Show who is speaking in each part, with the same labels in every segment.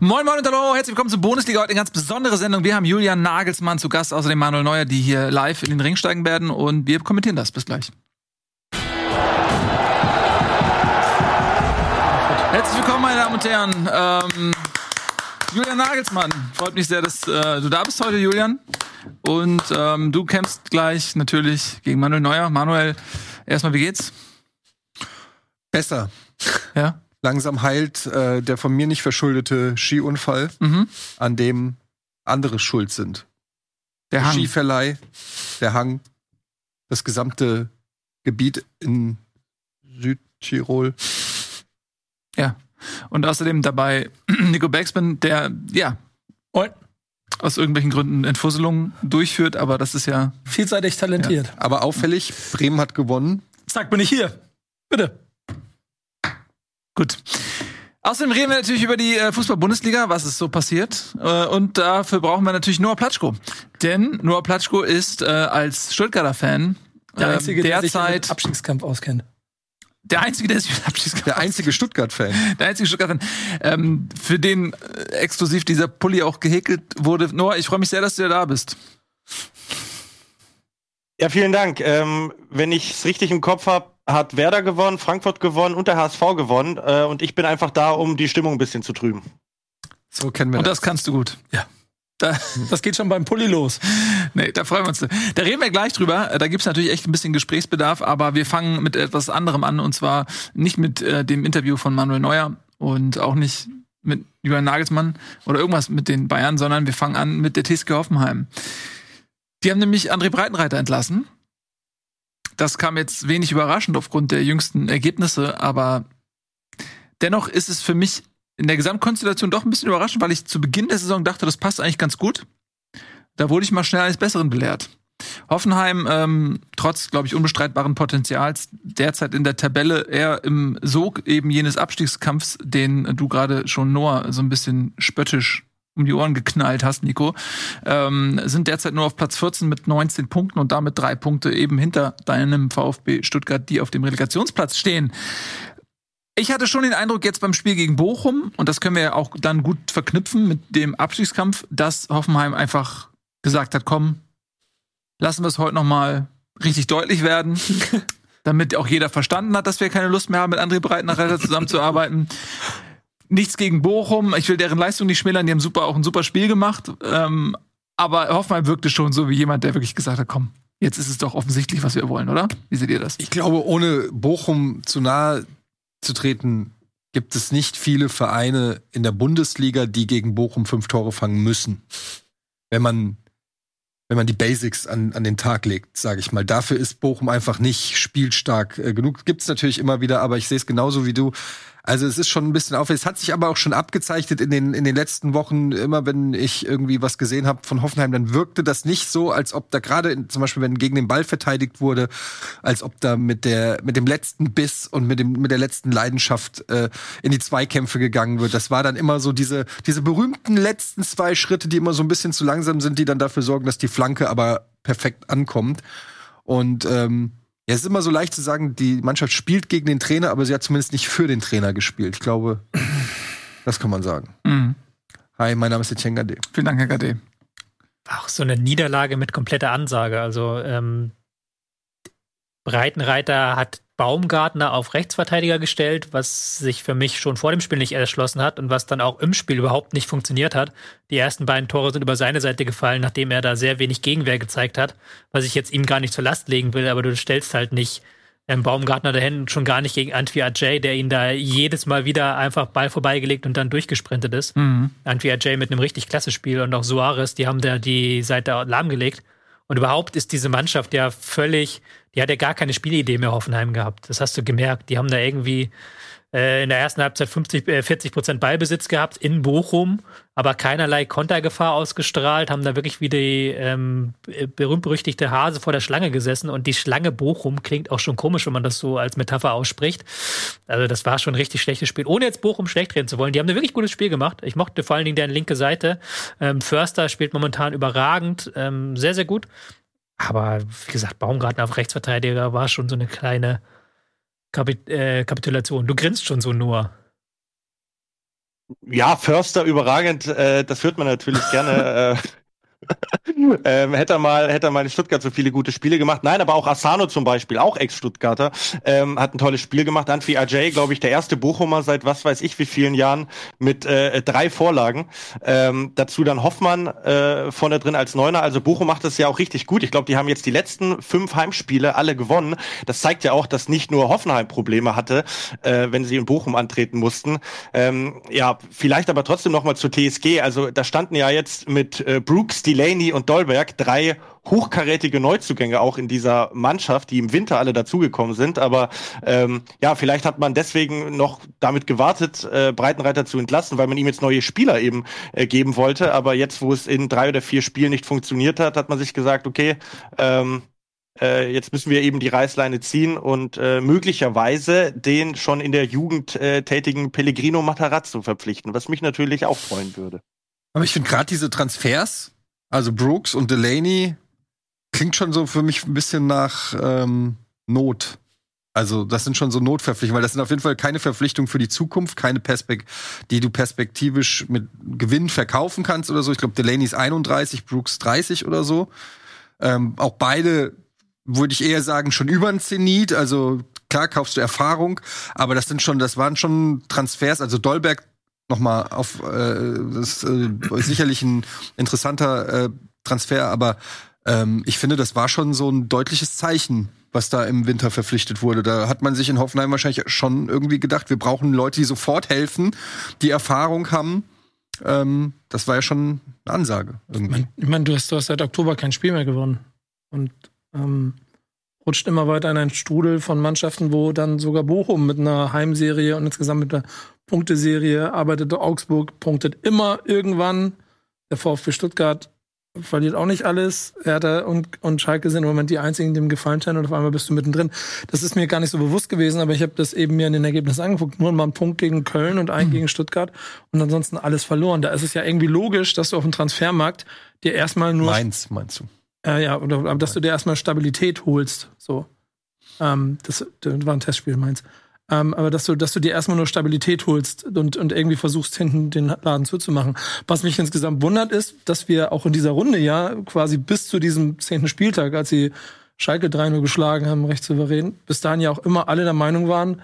Speaker 1: Moin Moin und hallo, herzlich willkommen zur Bundesliga. Heute eine ganz besondere Sendung. Wir haben Julian Nagelsmann zu Gast, außerdem Manuel Neuer, die hier live in den Ring steigen werden und wir kommentieren das. Bis gleich. Herzlich willkommen, meine Damen und Herren. Ähm, Julian Nagelsmann, freut mich sehr, dass äh, du da bist heute, Julian. Und ähm, du kämpfst gleich natürlich gegen Manuel Neuer. Manuel, erstmal, wie geht's?
Speaker 2: Besser.
Speaker 1: Ja.
Speaker 2: Langsam heilt äh, der von mir nicht verschuldete Skiunfall,
Speaker 1: Mhm.
Speaker 2: an dem andere schuld sind.
Speaker 1: Der Hang.
Speaker 2: Skiverleih, der Hang, das gesamte Gebiet in Südtirol.
Speaker 1: Ja. Und außerdem dabei Nico Backspin, der, ja, aus irgendwelchen Gründen Entfusselungen durchführt, aber das ist ja.
Speaker 3: Vielseitig talentiert.
Speaker 2: Aber auffällig, Bremen hat gewonnen.
Speaker 3: Zack, bin ich hier. Bitte.
Speaker 1: Gut. Außerdem reden wir natürlich über die äh, Fußball-Bundesliga, was ist so passiert. Äh, und dafür brauchen wir natürlich Noah Platschko. Denn Noah Platschko ist äh, als Stuttgarter Fan
Speaker 3: Der
Speaker 1: äh,
Speaker 3: Einzige, der sich
Speaker 1: derzeit
Speaker 3: mit Abstiegskampf auskennt.
Speaker 1: der Einzige, der sich mit Abschiedskampf
Speaker 2: Der einzige Stuttgart-Fan.
Speaker 1: Der einzige Stuttgart-Fan, ähm, für den exklusiv dieser Pulli auch gehäkelt wurde. Noah, ich freue mich sehr, dass du da bist.
Speaker 4: Ja, vielen Dank. Ähm, wenn ich es richtig im Kopf habe, hat Werder gewonnen, Frankfurt gewonnen und der HSV gewonnen. Äh, und ich bin einfach da, um die Stimmung ein bisschen zu trüben.
Speaker 2: So kennen wir
Speaker 1: Und
Speaker 2: das.
Speaker 1: das kannst du gut.
Speaker 3: Ja.
Speaker 1: Da,
Speaker 3: Das geht schon beim Pulli los.
Speaker 1: nee, da freuen wir uns. Da reden wir gleich drüber. Da gibt's natürlich echt ein bisschen Gesprächsbedarf, aber wir fangen mit etwas anderem an und zwar nicht mit äh, dem Interview von Manuel Neuer und auch nicht mit Julian Nagelsmann oder irgendwas mit den Bayern, sondern wir fangen an mit der TSG Hoffenheim. Die haben nämlich André Breitenreiter entlassen. Das kam jetzt wenig überraschend aufgrund der jüngsten Ergebnisse, aber dennoch ist es für mich in der Gesamtkonstellation doch ein bisschen überraschend, weil ich zu Beginn der Saison dachte, das passt eigentlich ganz gut. Da wurde ich mal schnell eines Besseren belehrt. Hoffenheim, ähm, trotz, glaube ich, unbestreitbaren Potenzials, derzeit in der Tabelle eher im Sog eben jenes Abstiegskampfs, den du gerade schon Noah so ein bisschen spöttisch um die Ohren geknallt hast, Nico, ähm, sind derzeit nur auf Platz 14 mit 19 Punkten und damit drei Punkte eben hinter deinem VfB Stuttgart, die auf dem Relegationsplatz stehen. Ich hatte schon den Eindruck jetzt beim Spiel gegen Bochum, und das können wir ja auch dann gut verknüpfen mit dem Abstiegskampf, dass Hoffenheim einfach gesagt hat, komm, lassen wir es heute noch mal richtig deutlich werden, damit auch jeder verstanden hat, dass wir keine Lust mehr haben, mit André Breitenreiter zusammenzuarbeiten. Nichts gegen Bochum, ich will deren Leistung nicht schmälern, die haben super auch ein super Spiel gemacht, ähm, aber Hoffenheim wirkte schon so wie jemand, der wirklich gesagt hat, komm, jetzt ist es doch offensichtlich, was wir wollen, oder? Wie seht ihr das?
Speaker 2: Ich glaube, ohne Bochum zu nahe zu treten, gibt es nicht viele Vereine in der Bundesliga, die gegen Bochum fünf Tore fangen müssen. Wenn man, wenn man die Basics an, an den Tag legt, sage ich mal. Dafür ist Bochum einfach nicht spielstark äh, genug. Gibt es natürlich immer wieder, aber ich sehe es genauso wie du. Also es ist schon ein bisschen aufwendig. Es hat sich aber auch schon abgezeichnet in den, in den letzten Wochen. Immer wenn ich irgendwie was gesehen habe von Hoffenheim, dann wirkte das nicht so, als ob da gerade zum Beispiel, wenn gegen den Ball verteidigt wurde, als ob da mit der mit dem letzten Biss und mit dem mit der letzten Leidenschaft äh, in die Zweikämpfe gegangen wird. Das war dann immer so diese diese berühmten letzten zwei Schritte, die immer so ein bisschen zu langsam sind, die dann dafür sorgen, dass die Flanke aber perfekt ankommt. Und ähm, ja, es ist immer so leicht zu sagen, die Mannschaft spielt gegen den Trainer, aber sie hat zumindest nicht für den Trainer gespielt. Ich glaube, das kann man sagen.
Speaker 1: Mhm.
Speaker 2: Hi, mein Name ist Etienne Gade.
Speaker 1: Vielen Dank, Herr Gade.
Speaker 5: War auch so eine Niederlage mit kompletter Ansage. Also ähm, Breitenreiter hat Baumgartner auf Rechtsverteidiger gestellt, was sich für mich schon vor dem Spiel nicht erschlossen hat und was dann auch im Spiel überhaupt nicht funktioniert hat. Die ersten beiden Tore sind über seine Seite gefallen, nachdem er da sehr wenig Gegenwehr gezeigt hat, was ich jetzt ihm gar nicht zur Last legen will, aber du stellst halt nicht ähm, Baumgartner dahin, schon gar nicht gegen Antwi Ajay, der ihn da jedes Mal wieder einfach Ball vorbeigelegt und dann durchgesprintet ist.
Speaker 1: Mhm.
Speaker 5: Antwi Ajay mit einem richtig klasse Spiel und auch Suarez, die haben da die Seite lahmgelegt. Und überhaupt ist diese Mannschaft ja völlig, die hat ja gar keine Spielidee mehr Hoffenheim gehabt. Das hast du gemerkt. Die haben da irgendwie in der ersten Halbzeit 50, äh, 40 Prozent Ballbesitz gehabt in Bochum, aber keinerlei Kontergefahr ausgestrahlt, haben da wirklich wie die ähm, berühmt-berüchtigte Hase vor der Schlange gesessen und die Schlange Bochum klingt auch schon komisch, wenn man das so als Metapher ausspricht. Also das war schon ein richtig schlechtes Spiel, ohne jetzt Bochum schlecht reden zu wollen. Die haben ein wirklich gutes Spiel gemacht. Ich mochte vor allen Dingen deren linke Seite. Ähm, Förster spielt momentan überragend, ähm, sehr, sehr gut. Aber wie gesagt, Baumgarten auf Rechtsverteidiger war schon so eine kleine Kapit äh, Kapitulation. Du grinst schon so nur.
Speaker 4: Ja, Förster überragend, äh, das hört man natürlich gerne. äh, ähm, hätte er mal, hätte er mal in Stuttgart so viele gute Spiele gemacht. Nein, aber auch Asano zum Beispiel, auch Ex-Stuttgarter, ähm, hat ein tolles Spiel gemacht. Anfi Ajay, glaube ich, der erste Bochumer seit was weiß ich wie vielen Jahren mit äh, drei Vorlagen. Ähm, dazu dann Hoffmann äh, vorne drin als Neuner. Also Bochum macht das ja auch richtig gut. Ich glaube, die haben jetzt die letzten fünf Heimspiele alle gewonnen. Das zeigt ja auch, dass nicht nur Hoffenheim Probleme hatte, äh, wenn sie in Bochum antreten mussten. Ähm, ja, vielleicht aber trotzdem noch mal zur TSG. Also da standen ja jetzt mit äh, Brooks, Delaney und Dolberg drei hochkarätige Neuzugänge auch in dieser Mannschaft, die im Winter alle dazugekommen sind. Aber ähm, ja, vielleicht hat man deswegen noch damit gewartet, äh, Breitenreiter zu entlassen, weil man ihm jetzt neue Spieler eben äh, geben wollte. Aber jetzt, wo es in drei oder vier Spielen nicht funktioniert hat, hat man sich gesagt, okay, ähm, äh, jetzt müssen wir eben die Reißleine ziehen und äh, möglicherweise den schon in der Jugend äh, tätigen Pellegrino Matarazzo verpflichten, was mich natürlich auch freuen würde.
Speaker 2: Aber ich finde gerade diese Transfers, also Brooks und Delaney, klingt schon so für mich ein bisschen nach ähm, Not. Also, das sind schon so Notverpflichtungen, weil das sind auf jeden Fall keine Verpflichtungen für die Zukunft, keine Perspekt die du perspektivisch mit Gewinn verkaufen kannst oder so. Ich glaube, Delaney ist 31, Brooks 30 oder so. Ähm, auch beide, würde ich eher sagen, schon über ein Zenit. Also, klar kaufst du Erfahrung, aber das sind schon, das waren schon Transfers. Also, Dolberg nochmal auf, äh, das ist äh, sicherlich ein interessanter äh, Transfer, aber ähm, ich finde, das war schon so ein deutliches Zeichen, was da im Winter verpflichtet wurde. Da hat man sich in Hoffenheim wahrscheinlich schon irgendwie gedacht, wir brauchen Leute, die sofort helfen, die Erfahrung haben. Ähm, das war ja schon eine Ansage.
Speaker 3: Ich
Speaker 2: Irgendwie.
Speaker 3: meine, ich mein, du, hast, du hast seit Oktober kein Spiel mehr gewonnen. Und ähm, rutscht immer weiter in einen Strudel von Mannschaften, wo dann sogar Bochum mit einer Heimserie und insgesamt mit einer Punkteserie arbeitet. Augsburg punktet immer irgendwann. Der VfB Stuttgart verliert auch nicht alles. Hertha und, und Schalke sind im Moment die einzigen, die ihm gefallen scheinen und auf einmal bist du mittendrin. Das ist mir gar nicht so bewusst gewesen, aber ich habe das eben mir in den Ergebnissen angeguckt. Nur mal ein Punkt gegen Köln und einen gegen Stuttgart und ansonsten alles verloren. Da ist es ja irgendwie logisch, dass du auf dem Transfermarkt dir erstmal nur
Speaker 2: Mainz, meinst du?
Speaker 3: äh, ja, oder aber dass du dir erstmal Stabilität holst. So. Ähm, das, das war ein Testspiel, meins. Ähm, aber dass du, dass du dir erstmal nur Stabilität holst und, und irgendwie versuchst, hinten den Laden zuzumachen. Was mich insgesamt wundert, ist, dass wir auch in dieser Runde ja quasi bis zu diesem zehnten Spieltag, als sie Schalke 3-0 geschlagen haben, recht souverän, bis dahin ja auch immer alle der Meinung waren,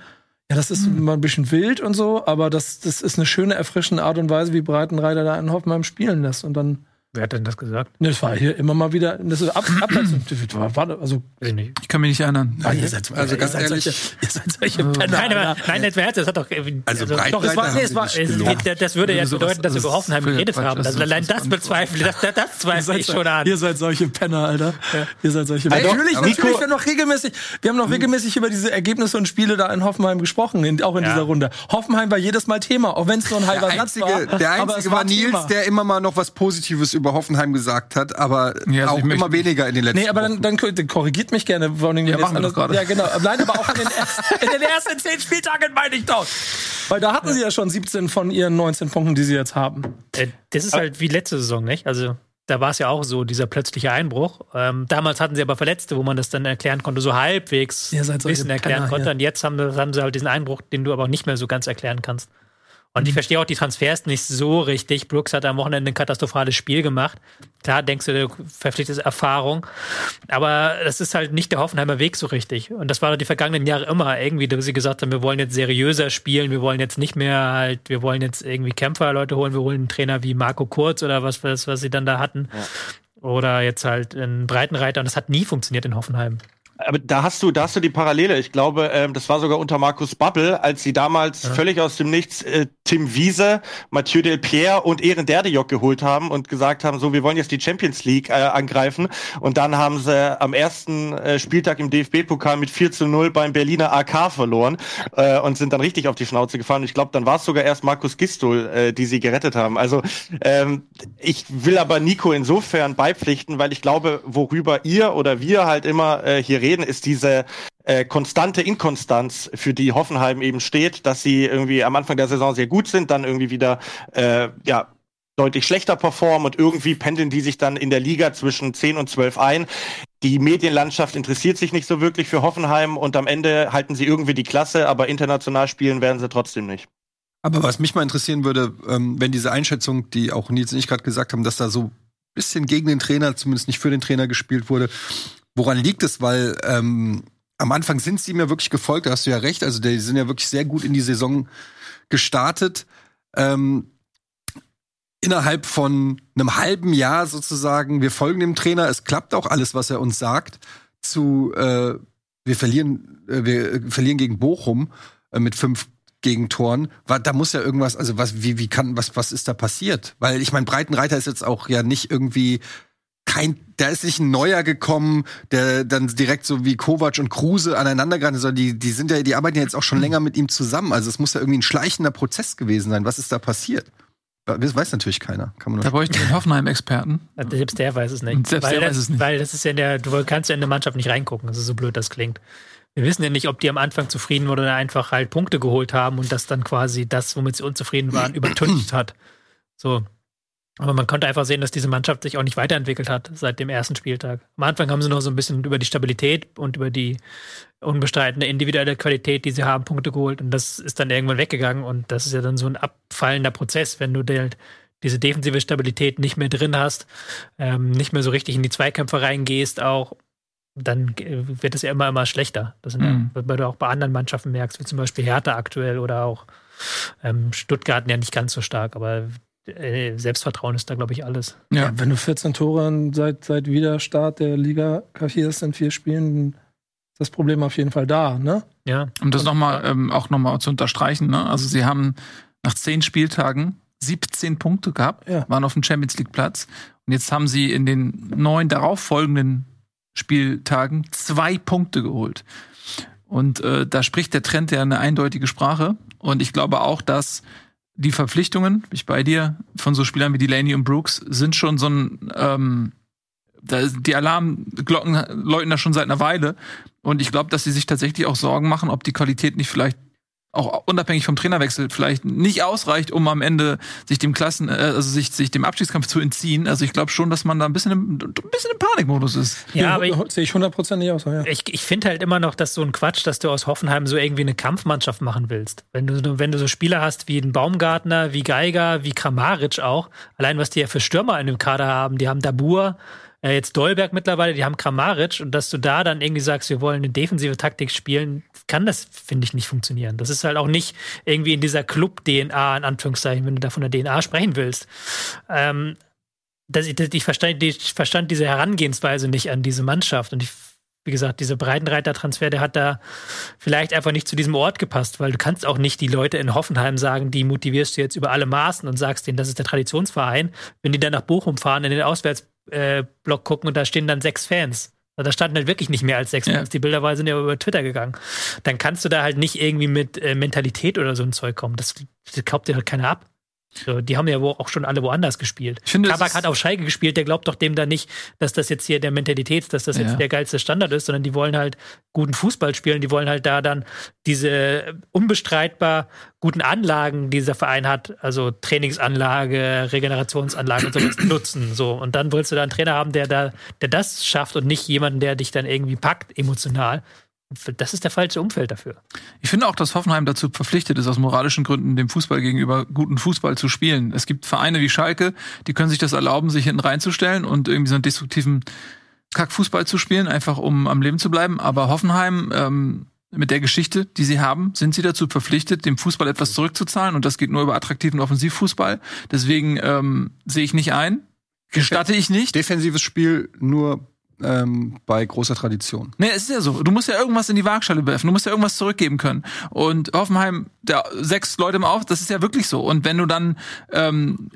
Speaker 3: ja, das ist immer ein bisschen wild und so, aber das, das ist eine schöne, erfrischende Art und Weise, wie Breitenreiter da in Hoffenheim spielen lässt. Und dann
Speaker 5: Wer hat denn das gesagt?
Speaker 3: Ne, das war hier immer mal wieder. Das ist ab, war, also,
Speaker 5: ich.
Speaker 1: Ich kann mich nicht erinnern.
Speaker 3: ah, ihr seid,
Speaker 2: Also ganz
Speaker 3: ihr seid
Speaker 2: ehrlich-
Speaker 3: solche, ihr seid solche
Speaker 1: Also-
Speaker 3: Penner.
Speaker 5: Nein, aber, nein, jetzt das hat doch.
Speaker 2: Also
Speaker 3: Doch, es war, nee, es war, es.
Speaker 5: Das, würde ja
Speaker 1: Also
Speaker 5: bedeuten, dass wir über Hoffenheim geredet
Speaker 1: Quatsch.
Speaker 5: haben.
Speaker 1: Das
Speaker 5: Also allein
Speaker 1: das
Speaker 5: bezweifle ich. Das, das, das zweifle
Speaker 3: seid,
Speaker 5: ich schon an.
Speaker 3: ihr seid solche Penner, Alter. Ihr seid solche
Speaker 2: doch,
Speaker 3: Natürlich,
Speaker 2: aber-
Speaker 3: natürlich, wir haben noch regelmäßig, wir haben noch regelmäßig über diese Ergebnisse und Spiele da in Hoffenheim gesprochen, in, auch in
Speaker 5: Ja.
Speaker 3: dieser Runde. Hoffenheim war jedes Mal Thema, auch wenn es nur ein halber Satz war.
Speaker 2: der einzige war Nils, der immer mal noch was Positives über Hoffenheim gesagt hat, aber
Speaker 1: Ja, also
Speaker 2: auch immer weniger in den letzten
Speaker 3: Nee, aber dann, dann korrigiert mich gerne. Vor allem,
Speaker 1: Ja,
Speaker 3: jetzt
Speaker 1: machen wir doch gerade.
Speaker 3: Ja, genau. Nein, aber auch in den, ersten, in den ersten zehn Spieltagen meine ich doch. Weil da hatten sie ja schon 17 von ihren 19 Punkten, die sie jetzt haben.
Speaker 5: Äh, Das ist halt wie letzte Saison, nicht? Also da war es ja auch so, dieser plötzliche Einbruch. Ähm, damals hatten sie aber Verletzte, wo man das dann erklären konnte, so halbwegs
Speaker 3: Ihr seid
Speaker 5: ein bisschen erklären
Speaker 3: Penner
Speaker 5: konnte.
Speaker 3: hier.
Speaker 5: Und jetzt haben, haben sie halt diesen Einbruch, den du aber auch nicht mehr so ganz erklären kannst. Und
Speaker 3: Mhm.
Speaker 5: ich verstehe auch die Transfers nicht so richtig. Brooks hat am Wochenende ein katastrophales Spiel gemacht. Klar, denkst du, du verpflichtest Erfahrung. Aber das ist halt nicht der Hoffenheimer Weg so richtig. Und das war die vergangenen Jahre immer irgendwie, dass sie gesagt haben, wir wollen jetzt seriöser spielen, wir wollen jetzt nicht mehr halt, wir wollen jetzt irgendwie Kämpferleute holen, wir holen einen Trainer wie Marco Kurz oder was, was, was sie dann da hatten. Oder jetzt halt einen Breitenreiter. Und das hat nie funktioniert in Hoffenheim.
Speaker 4: Aber da hast du, da hast du die Parallele. Ich glaube, ähm, das war sogar unter Markus Babbel, als sie damals völlig aus dem Nichts äh, Tim Wiese, Mathieu Delpierre und Ehren Derdejok geholt haben und gesagt haben, so, wir wollen jetzt die Champions League äh, angreifen. Und dann haben sie am ersten äh, Spieltag im DFB-Pokal mit 4 zu 0 beim Berliner AK verloren äh, und sind dann richtig auf die Schnauze gefahren. Ich glaube, dann war es sogar erst Markus Gistol, äh, die sie gerettet haben. Also ähm, ich will aber Nico insofern beipflichten, weil ich glaube, worüber ihr oder wir halt immer äh, hier reden, ist diese äh, konstante Inkonstanz, für die Hoffenheim eben steht, dass sie irgendwie am Anfang der Saison sehr gut sind, dann irgendwie wieder äh, ja deutlich schlechter performen und irgendwie pendeln die sich dann in der Liga zwischen 10 und 12 ein. Die Medienlandschaft interessiert sich nicht so wirklich für Hoffenheim und am Ende halten sie irgendwie die Klasse, aber international spielen werden sie trotzdem nicht.
Speaker 2: Aber was mich mal interessieren würde, ähm, wenn diese Einschätzung, die auch Nils und ich gerade gesagt haben, dass da so ein bisschen gegen den Trainer, zumindest nicht für den Trainer gespielt wurde, woran liegt es? Weil ähm, am Anfang sind sie mir wirklich gefolgt, da hast du ja recht. Also die sind ja wirklich sehr gut in die Saison gestartet. Ähm, innerhalb von einem halben Jahr sozusagen, wir folgen dem Trainer, es klappt auch alles, was er uns sagt, zu äh, wir verlieren, äh, wir verlieren gegen Bochum äh, mit fünf Gegentoren. Da muss ja irgendwas, also was, wie, wie kann, was, was ist da passiert? Weil ich meine, Breitenreiter ist jetzt auch ja nicht irgendwie kein, da ist nicht ein neuer gekommen, der dann direkt so wie Kovac und Kruse aneinander geraten, sondern die, die sind ja, die arbeiten ja jetzt auch schon länger mit ihm zusammen. Also es muss ja irgendwie ein schleichender Prozess gewesen sein. Was ist da passiert? Das weiß natürlich keiner. Kann man
Speaker 1: Da bräuchte ich den Hoffenheim-Experten.
Speaker 5: Selbst der weiß es nicht.
Speaker 1: Und selbst
Speaker 5: weil,
Speaker 1: der
Speaker 5: das,
Speaker 1: weiß es nicht.
Speaker 5: weil das ist ja in der, du kannst ja in der Mannschaft nicht reingucken. Das ist so blöd, das klingt. Wir wissen ja nicht, ob die am Anfang zufrieden waren oder einfach halt Punkte geholt haben und das dann quasi das, womit sie unzufrieden waren, übertüncht hat. So. Aber man konnte einfach sehen, dass diese Mannschaft sich auch nicht weiterentwickelt hat seit dem ersten Spieltag. Am Anfang haben sie noch so ein bisschen über die Stabilität und über die unbestreitende individuelle Qualität, die sie haben, Punkte geholt. Und das ist dann irgendwann weggegangen. Und das ist ja dann so ein abfallender Prozess, wenn du halt diese defensive Stabilität nicht mehr drin hast, ähm, nicht mehr so richtig in die Zweikämpfe reingehst, auch dann wird es ja immer, immer schlechter. Das sind,
Speaker 1: Mhm.
Speaker 5: weil du auch bei anderen Mannschaften merkst, wie zum Beispiel Hertha aktuell oder auch ähm, Stuttgart ja nicht ganz so stark, aber Selbstvertrauen ist da, glaube ich, alles.
Speaker 1: Ja.
Speaker 3: Ja, wenn du 14 Tore seit, seit Wiederstart der Liga kassierst in vier Spielen, dann ist das Problem auf jeden Fall da, ne?
Speaker 5: Ja,
Speaker 1: Um das noch mal, ähm, auch nochmal zu unterstreichen, ne? Also sie haben nach zehn Spieltagen 17 Punkte gehabt,
Speaker 3: Ja.
Speaker 1: waren auf dem Champions League Platz. Und jetzt haben sie in den neun darauffolgenden Spieltagen zwei Punkte geholt. Und äh, da spricht der Trend ja eine eindeutige Sprache. Und ich glaube auch, dass die Verpflichtungen, ich bei dir, von so Spielern wie Delaney und Brooks sind schon so ein, ähm, da die Alarmglocken läuten da schon seit einer Weile. Und ich glaube, dass sie sich tatsächlich auch Sorgen machen, ob die Qualität nicht vielleicht auch unabhängig vom Trainerwechsel vielleicht nicht ausreicht, um am Ende sich dem Klassen, äh, also sich, sich dem Abstiegskampf zu entziehen. Also ich glaube schon, dass man da ein bisschen im, ein bisschen im Panikmodus ist.
Speaker 5: ja aber ich,
Speaker 3: sehe ich hundertprozentig aus. Ja.
Speaker 5: ich, ich finde halt immer noch, dass so ein Quatsch, dass du aus Hoffenheim so irgendwie eine Kampfmannschaft machen willst. Wenn du, wenn du so Spieler hast wie den Baumgartner, wie Geiger, wie Kramaric auch, allein was die ja für Stürmer in dem Kader haben, die haben Dabur, äh, jetzt Dolberg mittlerweile, die haben Kramaric und dass du da dann irgendwie sagst, wir wollen eine defensive Taktik spielen, kann das, finde ich, nicht funktionieren. Das ist halt auch nicht irgendwie in dieser Club-DNA, in Anführungszeichen, wenn du da von der DNA sprechen willst. Ähm, das, ich, ich, verstand, ich verstand diese Herangehensweise nicht an diese Mannschaft und ich wie gesagt, dieser Breitenreiter-Transfer, der hat da vielleicht einfach nicht zu diesem Ort gepasst, weil du kannst auch nicht die Leute in Hoffenheim sagen, die motivierst du jetzt über alle Maßen und sagst denen, das ist der Traditionsverein. Wenn die dann nach Bochum fahren, in den Auswärtsblock gucken und da stehen dann sechs Fans. Da standen halt wirklich nicht mehr als sechs
Speaker 1: Ja.
Speaker 5: Fans. Die Bilder sind ja über Twitter gegangen. Dann kannst du da halt nicht irgendwie mit äh, Mentalität oder so ein Zeug kommen. Das, das kauft dir halt keiner ab. So, die haben ja wo auch schon alle woanders gespielt.
Speaker 1: Ich finde,
Speaker 5: Kabak hat auf Schalke gespielt, der glaubt doch dem da nicht, dass das jetzt hier der Mentalität, dass das
Speaker 1: Ja.
Speaker 5: jetzt der geilste Standard ist, sondern die wollen halt guten Fußball spielen, die wollen halt da dann diese unbestreitbar guten Anlagen, die dieser Verein hat, also Trainingsanlage, Regenerationsanlage und sowas nutzen. So. Und dann willst du da einen Trainer haben, der da, der das schafft und nicht jemanden, der dich dann irgendwie packt, emotional. Das ist der falsche Umfeld dafür.
Speaker 1: Ich finde auch, dass Hoffenheim dazu verpflichtet ist, aus moralischen Gründen dem Fußball gegenüber guten Fußball zu spielen. Es gibt Vereine wie Schalke, die können sich das erlauben, sich hinten reinzustellen und irgendwie so einen destruktiven Kackfußball zu spielen, einfach um am Leben zu bleiben. Aber Hoffenheim, ähm, mit der Geschichte, die sie haben, sind sie dazu verpflichtet, dem Fußball etwas zurückzuzahlen und das geht nur über attraktiven Offensivfußball. Deswegen ähm, sehe ich nicht ein, gestatte ich nicht.
Speaker 2: Defensives Spiel nur ähm, bei großer Tradition.
Speaker 1: Nee, es ist ja so. Du musst ja irgendwas in die Waagschale werfen. Du musst ja irgendwas zurückgeben können. Und Hoffenheim, der sechs Leute im Auf, das ist ja wirklich so. Und wenn du dann ähm,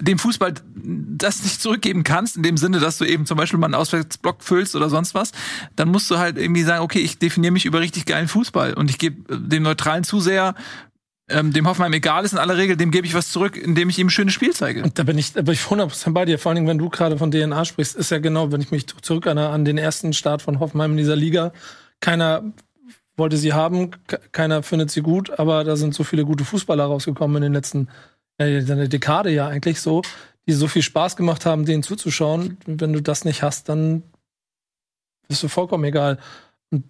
Speaker 1: dem Fußball das nicht zurückgeben kannst, in dem Sinne, dass du eben zum Beispiel mal einen Auswärtsblock füllst oder sonst was, dann musst du halt irgendwie sagen, okay, ich definiere mich über richtig geilen Fußball und ich gebe dem neutralen Zuseher, ähm, dem Hoffenheim egal ist in aller Regel, dem gebe ich was zurück, indem ich ihm ein schönes Spiel zeige.
Speaker 3: Und da bin ich, da ich 100% bei dir. Vor allen Dingen, wenn du gerade von DNA sprichst, ist ja genau, wenn ich mich zurück an, an den ersten Start von Hoffenheim in dieser Liga. Keiner wollte sie haben, ke- keiner findet sie gut, aber da sind so viele gute Fußballer rausgekommen in den letzten, äh, Dekade ja eigentlich so, die so viel Spaß gemacht haben, denen zuzuschauen. Wenn du das nicht hast, dann bist du vollkommen egal. Und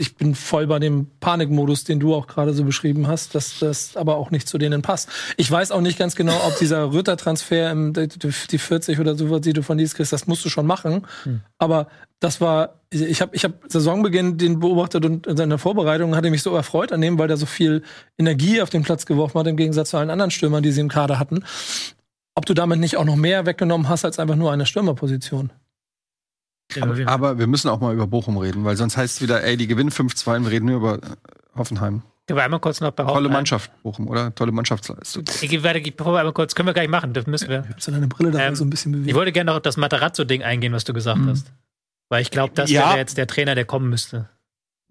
Speaker 3: ich bin voll bei dem Panikmodus, den du auch gerade so beschrieben hast, dass das aber auch nicht zu denen passt. Ich weiß auch nicht ganz genau, ob dieser Rütter-Transfer, im- die die 40 oder so, die du von dies kriegst, das musst du schon machen. Aber das war, ich habe ich hab Saisonbeginn den beobachtet und in seiner Vorbereitung hatte mich so erfreut an dem, weil der so viel Energie auf den Platz geworfen hat, im Gegensatz zu allen anderen Stürmern, die sie im Kader hatten. Ob du damit nicht auch noch mehr weggenommen hast als einfach nur eine Stürmerposition.
Speaker 5: Wir-
Speaker 2: Aber wir müssen auch mal über Bochum reden, weil sonst heißt es wieder, ey, die gewinnen 5-2 und wir reden nur über äh, Hoffenheim.
Speaker 5: Können wir einmal kurz noch behaupten.
Speaker 2: Tolle Mannschaft, Bochum, oder? Tolle Mannschaftsleistung.
Speaker 5: Ich, ich- bevor wir einmal kurz, können wir gleich machen, das müssen wir.
Speaker 3: Hast du deine Brille da
Speaker 5: Ähm,
Speaker 3: so ein bisschen bewegt?
Speaker 5: Ich wollte gerne noch auf das Matarazzo-Ding eingehen, was du gesagt
Speaker 1: Mhm.
Speaker 5: hast. Weil ich glaube, das
Speaker 4: Ja.
Speaker 5: wäre jetzt der Trainer, der kommen müsste.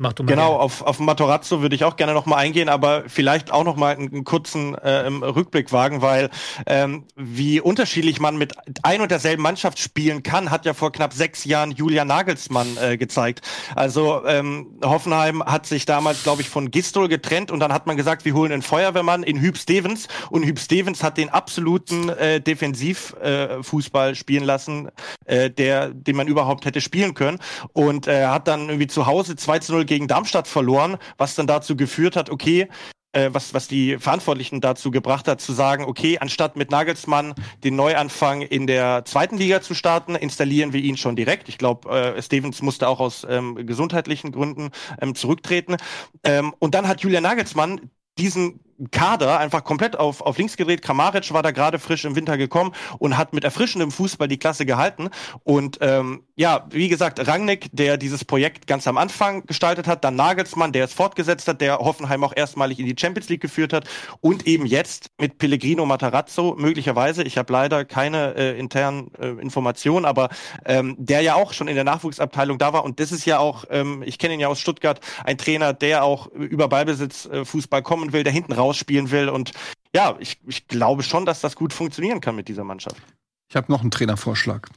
Speaker 5: Mach du mal.
Speaker 4: Genau,
Speaker 5: gerne.
Speaker 4: auf, auf Matarazzo würde ich auch gerne noch mal eingehen, aber vielleicht auch noch mal einen, einen kurzen äh, Rückblick wagen, weil ähm, wie unterschiedlich man mit ein und derselben Mannschaft spielen kann, hat ja vor knapp sechs Jahren Julian Nagelsmann äh, gezeigt. Also ähm, Hoffenheim hat sich damals, glaube ich, von Gistol getrennt und dann hat man gesagt, wir holen einen Feuerwehrmann in Hüb Stevens und Hüb Stevens hat den absoluten äh, Defensivfußball äh, spielen lassen, äh, der, den man überhaupt hätte spielen können und äh, hat dann irgendwie zu Hause 2 zu 0 gegen Darmstadt verloren, was dann dazu geführt hat, okay, äh, was, was die Verantwortlichen dazu gebracht hat, zu sagen, okay, anstatt mit Nagelsmann den Neuanfang in der zweiten Liga zu starten, installieren wir ihn schon direkt. Ich glaube, äh, Stevens musste auch aus ähm, gesundheitlichen Gründen ähm, zurücktreten. Ähm, und dann hat Julian Nagelsmann diesen Kader einfach komplett auf, auf links gedreht. Kramaric war da gerade frisch im Winter gekommen und hat mit erfrischendem Fußball die Klasse gehalten. Und ähm, ja, wie gesagt, Rangnick, der dieses Projekt ganz am Anfang gestaltet hat, dann Nagelsmann, der es fortgesetzt hat, der Hoffenheim auch erstmalig in die Champions League geführt hat und eben jetzt mit Pellegrino Matarazzo möglicherweise, ich habe leider keine äh, internen äh, Informationen, aber ähm, der ja auch schon in der Nachwuchsabteilung da war und das ist ja auch, ähm, ich kenne ihn ja aus Stuttgart, ein Trainer, der auch über Ballbesitz äh, Fußball kommen will, der hinten raus spielen will und ja, ich, ich glaube schon, dass das gut funktionieren kann mit dieser Mannschaft.
Speaker 2: Ich habe noch einen Trainervorschlag.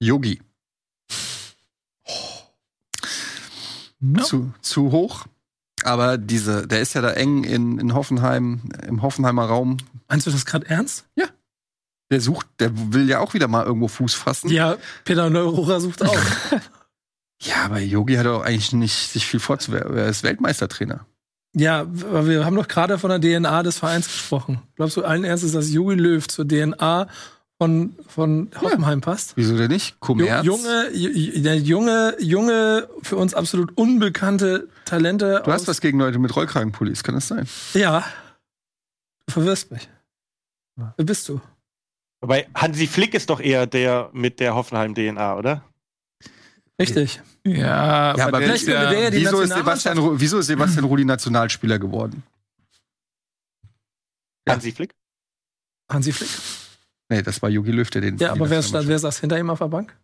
Speaker 2: Yogi.
Speaker 1: Ja.
Speaker 2: Zu, zu hoch. Aber diese, der ist ja da eng in, in Hoffenheim, im Hoffenheimer Raum.
Speaker 3: Meinst du das gerade ernst?
Speaker 2: Der sucht, der will ja auch wieder mal irgendwo Fuß fassen.
Speaker 3: Ja, Peter Neururer sucht auch.
Speaker 2: Ja, aber Yogi hat doch eigentlich nicht sich viel vorzuwerfen. Er ist Weltmeistertrainer.
Speaker 3: ja, aber wir haben doch gerade von der DNA des Vereins gesprochen. Glaubst du allen Ernstes, dass Jogi Löw zur DNA von, von Hoffenheim passt?
Speaker 2: Wieso denn nicht? Kommerz.
Speaker 3: Junge, ju- ju- junge, junge, für uns absolut unbekannte Talente.
Speaker 2: Du hast was gegen Leute mit Rollkragenpullis, kann das sein?
Speaker 3: Ja. Du verwirrst mich. Wer bist du?
Speaker 4: Wobei Hansi Flick ist doch eher der mit der Hoffenheim-DNA, oder?
Speaker 3: Richtig.
Speaker 1: Ja,
Speaker 2: Ja, aber
Speaker 1: der
Speaker 3: vielleicht der ja die
Speaker 2: Wieso ist, Sebastian, wieso ist Sebastian Rudi Nationalspieler geworden? Ja.
Speaker 4: Hansi Flick?
Speaker 3: Hansi Flick.
Speaker 2: Nee, das war Yogi Löw, der den.
Speaker 3: Ja, aber wer, ist,
Speaker 2: Nationalmannschaft-
Speaker 3: wer saß hinter ihm auf der Bank?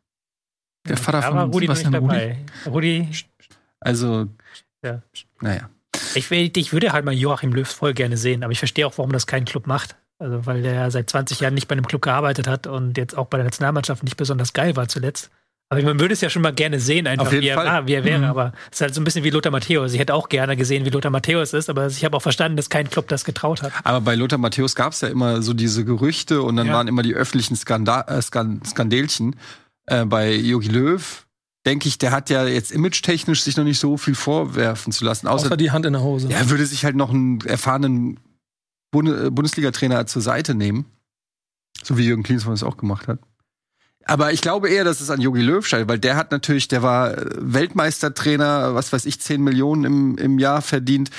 Speaker 2: Der Vater von
Speaker 5: Rudi
Speaker 2: Sebastian Rudi.
Speaker 5: dabei. Rudi,
Speaker 2: Also,
Speaker 5: ja.
Speaker 2: naja.
Speaker 5: Ich, ich würde halt mal Joachim Löw voll gerne sehen, aber ich verstehe auch, warum das kein Club macht. Also, weil der ja seit 20 Jahren nicht bei einem Club gearbeitet hat und jetzt auch bei der Nationalmannschaft nicht besonders geil war zuletzt. Aber man würde es ja schon mal gerne sehen, einfach
Speaker 2: Auf jeden
Speaker 5: wie, er,
Speaker 2: Fall.
Speaker 5: war, wie er wäre.
Speaker 1: Mhm.
Speaker 5: Aber es ist halt so ein bisschen wie Lothar Matthäus. Ich hätte auch gerne gesehen, wie Lothar Matthäus ist, aber ich habe auch verstanden, dass kein Club das getraut hat.
Speaker 2: Aber bei Lothar Matthäus gab es ja immer so diese Gerüchte und dann
Speaker 5: Ja.
Speaker 2: waren immer die öffentlichen Skanda äh, Skan Skandelchen. Äh, bei Yogi Löw, denke ich, der hat ja jetzt imagetechnisch sich noch nicht so viel vorwerfen zu lassen. Außer,
Speaker 3: Außer die Hand in der Hose.
Speaker 2: er würde sich halt noch einen erfahrenen äh, Bundesliga-Trainer zur Seite nehmen. So wie Jürgen Klinsmann es auch gemacht hat. Aber ich glaube eher, dass es an Jogi Löw scheitert, weil der hat natürlich, der war äh, Weltmeistertrainer, was weiß ich, 10 Millionen im, im Jahr verdient.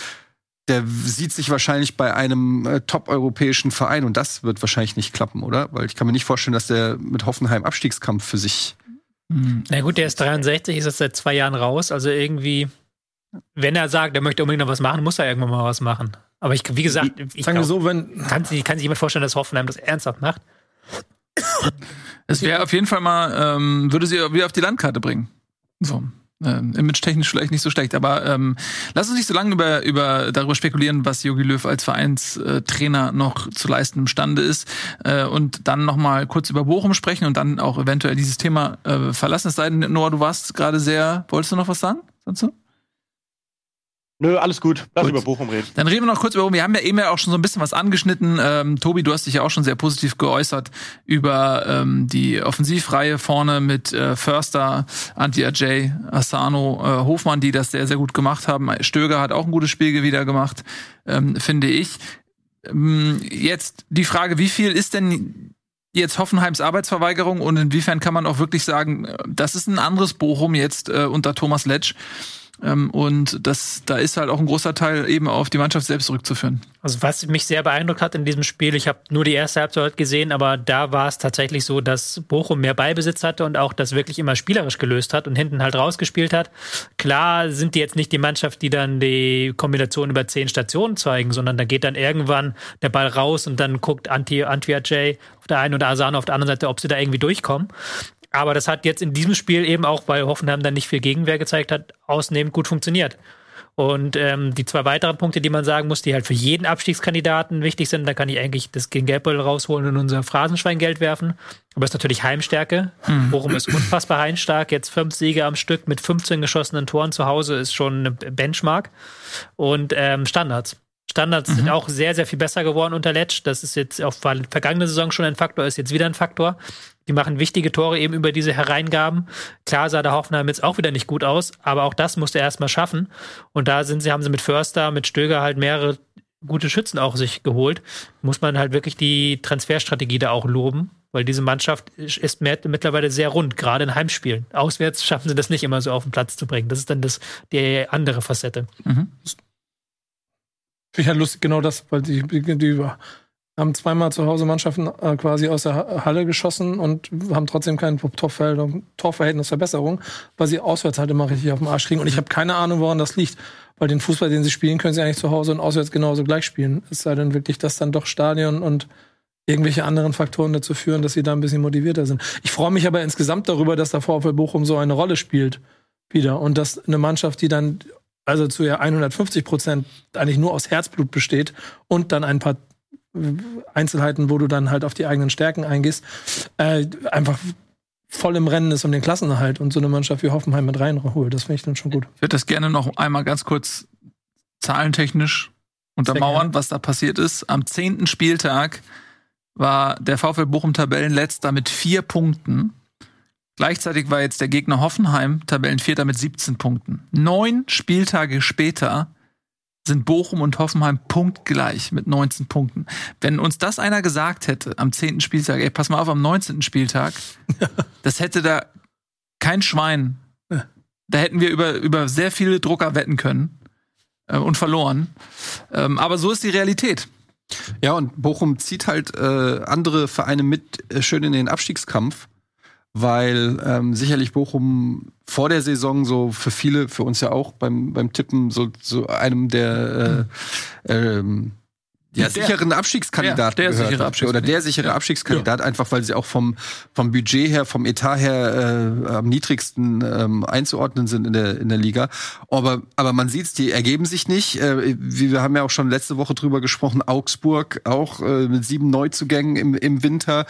Speaker 2: Der sieht sich wahrscheinlich bei einem äh, top-europäischen Verein und das wird wahrscheinlich nicht klappen, oder? Weil ich kann mir nicht vorstellen, dass der mit Hoffenheim Abstiegskampf für sich.
Speaker 1: Hm.
Speaker 5: Na gut, der ist 63, ist jetzt seit zwei Jahren raus. Also irgendwie, wenn er sagt, er möchte unbedingt noch was machen, muss er irgendwann mal was machen. Aber ich, wie gesagt, ich
Speaker 3: Sagen wir
Speaker 5: glaub,
Speaker 3: so, wenn.
Speaker 5: kann, kann sich jemand vorstellen, dass Hoffenheim das ernsthaft macht?
Speaker 1: Es wäre auf jeden Fall mal, ähm, würde sie wieder auf die Landkarte bringen. So. Ähm, Image-technisch vielleicht nicht so schlecht, aber ähm, lass uns nicht so lange über, über darüber spekulieren, was Jogi Löw als Vereinstrainer noch zu leisten imstande ist äh, und dann noch mal kurz über Bochum sprechen und dann auch eventuell dieses Thema äh, verlassen. Es sei denn, Noah, du warst gerade sehr, wolltest du noch was sagen dazu?
Speaker 4: Nö, alles gut. Lass
Speaker 1: Gut.
Speaker 4: über Bochum reden.
Speaker 1: Dann reden wir noch kurz über, wir haben ja eben ja auch schon so ein bisschen was angeschnitten. Ähm, Tobi, du hast dich ja auch schon sehr positiv geäußert über ähm, die Offensivreihe vorne mit äh, Förster, Anti-Ajay, Asano, äh, Hofmann, die das sehr, sehr gut gemacht haben. Stöger hat auch ein gutes Spiel wieder gemacht, ähm, finde ich. Ähm, jetzt die Frage, wie viel ist denn jetzt Hoffenheims Arbeitsverweigerung und inwiefern kann man auch wirklich sagen, äh, das ist ein anderes Bochum jetzt äh, unter Thomas Letsch. Ähm, und das, da ist halt auch ein großer Teil eben auf die Mannschaft selbst zurückzuführen.
Speaker 5: Also was mich sehr beeindruckt hat in diesem Spiel, ich habe nur die erste Halbzeit gesehen, aber da war es tatsächlich so, dass Bochum mehr Ballbesitz hatte und auch das wirklich immer spielerisch gelöst hat und hinten halt rausgespielt hat. Klar sind die jetzt nicht die Mannschaft, die dann die Kombination über zehn Stationen zeigen, sondern da geht dann irgendwann der Ball raus und dann guckt Anti, Antwia J auf der einen oder Asano auf der anderen Seite, ob sie da irgendwie durchkommen. Aber das hat jetzt in diesem Spiel eben auch, weil Hoffenheim dann nicht viel Gegenwehr gezeigt hat, ausnehmend gut funktioniert. Und ähm, die zwei weiteren Punkte, die man sagen muss, die halt für jeden Abstiegskandidaten wichtig sind, da kann ich eigentlich das gegen Geldbeutel rausholen und unser Phrasenschweingeld werfen. Aber es ist natürlich Heimstärke. Bochum ist unfassbar heimstark. Jetzt fünf Siege am Stück mit 15 geschossenen Toren zu Hause ist schon eine Benchmark. Und ähm, Standards. Standards sind auch sehr, sehr viel besser geworden unter Letsch. Das ist jetzt auch vergangene Saison schon ein Faktor, ist jetzt wieder ein Faktor. Die machen wichtige Tore eben über diese Hereingaben. Klar sah der Hoffenheim jetzt auch wieder nicht gut aus, aber auch das musste er erstmal schaffen. Und da sind sie, haben sie mit Förster, mit Stöger halt mehrere gute Schützen auch sich geholt. Muss man halt wirklich die Transferstrategie da auch loben, weil diese Mannschaft ist mehr, mittlerweile sehr rund, gerade in Heimspielen. Auswärts schaffen sie das nicht immer so auf den Platz zu bringen. Das ist dann das, die andere Facette.
Speaker 3: Finde ich halt lustig, genau das, weil die, die, die haben zweimal zu Hause Mannschaften äh, quasi aus der Ha- Halle geschossen und haben trotzdem keine Torverhältnis- Torverhältnisverbesserung, weil sie auswärts halt immer richtig auf den Arsch kriegen. Und ich habe keine Ahnung, woran das liegt. Weil den Fußball, den sie spielen, können sie eigentlich zu Hause und auswärts genauso gleich spielen. Es sei denn wirklich, dass dann doch Stadion und irgendwelche anderen Faktoren dazu führen, dass sie da ein bisschen motivierter sind. Ich freue mich aber insgesamt darüber, dass der VfL Bochum so eine Rolle spielt wieder und dass eine Mannschaft, die dann also zu ja 150 Prozent eigentlich nur aus Herzblut besteht und dann ein paar Einzelheiten, wo du dann halt auf die eigenen Stärken eingehst, äh, einfach voll im Rennen ist um den Klassenerhalt und so eine Mannschaft wie Hoffenheim mit reinholt. Das finde ich dann schon gut.
Speaker 1: Ich würde das gerne noch einmal ganz kurz zahlentechnisch untermauern, was da passiert ist. Am zehnten Spieltag war der VfL Bochum Tabellenletzter mit vier Punkten. Gleichzeitig war jetzt der Gegner Hoffenheim Tabellenvierter mit 17 Punkten. Neun Spieltage später sind Bochum und Hoffenheim punktgleich mit 19 Punkten. Wenn uns das einer gesagt hätte am zehnten Spieltag, ey, pass mal auf, am 19. Spieltag, das hätte da kein Schwein. Da hätten wir über, über sehr viele Drucker wetten können äh, und verloren. Ähm, aber so ist die Realität.
Speaker 2: Ja, und Bochum zieht halt äh, andere Vereine mit äh, schön in den Abstiegskampf, weil ähm, sicherlich Bochum vor der Saison so für viele, für uns ja auch beim, beim Tippen, so, so einem der äh, ähm, ja,
Speaker 1: Der-
Speaker 2: sicheren Abstiegskandidaten
Speaker 1: der
Speaker 2: gehört
Speaker 1: sichere
Speaker 2: hat. oder der sichere Abstiegskandidat, einfach weil sie auch vom, vom Budget her, vom Etat her äh, am niedrigsten ähm, einzuordnen sind in der, in der Liga. Aber, aber man sieht's, die ergeben sich nicht. Äh, wir haben ja auch schon letzte Woche drüber gesprochen, Augsburg auch äh, mit sieben Neuzugängen im, im Winter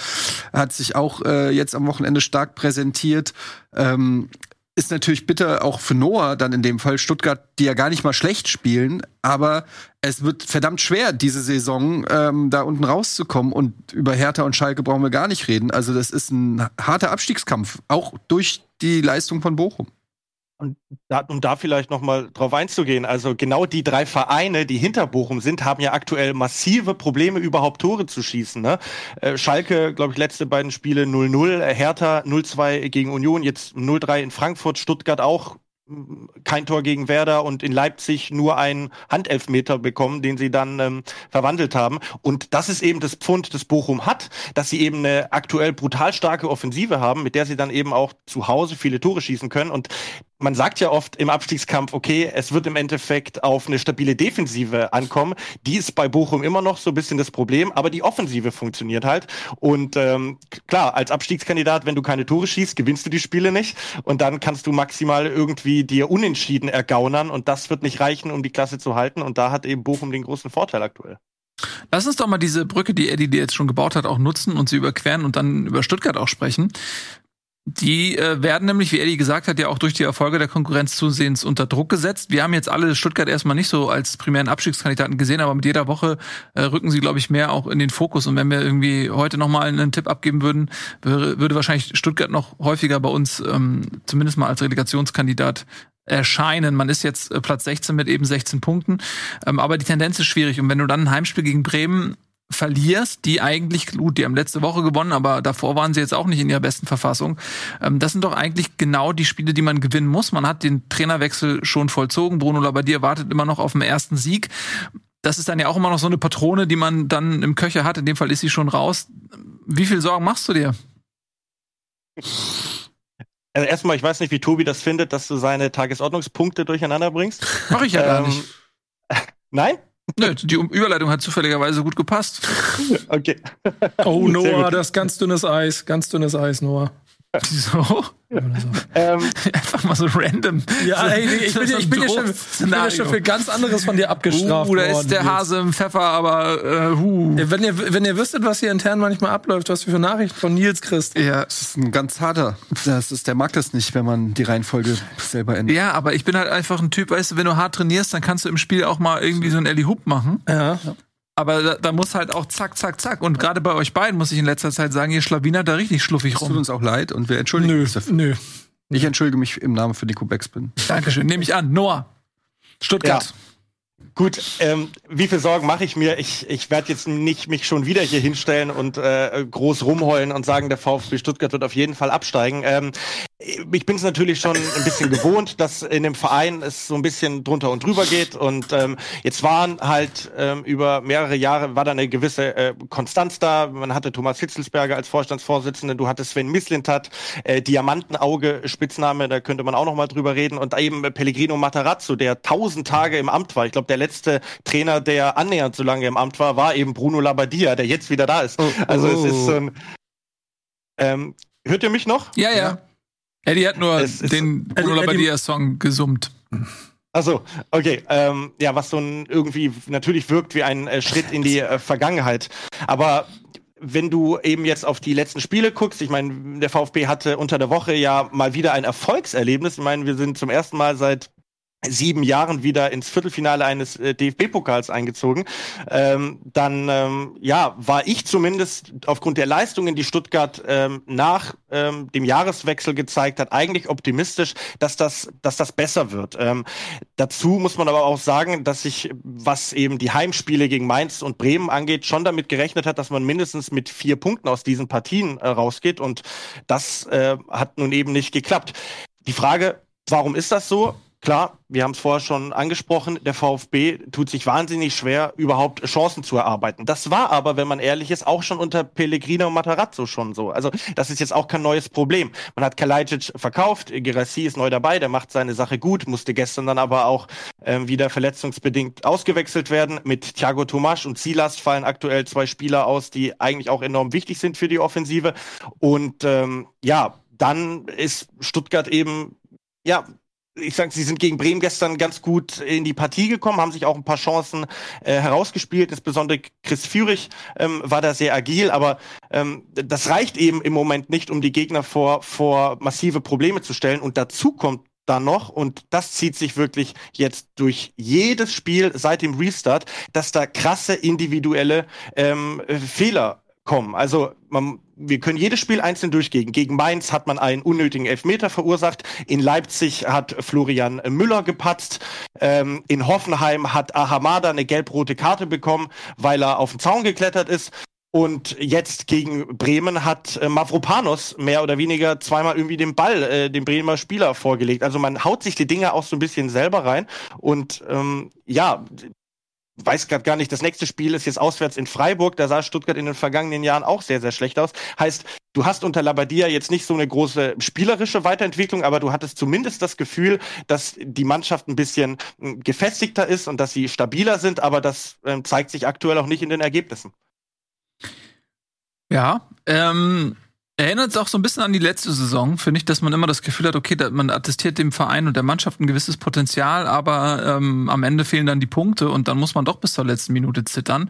Speaker 2: hat sich auch äh, jetzt am Wochenende stark präsentiert. Ähm, ist natürlich bitter auch für Noah dann in dem Fall Stuttgart, die ja gar nicht mal schlecht spielen, aber es wird verdammt schwer diese Saison ähm, da unten rauszukommen und über Hertha und Schalke brauchen wir gar nicht reden. Also das ist ein harter Abstiegskampf, auch durch die Leistung von Bochum.
Speaker 4: Da, um da vielleicht noch mal drauf einzugehen, also genau die drei Vereine, die hinter Bochum sind, haben ja aktuell massive Probleme, überhaupt Tore zu schießen. Ne? Äh, Schalke, glaube ich, letzte beiden Spiele 0-0, äh, Hertha 0-2 gegen Union, jetzt 0-3 in Frankfurt, Stuttgart auch kein Tor gegen Werder und in Leipzig nur einen Handelfmeter bekommen, den sie dann ähm, verwandelt haben. Und das ist eben das Pfund, das Bochum hat, dass sie eben eine aktuell brutal starke Offensive haben, mit der sie dann eben auch zu Hause viele Tore schießen können. Und man sagt ja oft im Abstiegskampf, okay, es wird im Endeffekt auf eine stabile Defensive ankommen. Die ist bei Bochum immer noch so ein bisschen das Problem, aber die Offensive funktioniert halt. Und ähm, klar, als Abstiegskandidat, wenn du keine Tore schießt, gewinnst du die Spiele nicht. Und dann kannst du maximal irgendwie dir unentschieden ergaunern. Und das wird nicht reichen, um die Klasse zu halten. Und da hat eben Bochum den großen Vorteil aktuell.
Speaker 1: Lass uns doch mal diese Brücke, die Eddie dir jetzt schon gebaut hat, auch nutzen und sie überqueren und dann über Stuttgart auch sprechen. Die äh, werden nämlich, wie Eddie gesagt hat, ja auch durch die Erfolge der Konkurrenz zusehends unter Druck gesetzt. Wir haben jetzt alle Stuttgart erstmal nicht so als primären Abstiegskandidaten gesehen, aber mit jeder Woche äh, rücken sie, glaube ich, mehr auch in den Fokus. Und wenn wir irgendwie heute noch mal einen Tipp abgeben würden, würde, würde wahrscheinlich Stuttgart noch häufiger bei uns ähm, zumindest mal als Relegationskandidat erscheinen. Man ist jetzt äh, Platz 16 mit eben 16 Punkten, ähm, aber die Tendenz ist schwierig. Und wenn du dann ein Heimspiel gegen Bremen verlierst, die eigentlich, gut, die haben letzte Woche gewonnen, aber davor waren sie jetzt auch nicht in ihrer besten Verfassung. Ähm, das sind doch eigentlich genau die Spiele, die man gewinnen muss. Man hat den Trainerwechsel schon vollzogen. Bruno Labbadia wartet immer noch auf den ersten Sieg. Das ist dann ja auch immer noch so eine Patrone, die man dann im Köcher hat. In dem Fall ist sie schon raus. Wie viel Sorgen machst du dir?
Speaker 4: Also erstmal, ich weiß nicht, wie Tobi das findet, dass du seine Tagesordnungspunkte durcheinander bringst.
Speaker 1: Mach ich ja gar
Speaker 4: Ähm,
Speaker 1: nicht.
Speaker 4: Nein?
Speaker 1: Nö, die Überleitung hat zufälligerweise gut gepasst.
Speaker 4: Okay.
Speaker 3: Oh, Noah, das ist ganz dünnes Eis. Ganz dünnes Eis, Noah.
Speaker 1: Wieso?
Speaker 4: Ähm,
Speaker 1: Einfach mal so random.
Speaker 3: Ja, ey, ich bin, ja- ich bin, ja schon, ich bin ja schon für ganz anderes von dir abgestraft
Speaker 1: Uh, da ist der
Speaker 3: jetzt.
Speaker 1: Hase im Pfeffer, aber äh, huh.
Speaker 3: Ja, Wenn ihr, wenn ihr wüsstet, was hier intern manchmal abläuft, was wir für Nachrichten von Nils kriegst.
Speaker 1: Ja.
Speaker 2: Das ist ein ganz harter. Das ist, der mag das nicht, wenn man die Reihenfolge selber ändert.
Speaker 1: ja, aber ich bin halt einfach ein Typ, weißt du, wenn du hart trainierst, dann kannst du im Spiel auch mal irgendwie so ein Ellie Hoop machen.
Speaker 3: Ja.
Speaker 1: Aber da, da muss halt auch zack, zack, zack. Und gerade bei euch beiden muss ich in letzter Zeit sagen, ihr Schlawiner da richtig schluffig
Speaker 2: Es tut
Speaker 1: rum.
Speaker 2: uns auch leid und wir entschuldigen
Speaker 3: Nö,
Speaker 2: uns dafür.
Speaker 3: nö.
Speaker 2: Ich entschuldige mich im Namen für Nico Backspin.
Speaker 1: Dankeschön. Nehme ich an. Noah. Stuttgart.
Speaker 4: Gut, ähm, wie viel Sorgen mache ich mir? Ich, ich werde jetzt nicht mich schon wieder hier hinstellen und äh, groß rumheulen und sagen, der VfB Stuttgart wird auf jeden Fall absteigen. Ähm, ich bin es natürlich schon ein bisschen gewohnt, dass in dem Verein es so ein bisschen drunter und drüber geht. Und ähm, jetzt waren halt ähm, über mehrere Jahre war da eine gewisse äh, Konstanz da. Man hatte Thomas Hitzelsberger als Vorstandsvorsitzenden, du hattest Sven Mislintat, äh, Diamantenauge, Spitzname, da könnte man auch noch mal drüber reden. Und eben Pellegrino Matarazzo, der tausend Tage im Amt war. Ich glaube, der letzte Trainer, der annähernd so lange im Amt war, war eben Bruno Labbadia, der jetzt wieder da ist. Also es ist so ein ähm, Hört ihr mich noch?
Speaker 1: Ja, ja. Eddie hat nur
Speaker 4: Es
Speaker 1: den Bruno
Speaker 3: Eddie-
Speaker 1: Labbadia-Song gesummt.
Speaker 4: Also, okay, ähm, ja, was so ein irgendwie natürlich wirkt wie ein äh, Schritt in die äh, Vergangenheit. Aber wenn du eben jetzt auf die letzten Spiele guckst, ich meine, der VfB hatte unter der Woche ja mal wieder ein Erfolgserlebnis. Ich meine, wir sind zum ersten Mal seit sieben Jahren wieder ins Viertelfinale eines äh, DFB-Pokals eingezogen, ähm, dann ähm, ja war ich zumindest aufgrund der Leistungen, die Stuttgart ähm, nach ähm, dem Jahreswechsel gezeigt hat, eigentlich optimistisch, dass das, dass das besser wird. Ähm, dazu muss man aber auch sagen, dass sich, was eben die Heimspiele gegen Mainz und Bremen angeht, schon damit gerechnet hat, dass man mindestens mit vier Punkten aus diesen Partien äh, rausgeht und das äh, hat nun eben nicht geklappt. Die Frage, warum ist das so? Klar, wir haben es vorher schon angesprochen, der VfB tut sich wahnsinnig schwer, überhaupt Chancen zu erarbeiten. Das war aber, wenn man ehrlich ist, auch schon unter Pellegrino und Matarazzo schon so. Also das ist jetzt auch kein neues Problem. Man hat Kalajdzic verkauft, Gerassi ist neu dabei, der macht seine Sache gut, musste gestern dann aber auch ähm, wieder verletzungsbedingt ausgewechselt werden. Mit Thiago Tomasch und Silas fallen aktuell zwei Spieler aus, die eigentlich auch enorm wichtig sind für die Offensive. Und ähm, ja, dann ist Stuttgart eben ja, ich sag, sie sind gegen Bremen gestern ganz gut in die Partie gekommen, haben sich auch ein paar Chancen äh, herausgespielt. Insbesondere Chris Führig ähm, war da sehr agil, aber ähm, das reicht eben im Moment nicht, um die Gegner vor, vor massive Probleme zu stellen. Und dazu kommt dann noch, und das zieht sich wirklich jetzt durch jedes Spiel seit dem Restart, dass da krasse individuelle ähm, äh, Fehler kommen. Also man, wir können jedes Spiel einzeln durchgehen. Gegen Mainz hat man einen unnötigen Elfmeter verursacht. In Leipzig hat Florian Müller gepatzt. Ähm, in Hoffenheim hat Ahamada eine gelb-rote Karte bekommen, weil er auf den Zaun geklettert ist. Und jetzt gegen Bremen hat äh, Mavropanos mehr oder weniger zweimal irgendwie den Ball äh, dem Bremer Spieler vorgelegt. Also man haut sich die Dinge auch so ein bisschen selber rein. Und ähm, ja, weiß gerade gar nicht, das nächste Spiel ist jetzt auswärts in Freiburg. Da sah Stuttgart in den vergangenen Jahren auch sehr, sehr schlecht aus. Heißt, du hast unter Labadia jetzt nicht so eine große spielerische Weiterentwicklung, aber du hattest zumindest das Gefühl, dass die Mannschaft ein bisschen äh, gefestigter ist und dass sie stabiler sind, aber das ähm, zeigt sich aktuell auch nicht in den Ergebnissen.
Speaker 1: Ja, ähm, Erinnert es auch so ein bisschen an die letzte Saison, finde ich, dass man immer das Gefühl hat, okay, man attestiert dem Verein und der Mannschaft ein gewisses Potenzial, aber ähm, am Ende fehlen dann die Punkte und dann muss man doch bis zur letzten Minute zittern.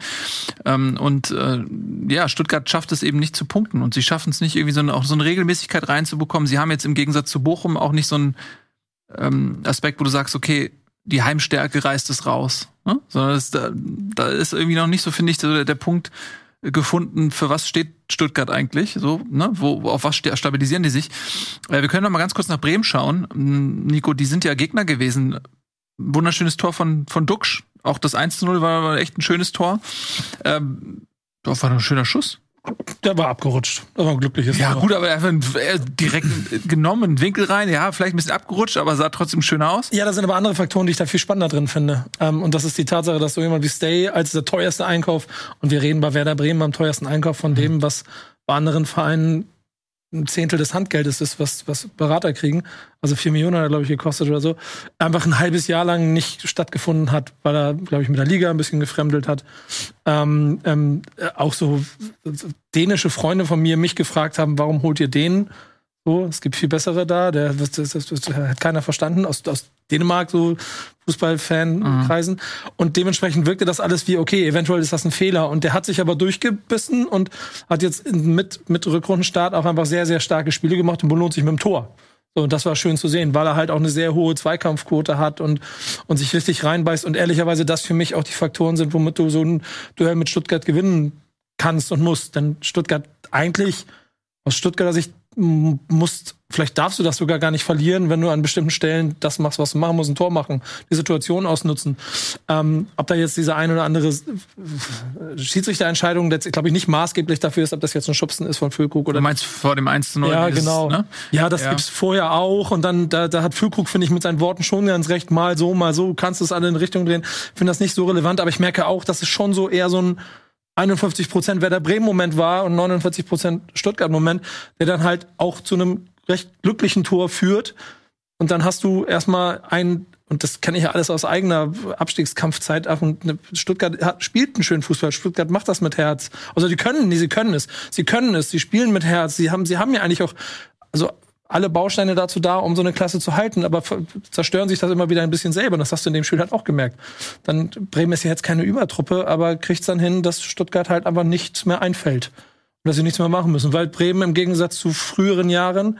Speaker 1: Ähm, und äh, ja, Stuttgart schafft es eben nicht zu punkten und sie schaffen es nicht irgendwie so eine, auch so eine Regelmäßigkeit reinzubekommen. Sie haben jetzt im Gegensatz zu Bochum auch nicht so einen ähm, Aspekt, wo du sagst, okay, die Heimstärke reißt es raus, ne? sondern das, da, da ist irgendwie noch nicht so, finde ich, so der, der Punkt gefunden, für was steht Stuttgart eigentlich, so, ne, wo, auf was stabilisieren die sich. Äh, wir können noch mal ganz kurz nach Bremen schauen. Nico, die sind ja Gegner gewesen. Wunderschönes Tor von, von Duxch. Auch das 1 0 war, war echt ein schönes Tor. Ähm, das war ein schöner Schuss.
Speaker 3: Der war abgerutscht. Das war ein glückliches
Speaker 1: Ja,
Speaker 3: Tor.
Speaker 1: gut, aber einfach direkt genommen, Winkel rein, ja, vielleicht ein bisschen abgerutscht, aber sah trotzdem schön aus.
Speaker 3: Ja, da sind aber andere Faktoren, die ich da viel spannender drin finde. Ähm, und das ist die Tatsache, dass so jemand wie Stay als der teuerste Einkauf, und wir reden bei Werder Bremen am teuersten Einkauf von dem, was bei anderen Vereinen ein Zehntel des Handgeldes ist, was, was Berater kriegen. Also vier Millionen hat er, glaube ich, gekostet oder so. Einfach ein halbes Jahr lang nicht stattgefunden hat, weil er, glaube ich, mit der Liga ein bisschen gefremdelt hat. Ähm, ähm, äh, auch so so dänische Freunde von mir mich gefragt haben, warum holt ihr den? So, es gibt viel bessere da. Der, das, das, das, das hat keiner verstanden aus, aus Dänemark, so Fußballfankreisen. Und dementsprechend wirkte das alles wie, okay, eventuell ist das ein Fehler. Und der hat sich aber durchgebissen und hat jetzt mit, mit Rückrundenstart auch einfach sehr, sehr starke Spiele gemacht und belohnt sich mit dem Tor. So, und das war schön zu sehen, weil er halt auch eine sehr hohe Zweikampfquote hat und, und sich richtig reinbeißt. Und ehrlicherweise das für mich auch die Faktoren sind, womit du so ein Duell mit Stuttgart gewinnen kannst und musst. Denn Stuttgart eigentlich, aus Stuttgarter Sicht, musst, vielleicht darfst du das sogar gar nicht verlieren, wenn du an bestimmten Stellen das machst, was du machen musst, ein Tor machen, die Situation ausnutzen. Ähm, ob da jetzt diese ein oder andere äh, Schiedsrichterentscheidung, jetzt glaube ich nicht maßgeblich dafür ist, ob das jetzt ein Schubsen ist von Füllkrug oder
Speaker 1: Du meinst vor dem 1 zu 0
Speaker 3: ja,
Speaker 1: dieses,
Speaker 3: genau.
Speaker 1: Ne?
Speaker 3: Ja, das
Speaker 1: Ja.
Speaker 3: gibt's vorher auch. Und dann, da, da hat Füllkrug, finde ich, mit seinen Worten schon ganz recht. Mal so, mal so, kannst du es alle in Richtung drehen. Finde das nicht so relevant, aber ich merke auch, dass es schon so eher so ein 51% Werder Bremen-Moment war und 49% Stuttgart-Moment, der dann halt auch zu einem recht glücklichen Tor führt. Und dann hast du erstmal ein, und das kenne ich ja alles aus eigener Abstiegskampfzeit, ach, und Stuttgart hat, spielt einen schönen Fußball. Stuttgart macht das mit Herz. Also die können, nee, sie können es. Sie können es, sie spielen mit Herz. Sie haben, sie haben ja eigentlich auch, also alle Bausteine dazu da, um so eine Klasse zu halten, aber zerstören sich das immer wieder ein bisschen selber. Und das hast du in dem Spiel halt auch gemerkt. Dann Bremen ist ja jetzt keine Übertruppe, aber kriegt dann hin, dass Stuttgart halt einfach nichts mehr einfällt. Und dass sie nichts mehr machen müssen. Weil Bremen im Gegensatz zu früheren Jahren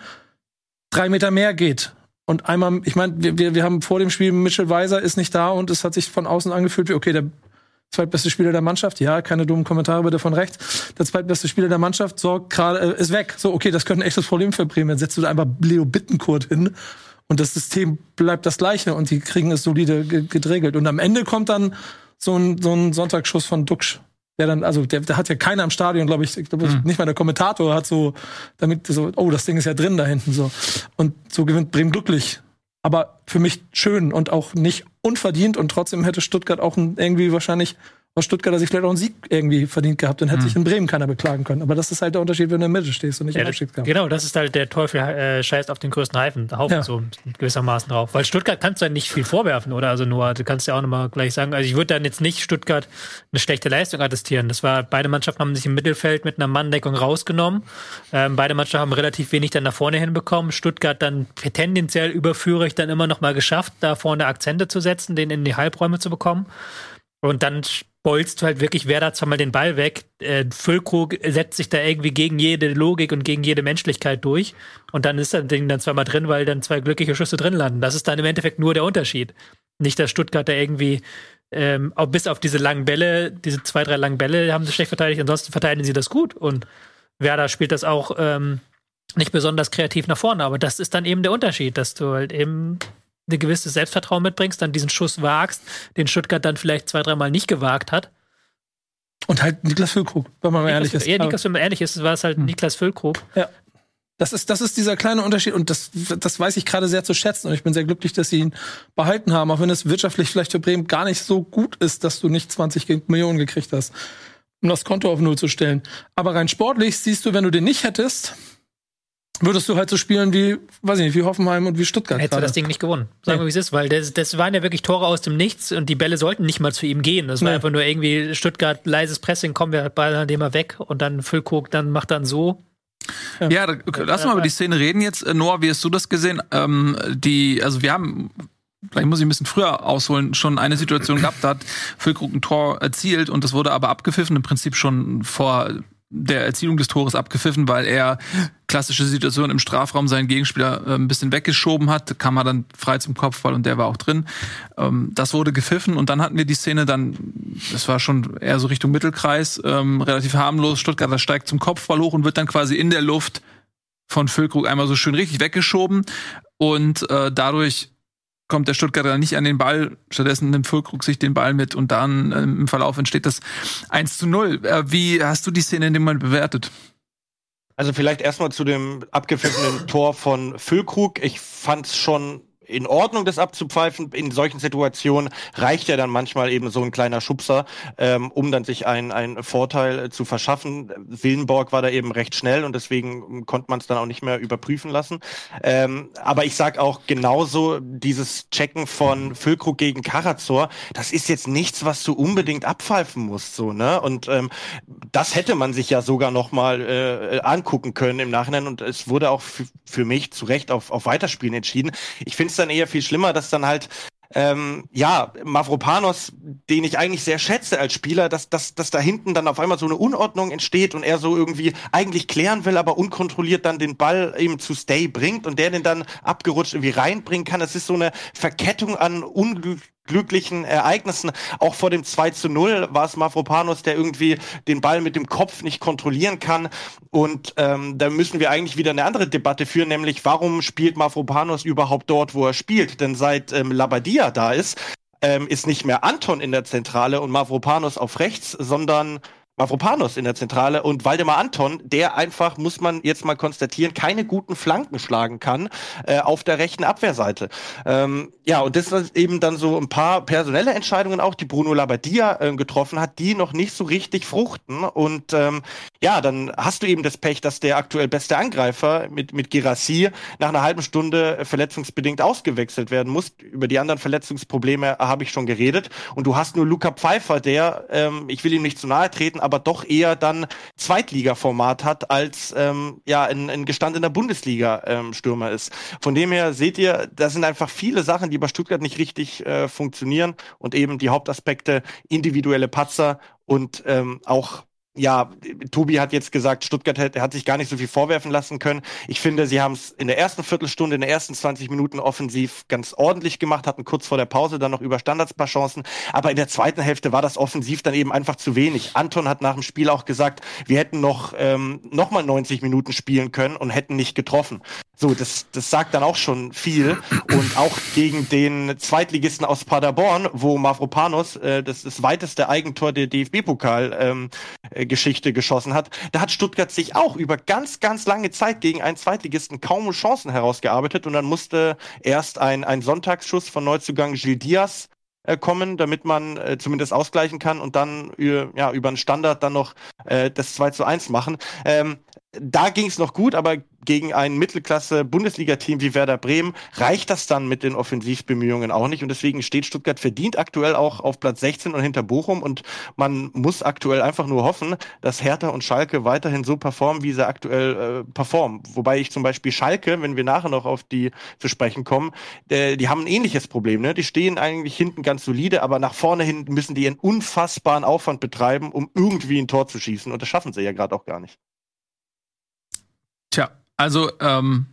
Speaker 3: drei Meter mehr geht. Und einmal, ich meine, wir, wir, wir haben vor dem Spiel Mitchell Weiser ist nicht da und es hat sich von außen angefühlt wie, okay, der zweitbeste Spieler der Mannschaft, ja, keine dummen Kommentare bitte von rechts. Der zweitbeste Spieler der Mannschaft sorgt gerade, äh, ist weg. So, okay, das könnte ein echtes Problem für Bremen. Jetzt setzt du da einfach Leo Bittencourt hin und das System bleibt das gleiche und die kriegen es solide ge gedregelt. Und am Ende kommt dann so ein, so ein Sonntagsschuss von Duxch. Der dann, also der, der hat ja keiner im Stadion, glaube ich, ich glaub, nicht mal der Kommentator hat so, damit so, oh, das Ding ist ja drin da hinten so. Und so gewinnt Bremen glücklich. Aber für mich schön und auch nicht unverdient und trotzdem hätte Stuttgart auch irgendwie wahrscheinlich aus Stuttgarter Sicht vielleicht auch einen Sieg irgendwie verdient gehabt und hätte sich in Bremen keiner beklagen können. Aber das ist halt der Unterschied, wenn du in der Mitte stehst und nicht
Speaker 5: Ja,
Speaker 3: im Abstiegskampf.
Speaker 5: genau, das ist halt der Teufel äh, scheißt auf den größten Haufen, Haufen
Speaker 3: Ja.
Speaker 5: so gewissermaßen drauf. Weil Stuttgart kannst du ja nicht viel vorwerfen, oder? Also nur, du kannst ja auch nochmal gleich sagen, also ich würde dann jetzt nicht Stuttgart eine schlechte Leistung attestieren. Das war, beide Mannschaften haben sich im Mittelfeld mit einer Manndeckung rausgenommen. Ähm, beide Mannschaften haben relativ wenig dann nach vorne hinbekommen. Stuttgart dann tendenziell überführig dann immer noch mal geschafft, da vorne Akzente zu setzen, den in die Halbräume zu bekommen. Und dann bolzt halt wirklich Werder zweimal den Ball weg. Äh, Füllkrug setzt sich da irgendwie gegen jede Logik und gegen jede Menschlichkeit durch. Und dann ist das Ding dann zweimal drin, weil dann zwei glückliche Schüsse drin landen. Das ist dann im Endeffekt nur der Unterschied. Nicht, dass Stuttgart da irgendwie, ähm, auch bis auf diese langen Bälle, diese zwei, drei langen Bälle haben sie schlecht verteidigt. Ansonsten verteidigen sie das gut. Und Werder spielt das auch ähm, nicht besonders kreativ nach vorne. Aber das ist dann eben der Unterschied, dass du halt eben ein gewisses Selbstvertrauen mitbringst, dann diesen Schuss wagst, den Stuttgart dann vielleicht zwei, dreimal nicht gewagt hat.
Speaker 3: Und halt Niklas Füllkrug, wenn man mal ehrlich ist.
Speaker 5: Ja, Niklas, wenn man ehrlich ist, war es halt Niklas Füllkrug.
Speaker 3: Das ist, das ist dieser kleine Unterschied und das, das weiß ich gerade sehr zu schätzen und ich bin sehr glücklich, dass sie ihn behalten haben, auch wenn es wirtschaftlich vielleicht für Bremen gar nicht so gut ist, dass du nicht 20 ge- Millionen gekriegt hast, um das Konto auf Null zu stellen. Aber rein sportlich siehst du, wenn du den nicht hättest, würdest du halt so spielen wie, weiß ich nicht, wie Hoffenheim und wie Stuttgart.
Speaker 5: Hättest du das Ding nicht gewonnen. Sagen wir,
Speaker 3: Nee.
Speaker 5: wie es ist, weil das, das waren ja wirklich Tore aus dem Nichts und die Bälle sollten nicht mal zu ihm gehen. Das war
Speaker 3: Nee.
Speaker 5: einfach nur irgendwie Stuttgart, leises Pressing, kommen wir Ball an dem mal weg und dann Füllkrug, dann macht dann so.
Speaker 1: Ja, da, okay, lass mal über die Szene reden jetzt. Äh, Noah, wie hast du das gesehen? Ähm, die, also wir haben, vielleicht muss ich ein bisschen früher ausholen, schon eine Situation gehabt, da hat Füllkrug ein Tor erzielt und das wurde aber abgepfiffen, im Prinzip schon vor der Erzielung des Tores abgepfiffen, weil er klassische Situation im Strafraum seinen Gegenspieler äh, ein bisschen weggeschoben hat, kam er dann frei zum Kopfball und der war auch drin. Ähm, das wurde gepfiffen und dann hatten wir die Szene dann, das war schon eher so Richtung Mittelkreis, ähm, relativ harmlos. Stuttgarter steigt zum Kopfball hoch und wird dann quasi in der Luft von Füllkrug einmal so schön richtig weggeschoben und äh, dadurch kommt der Stuttgarter nicht an den Ball, stattdessen nimmt Füllkrug sich den Ball mit und dann äh, im Verlauf entsteht das 1 zu 0. Äh, wie hast du die Szene in dem Moment bewertet?
Speaker 4: Also vielleicht erstmal zu dem abgepfiffenen Tor von Füllkrug. Ich fand's schon in Ordnung, das abzupfeifen. In solchen Situationen reicht ja dann manchmal eben so ein kleiner Schubser, ähm, um dann sich einen, Vorteil äh, zu verschaffen. Willenborg war da eben recht schnell und deswegen konnte man es dann auch nicht mehr überprüfen lassen. Ähm, aber ich sag auch genauso, dieses Checken von Füllkrug gegen Karazor, das ist jetzt nichts, was du unbedingt abpfeifen musst, so, ne? Und ähm, das hätte man sich ja sogar noch mal äh, angucken können im Nachhinein und es wurde auch für mich zu Recht auf, auf Weiterspielen entschieden. Ich finde dann eher viel schlimmer, dass dann halt ähm, ja, Mavropanos, den ich eigentlich sehr schätze als Spieler, dass, dass, dass da hinten dann auf einmal so eine Unordnung entsteht und er so irgendwie eigentlich klären will, aber unkontrolliert dann den Ball eben zu Stay bringt und der den dann abgerutscht irgendwie reinbringen kann. Das ist so eine Verkettung an Unglück glücklichen Ereignissen. Auch vor dem 2 zu 0 war es Mavropanos, der irgendwie den Ball mit dem Kopf nicht kontrollieren kann. Und ähm, da müssen wir eigentlich wieder eine andere Debatte führen, nämlich warum spielt Mavropanos überhaupt dort, wo er spielt? Denn seit ähm, Labadia da ist, ähm, ist nicht mehr Anton in der Zentrale und Mavropanos auf rechts, sondern Mavropanos in der Zentrale und Waldemar Anton, der einfach, muss man jetzt mal konstatieren, keine guten Flanken schlagen kann äh, auf der rechten Abwehrseite. Ähm, ja, und das sind eben dann so ein paar personelle Entscheidungen auch, die Bruno Labbadia äh, getroffen hat, die noch nicht so richtig fruchten. Und ähm, ja, dann hast du eben das Pech, dass der aktuell beste Angreifer mit, mit Girassi nach einer halben Stunde verletzungsbedingt ausgewechselt werden muss. Über die anderen Verletzungsprobleme habe ich schon geredet. Und du hast nur Luca Pfeiffer, der, ähm, ich will ihm nicht zu nahe treten, aber doch eher dann Zweitliga-Format hat, als ähm, ja ein, ein gestandener Bundesliga-Stürmer ähm, ist. Von dem her seht ihr, da sind einfach viele Sachen, die bei Stuttgart nicht richtig äh, funktionieren und eben die Hauptaspekte individuelle Patzer und ähm, auch ja, Tobi hat jetzt gesagt, Stuttgart hat, hat sich gar nicht so viel vorwerfen lassen können. Ich finde, sie haben es in der ersten Viertelstunde, in den ersten 20 Minuten offensiv ganz ordentlich gemacht, hatten kurz vor der Pause dann noch über Standards paar Chancen. Aber in der zweiten Hälfte war das offensiv dann eben einfach zu wenig. Anton hat nach dem Spiel auch gesagt, wir hätten noch, ähm, noch mal 90 Minuten spielen können und hätten nicht getroffen. So, das, das sagt dann auch schon viel. Und auch gegen den Zweitligisten aus Paderborn, wo Mavropanos äh, das, das weiteste Eigentor der DFB-Pokal-Geschichte ähm, äh, geschossen hat, da hat Stuttgart sich auch über ganz, ganz lange Zeit gegen einen Zweitligisten kaum Chancen herausgearbeitet. Und dann musste erst ein, ein Sonntagsschuss von Neuzugang Gilles Diaz äh, kommen, damit man äh, zumindest ausgleichen kann und dann äh, ja, über einen Standard dann noch äh, das 2 zu 1 machen. Ähm, da ging es noch gut, aber gegen ein Mittelklasse-Bundesliga-Team wie Werder Bremen reicht das dann mit den Offensivbemühungen auch nicht. Und deswegen steht Stuttgart verdient aktuell auch auf Platz 16 und hinter Bochum. Und man muss aktuell einfach nur hoffen, dass Hertha und Schalke weiterhin so performen, wie sie aktuell äh, performen. Wobei ich zum Beispiel Schalke, wenn wir nachher noch auf die zu sprechen kommen, äh, die haben ein ähnliches Problem. Ne? Die stehen eigentlich hinten ganz solide, aber nach vorne hin müssen die einen unfassbaren Aufwand betreiben, um irgendwie ein Tor zu schießen. Und das schaffen sie ja gerade auch gar nicht.
Speaker 1: Also ähm,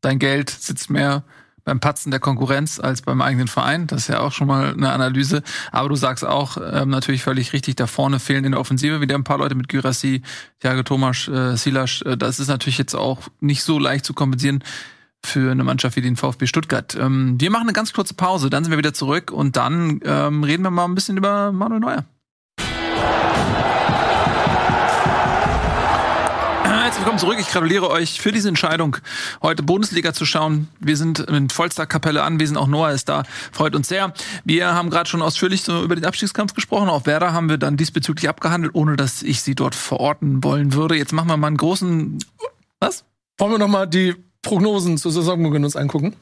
Speaker 1: dein Geld sitzt mehr beim Patzen der Konkurrenz als beim eigenen Verein. Das ist ja auch schon mal eine Analyse. Aber du sagst auch ähm, natürlich völlig richtig, da vorne fehlen in der Offensive wieder ein paar Leute mit Gyrassi, Thiago Thomas, äh, Silas. Äh, das ist natürlich jetzt auch nicht so leicht zu kompensieren für eine Mannschaft wie den VfB Stuttgart. Ähm, wir machen eine ganz kurze Pause, dann sind wir wieder zurück und dann ähm, reden wir mal ein bisschen über Manuel Neuer. Herzlich willkommen zurück. Ich gratuliere euch für diese Entscheidung, heute Bundesliga zu schauen. Wir sind in vollster Kapelle anwesend. Auch Noah ist da. Freut uns sehr. Wir haben gerade schon ausführlich so über den Abstiegskampf gesprochen. Auch Werder haben wir dann diesbezüglich abgehandelt, ohne dass ich sie dort verorten wollen würde. Jetzt machen wir mal einen großen. Was?
Speaker 3: Wollen wir noch mal die Prognosen zur Saisonbeginn uns angucken?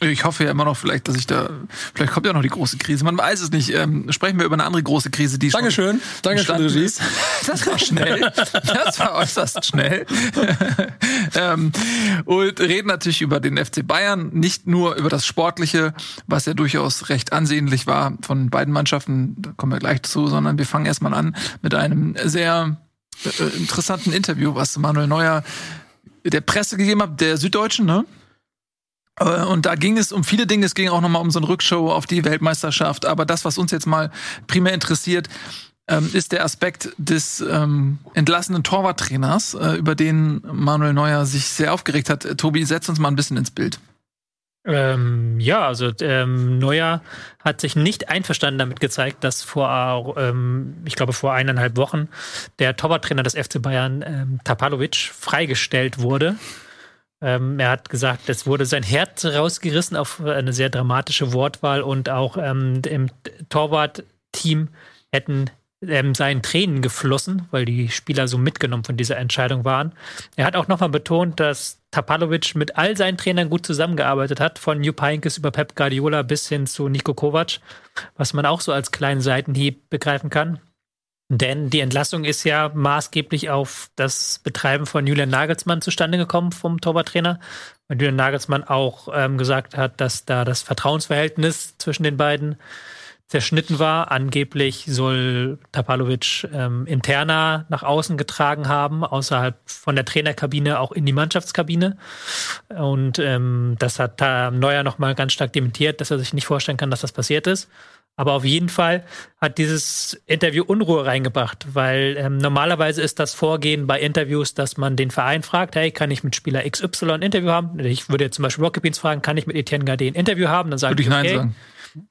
Speaker 1: Ich hoffe ja immer noch vielleicht, dass ich da, vielleicht kommt ja noch die große Krise. Man weiß es nicht. Ähm, sprechen wir über eine andere große Krise, die schon
Speaker 3: Dankeschön. Dankeschön,
Speaker 1: entstanden
Speaker 3: Regie.
Speaker 1: ist. Das war schnell. Das war äußerst schnell. ähm, und reden natürlich über den FC Bayern, nicht nur über das Sportliche, was ja durchaus recht ansehnlich war von beiden Mannschaften, da kommen wir gleich zu, sondern wir fangen erstmal an mit einem sehr äh, interessanten Interview, was Manuel Neuer der Presse gegeben hat, der Süddeutschen, ne? Äh, Und da ging es um viele Dinge. Es ging auch nochmal um so eine Rückshow auf die Weltmeisterschaft. Aber das, was uns jetzt mal primär interessiert, ähm, ist der Aspekt des ähm, entlassenen Torwarttrainers, äh, über den Manuel Neuer sich sehr aufgeregt hat. Äh, Tobi, setz uns mal ein bisschen ins Bild.
Speaker 5: Ähm, ja, also ähm, Neuer hat sich nicht einverstanden damit gezeigt, dass vor, ähm, ich glaube, vor eineinhalb Wochen der Torwarttrainer des FC Bayern, ähm, Tapalovic, freigestellt wurde. Ähm, er hat gesagt, es wurde sein Herz rausgerissen auf eine sehr dramatische Wortwahl und auch ähm, im Torwartteam hätten ähm, seinen Tränen geflossen, weil die Spieler so mitgenommen von dieser Entscheidung waren. Er hat auch nochmal betont, dass Tapalovic mit all seinen Trainern gut zusammengearbeitet hat, von Jupp Heynckes über Pep Guardiola bis hin zu Niko Kovac, was man auch so als kleinen Seitenhieb begreifen kann. Denn die Entlassung ist ja maßgeblich auf das Betreiben von Julian Nagelsmann zustande gekommen vom Torwarttrainer. Und Julian Nagelsmann auch ähm, gesagt hat, dass da das Vertrauensverhältnis zwischen den beiden zerschnitten war. Angeblich soll Tapalovic ähm, interner nach außen getragen haben, außerhalb von der Trainerkabine auch in die Mannschaftskabine. Und ähm, das hat da Neuer nochmal ganz stark dementiert, dass er sich nicht vorstellen kann, dass das passiert ist. Aber auf jeden Fall hat dieses Interview Unruhe reingebracht, weil ähm, normalerweise ist das Vorgehen bei Interviews, dass man den Verein fragt, hey, kann ich mit Spieler XY ein Interview haben? Ich würde jetzt zum Beispiel Rocket Beans fragen, kann ich mit Etienne Gardet ein Interview haben? Dann sagen
Speaker 1: Würde ich
Speaker 5: die,
Speaker 1: Nein
Speaker 5: okay.
Speaker 1: sagen.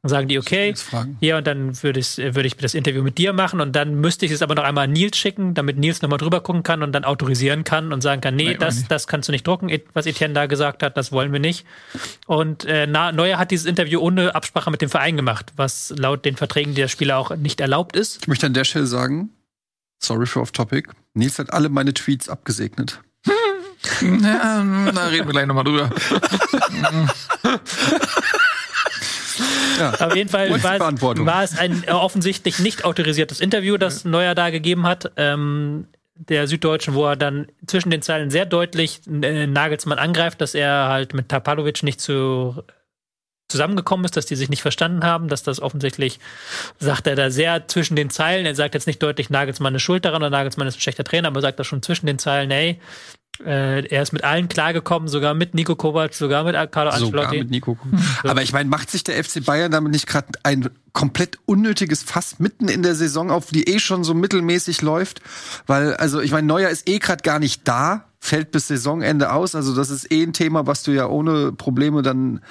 Speaker 5: Dann sagen die, okay, ja, und dann würde ich, würde ich das Interview mit dir machen und dann müsste ich es aber noch einmal an Nils schicken, damit Nils nochmal drüber gucken kann und dann autorisieren kann und sagen kann, nee,
Speaker 1: Nee,
Speaker 5: das, das kannst du nicht drucken, was Etienne da gesagt hat, das wollen wir nicht. Und äh, Neuer hat dieses Interview ohne Absprache mit dem Verein gemacht, was laut den Verträgen der Spieler auch nicht erlaubt ist.
Speaker 2: Ich möchte an der Stelle sagen, sorry for off topic, Nils hat alle meine Tweets abgesegnet.
Speaker 1: Ja, da reden wir gleich nochmal drüber.
Speaker 5: Auf jeden Fall war, war es ein äh, offensichtlich nicht autorisiertes Interview, das Neuer da gegeben hat. Ähm, der Süddeutschen, wo er dann zwischen den Zeilen sehr deutlich äh, Nagelsmann angreift, dass er halt mit Tapalovic nicht zu, zusammengekommen ist, dass die sich nicht verstanden haben, dass das offensichtlich, sagt er da sehr zwischen den Zeilen, er sagt jetzt nicht deutlich, Nagelsmann ist schuld daran oder Nagelsmann ist ein schlechter Trainer, aber er sagt das schon zwischen den Zeilen, ey, äh, er ist mit allen klargekommen, sogar mit Nico Kovac, sogar mit Carlo
Speaker 2: Sogar
Speaker 5: Ancelotti.
Speaker 2: mit Nico. Aber ich meine, macht sich der FC Bayern damit nicht gerade ein komplett unnötiges Fass mitten in der Saison auf, die eh schon so mittelmäßig läuft? Weil, also ich meine, Neuer ist eh gerade gar nicht da, fällt bis Saisonende aus. Also das ist eh ein Thema, was du ja ohne Probleme dann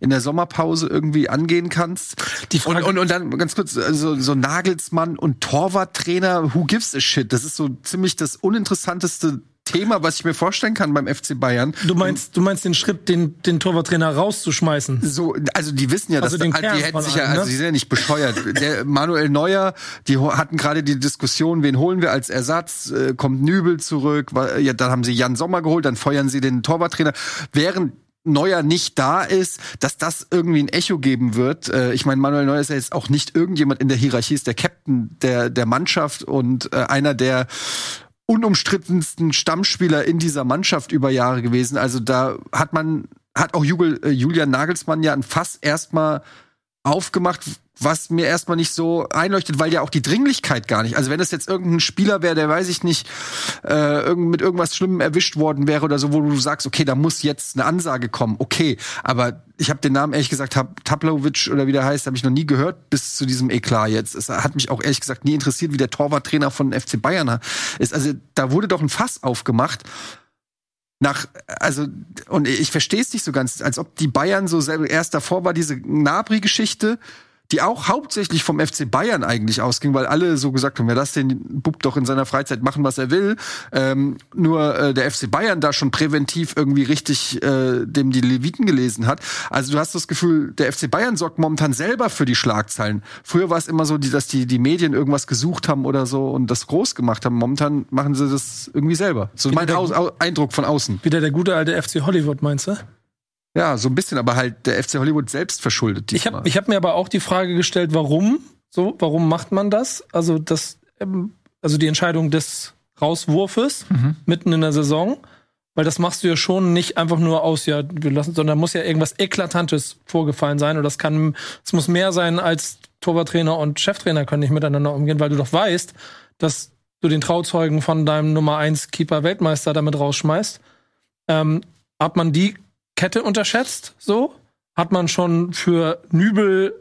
Speaker 2: in der Sommerpause irgendwie angehen kannst. Und, und, und dann ganz kurz, also so Nagelsmann und Torwarttrainer, who gives a shit? Das ist so ziemlich das uninteressanteste Thema, was ich mir vorstellen kann beim FC Bayern.
Speaker 3: Du meinst, du meinst den Schritt, den, den Torwarttrainer rauszuschmeißen?
Speaker 2: So, also die wissen ja,
Speaker 3: Also
Speaker 2: dass
Speaker 3: den
Speaker 2: da, die hätten sich ja, also
Speaker 3: ne?
Speaker 2: die sind ja nicht bescheuert. Der Manuel Neuer, die hatten gerade die Diskussion, wen holen wir als Ersatz? Äh, kommt Nübel zurück? Ja, dann haben sie Jan Sommer geholt, dann feuern sie den Torwarttrainer. Während Neuer nicht da ist, dass das irgendwie ein Echo geben wird. Äh, ich meine, Manuel Neuer ist ja jetzt auch nicht irgendjemand in der Hierarchie, ist der Captain der, der Mannschaft und äh, einer der unumstrittensten Stammspieler in dieser Mannschaft über Jahre gewesen. Also da hat man, hat auch Jubel, äh, Julian Nagelsmann ja ein Fass erstmal aufgemacht, was mir erstmal nicht so einleuchtet, weil ja auch die Dringlichkeit gar nicht. Also wenn es jetzt irgendein Spieler wäre, der weiß ich nicht, äh, mit irgendwas Schlimmem erwischt worden wäre oder so, wo du sagst, okay, da muss jetzt eine Ansage kommen, okay. Aber ich habe den Namen ehrlich gesagt, hab, Taplovic oder wie der heißt, habe ich noch nie gehört bis zu diesem Eklat jetzt. Es hat mich auch ehrlich gesagt nie interessiert, wie der Torwarttrainer von FC Bayern ist. Also da wurde doch ein Fass aufgemacht nach, also, und ich verstehe es nicht so ganz, als ob die Bayern so selber, erst davor war diese Nabri-Geschichte, die auch hauptsächlich vom FC Bayern eigentlich ausging, weil alle so gesagt haben, ja, lass den Bub doch in seiner Freizeit machen, was er will. Ähm, nur äh, der FC Bayern da schon präventiv irgendwie richtig äh, dem die Leviten gelesen hat. Also du hast das Gefühl, der FC Bayern sorgt momentan selber für die Schlagzeilen. Früher war es immer so, die, dass die, die Medien irgendwas gesucht haben oder so und das groß gemacht haben. Momentan machen sie das irgendwie selber. So mein
Speaker 3: der-
Speaker 2: Eindruck von außen.
Speaker 3: Wieder der gute alte FC Hollywood, meinst du?
Speaker 2: Ja, so ein bisschen, aber halt der FC Hollywood selbst verschuldet.
Speaker 3: Ich habe ich hab mir aber auch die Frage gestellt, warum? So, warum macht man das? Also das, ähm, also die Entscheidung des Rauswurfes mitten in der Saison, weil das machst du ja schon nicht einfach nur aus, ja, wir lassen, sondern muss ja irgendwas Eklatantes vorgefallen sein. Und das kann, es muss mehr sein als Torwarttrainer und Cheftrainer können nicht miteinander umgehen, weil du doch weißt, dass du den Trauzeugen von deinem Nummer 1 Keeper Weltmeister damit rausschmeißt. Ähm, hat man die Kette unterschätzt, so? Hat man schon für Nübel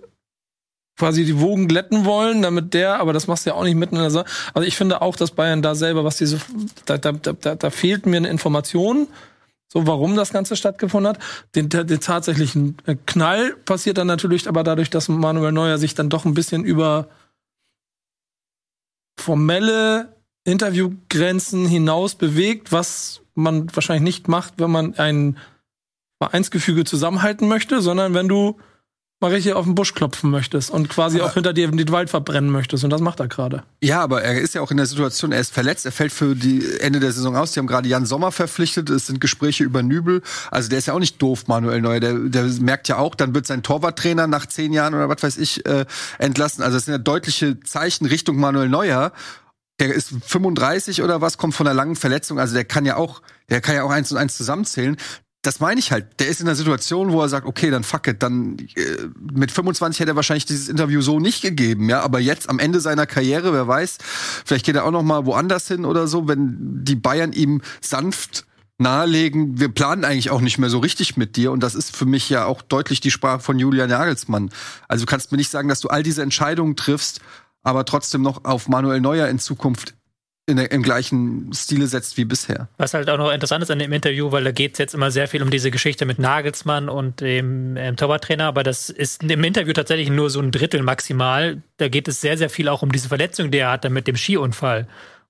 Speaker 3: quasi die Wogen glätten wollen, damit der, aber das machst du ja auch nicht mitten in der Saison. Also ich finde auch, dass Bayern da selber, was diese, da, da, da, da fehlt mir eine Information, so warum das Ganze stattgefunden hat. Den, den tatsächlichen äh, Knall passiert dann natürlich, aber dadurch, dass Manuel Neuer sich dann doch ein bisschen über formelle Interviewgrenzen hinaus bewegt, was man wahrscheinlich nicht macht, wenn man ein Vereinsgefüge zusammenhalten möchte, sondern wenn du mal richtig auf den Busch klopfen möchtest und quasi
Speaker 2: Aber-
Speaker 3: auch hinter dir den Wald verbrennen möchtest. Und das macht er gerade.
Speaker 2: Ja, aber er ist ja auch in der Situation, er ist verletzt, er fällt für die Ende der Saison aus. Die haben gerade Jan Sommer verpflichtet, es sind Gespräche über Nübel. Also der ist ja auch nicht doof, Manuel Neuer. Der, der merkt ja auch, dann wird sein Torwarttrainer nach zehn Jahren oder was weiß ich äh, entlassen. Also es sind ja deutliche Zeichen Richtung Manuel Neuer. Der ist 35 oder was, kommt von einer langen Verletzung. Also der kann ja auch, der kann ja auch eins und eins zusammenzählen. Das meine ich halt. Der ist in einer Situation, wo er sagt, okay, dann fuck it, dann äh, mit 25 hätte er wahrscheinlich dieses Interview so nicht gegeben, ja, aber jetzt am Ende seiner Karriere, wer weiß, vielleicht geht er auch noch mal woanders hin oder so, wenn die Bayern ihm sanft nahelegen, wir planen eigentlich auch nicht mehr so richtig mit dir und das ist für mich ja auch deutlich die Sprache von Julian Nagelsmann. Also du kannst mir nicht sagen, dass du all diese Entscheidungen triffst, aber trotzdem noch auf Manuel Neuer in Zukunft der, im gleichen Stile setzt wie bisher.
Speaker 5: Was halt auch noch interessant ist an dem Interview, weil da geht es jetzt immer sehr viel um diese Geschichte mit Nagelsmann und dem ähm, Torwarttrainer, aber das ist im Interview tatsächlich nur so ein Drittel maximal. Da geht es sehr, sehr viel auch um diese Verletzung, die er hatte mit dem Skiunfall.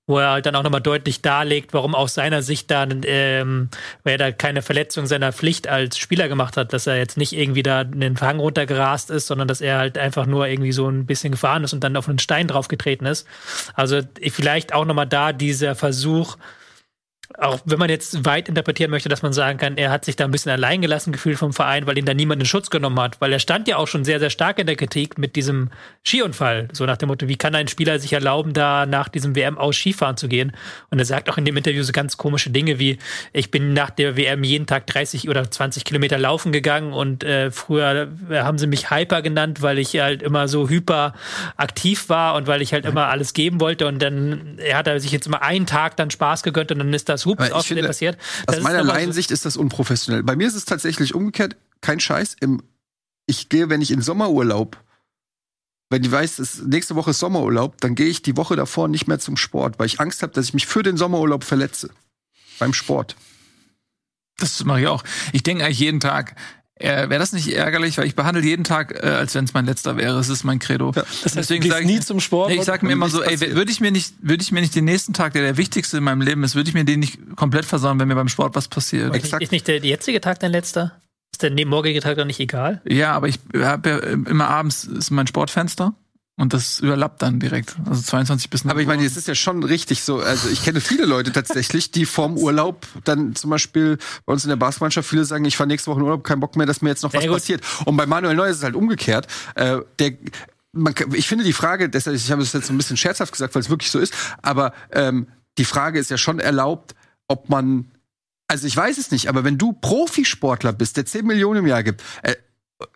Speaker 5: Wo er halt dann auch nochmal deutlich darlegt, warum aus seiner Sicht dann, ähm, weil er da keine Verletzung seiner Pflicht als Spieler gemacht hat, dass er jetzt nicht irgendwie da in den Hang runtergerast ist, sondern dass er halt einfach nur irgendwie so ein bisschen gefahren ist und dann auf einen Stein draufgetreten ist. Also vielleicht auch nochmal da dieser Versuch, auch wenn man jetzt weit interpretieren möchte, dass man sagen kann, er hat sich da ein bisschen alleingelassen gefühlt vom Verein, weil ihn da niemand in Schutz genommen hat. Weil er stand ja auch schon sehr, sehr stark in der Kritik mit diesem Skiunfall. So nach dem Motto, wie kann ein Spieler sich erlauben, da nach diesem WM aus Skifahren zu gehen? Und er sagt auch in dem Interview so ganz komische Dinge wie, ich bin nach der WM jeden Tag 30 oder 20 Kilometer laufen gegangen und äh, früher haben sie mich Hyper genannt, weil ich halt immer so hyper aktiv war und weil ich halt immer alles geben wollte und dann, er hat sich jetzt immer einen Tag dann Spaß gegönnt und dann ist das
Speaker 2: Aber ich
Speaker 5: aus
Speaker 2: finde,
Speaker 5: passiert.
Speaker 2: Aus meiner
Speaker 5: aber so-
Speaker 2: ist das unprofessionell. Bei mir ist es tatsächlich umgekehrt, kein Scheiß. Im, ich gehe, wenn ich in Sommerurlaub, wenn ich weiß, es, nächste Woche ist Sommerurlaub, dann gehe ich die Woche davor nicht mehr zum Sport, weil ich Angst habe, dass ich mich für den Sommerurlaub verletze. Beim Sport.
Speaker 1: Das mache ich auch. Ich denke eigentlich jeden Tag, äh, wäre das nicht ärgerlich, weil ich behandle jeden Tag, äh, als wenn es mein letzter wäre. Es ist mein Credo.
Speaker 3: Das heißt,
Speaker 1: Deswegen
Speaker 3: du
Speaker 1: sag
Speaker 3: gehst
Speaker 1: ich-
Speaker 3: nie zum Sport.
Speaker 1: Nee, ich sag mir immer so, ey, würde ich mir nicht, würde ich mir nicht den nächsten Tag, der der wichtigste in meinem Leben ist, würde ich mir den nicht komplett versauen, wenn mir beim Sport was passiert.
Speaker 2: Exakt.
Speaker 5: Ist nicht der jetzige Tag dein letzter? Ist der morgige Tag dann nicht egal?
Speaker 1: Ja, aber ich habe ja immer abends ist mein Sportfenster und das überlappt dann direkt. Also 22 bis 0
Speaker 2: Aber ich meine, es ist ja schon richtig so. Also ich kenne viele Leute tatsächlich, die vorm Urlaub dann zum Beispiel bei uns in der Basketballmannschaft viele sagen, ich fahre nächste Woche in Urlaub, kein Bock mehr, dass mir jetzt noch was passiert. Und bei Manuel Neuer ist es halt umgekehrt. Äh, der man, ich finde die Frage, deshalb, ich habe es jetzt so ein bisschen scherzhaft gesagt, weil es wirklich so ist, aber ähm, die Frage ist ja schon erlaubt, ob man, also ich weiß es nicht, aber wenn du Profisportler bist, der 10 Millionen im Jahr gibt, äh,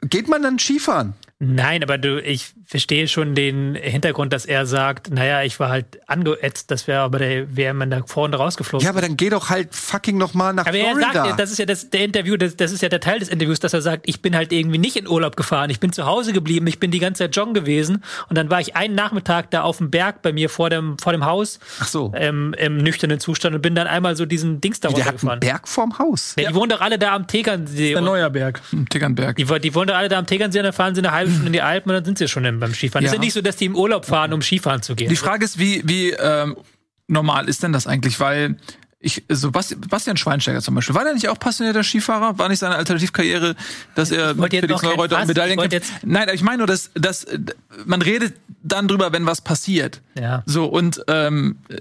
Speaker 2: geht man dann Skifahren?
Speaker 5: Nein, aber du, ich verstehe schon den Hintergrund, dass er sagt, naja, ich war halt angeätzt, dass wir aber der WM da vorne rausgeflogen
Speaker 2: Ja, aber dann geh doch halt fucking noch mal nach
Speaker 5: Aber er
Speaker 2: Florida.
Speaker 5: sagt, ja, das ist ja das, der Interview, das, das ist ja der Teil des Interviews, dass er sagt, ich bin halt irgendwie nicht in Urlaub gefahren, ich bin zu Hause geblieben, ich bin die ganze Zeit joggen gewesen und dann war ich einen Nachmittag da auf dem Berg bei mir vor dem, vor dem Haus
Speaker 2: Ach so.
Speaker 5: ähm, im nüchternen Zustand und bin dann einmal so diesen Dings da
Speaker 2: Der hat einen
Speaker 5: runtergefahren.
Speaker 2: Berg vorm Haus.
Speaker 5: Ja, die wohnen doch alle da am Tegernsee.
Speaker 3: der
Speaker 5: und-
Speaker 3: Neuerberg.
Speaker 1: Im Tickernberg.
Speaker 5: Die, die wohnen doch alle da am Tegernsee und dann fahren sie eine halbe Stunde in die Alpen und dann sind sie schon im- beim Skifahren.
Speaker 1: Ja.
Speaker 5: ist ja nicht so, dass die im Urlaub fahren, um Skifahren zu gehen.
Speaker 1: Die Frage ist, wie, wie ähm, normal ist denn das eigentlich? Weil ich, so Basti- Bastian Schweinsteiger zum Beispiel, war der nicht auch passionierter Skifahrer? War nicht seine Alternativkarriere, dass er
Speaker 5: jetzt
Speaker 1: Felix Neureuter um
Speaker 5: Fass,
Speaker 1: Medaillen kämpft? Nein, aber ich meine nur, dass, dass man redet dann drüber, wenn was passiert.
Speaker 5: Ja.
Speaker 1: So, und ähm, äh,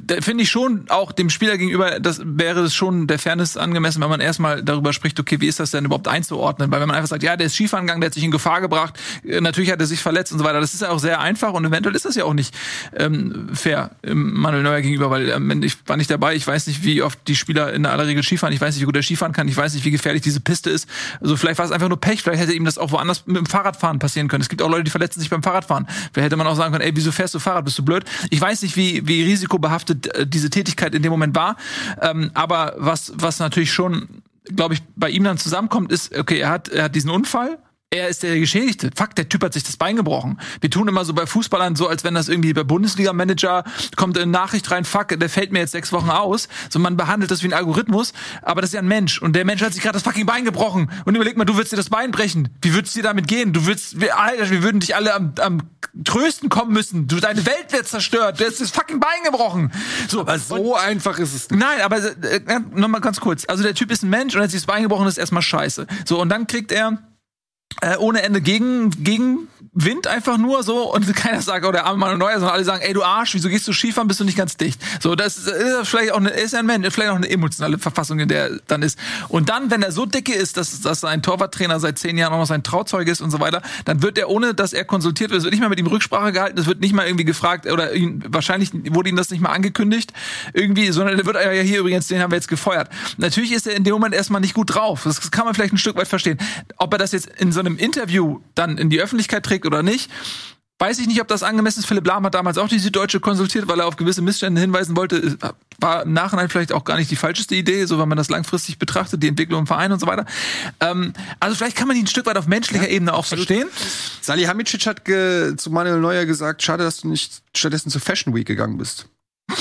Speaker 1: da finde ich schon auch dem Spieler gegenüber, das wäre es schon der Fairness angemessen, wenn man erstmal darüber spricht, okay, wie ist das denn überhaupt einzuordnen? Weil wenn man einfach sagt, ja, der ist Skifahren gegangen, der hat sich in Gefahr gebracht, äh, natürlich hat er sich verletzt und so weiter, das ist ja auch sehr einfach und eventuell ist das ja auch nicht ähm, fair ähm, Manuel Neuer gegenüber, weil ähm, ich war nicht dabei, ich weiß nicht, wie oft die Spieler in aller Regel Skifahren, ich weiß nicht, wie gut er Skifahren kann, ich weiß nicht, wie gefährlich diese Piste ist. Also vielleicht war es einfach nur Pech, vielleicht hätte ihm das auch woanders mit dem Fahrradfahren passieren können. Es gibt auch Leute, die verletzen sich beim Fahrradfahren. Vielleicht hätte man auch sagen können, ey, wieso fährst du Fahrrad, bist du blöd? Ich weiß nicht, wie, wie risikobehaftet äh, diese Tätigkeit in dem Moment war, ähm, aber was, was natürlich schon, glaube ich, bei ihm dann zusammenkommt, ist, okay, er hat, er hat diesen Unfall, er ist der Geschädigte. Fuck, der Typ hat sich das Bein gebrochen. Wir tun immer so bei Fußballern so, als wenn das irgendwie bei Bundesliga-Manager kommt eine Nachricht rein, fuck, der fällt mir jetzt sechs Wochen aus. So, man behandelt das wie ein Algorithmus, aber das ist ja ein Mensch. Und der Mensch hat sich gerade das fucking Bein gebrochen. Und überleg mal, du würdest dir das Bein brechen. Wie würdest du dir damit gehen? Du würdest, wir, Alter, wir würden dich alle am, am Trösten kommen müssen. Du, deine Welt wird zerstört. Du hast das fucking Bein gebrochen. So,
Speaker 2: Aber so einfach ist es nicht.
Speaker 1: Nein, aber äh, äh, noch mal ganz kurz. Also der Typ ist ein Mensch und er hat sich das Bein gebrochen, das ist erstmal scheiße. So, und dann kriegt er äh, ohne Ende gegen, gegen Wind einfach nur so und keiner sagt, oh, der arme Manuel Neuer, sondern alle sagen, ey, du Arsch, wieso gehst du Skifahren, bist du nicht ganz dicht? So, das ist, vielleicht auch eine, er ist ein Mensch, vielleicht auch eine emotionale Verfassung, in der er dann ist. Und dann, wenn er so dicke ist, dass, dass ein Torwarttrainer seit zehn Jahren auch noch sein Trauzeuge ist und so weiter, dann wird er, ohne dass er konsultiert wird, es wird nicht mal mit ihm Rücksprache gehalten, es wird nicht mal irgendwie gefragt, oder ihn, wahrscheinlich wurde ihm das nicht mal angekündigt, irgendwie, sondern der wird, ja, ja, hier übrigens, den haben wir jetzt gefeuert. Natürlich ist er in dem Moment erstmal nicht gut drauf. Das kann man vielleicht ein Stück weit verstehen. Ob er das jetzt in so einem Interview dann in die Öffentlichkeit trägt oder nicht, Weiß ich nicht, ob das angemessen ist. Philipp Lahm hat damals auch die Süddeutsche konsultiert, weil er auf gewisse Missstände hinweisen wollte. War im Nachhinein vielleicht auch gar nicht die falscheste Idee, so wenn man das langfristig betrachtet, die Entwicklung im Verein und so weiter. Ähm, also vielleicht kann man ihn ein Stück weit auf menschlicher Ebene auch verstehen.
Speaker 2: Salihamidzic hat zu Manuel Neuer gesagt, schade, dass du nicht stattdessen zur Fashion Week gegangen bist.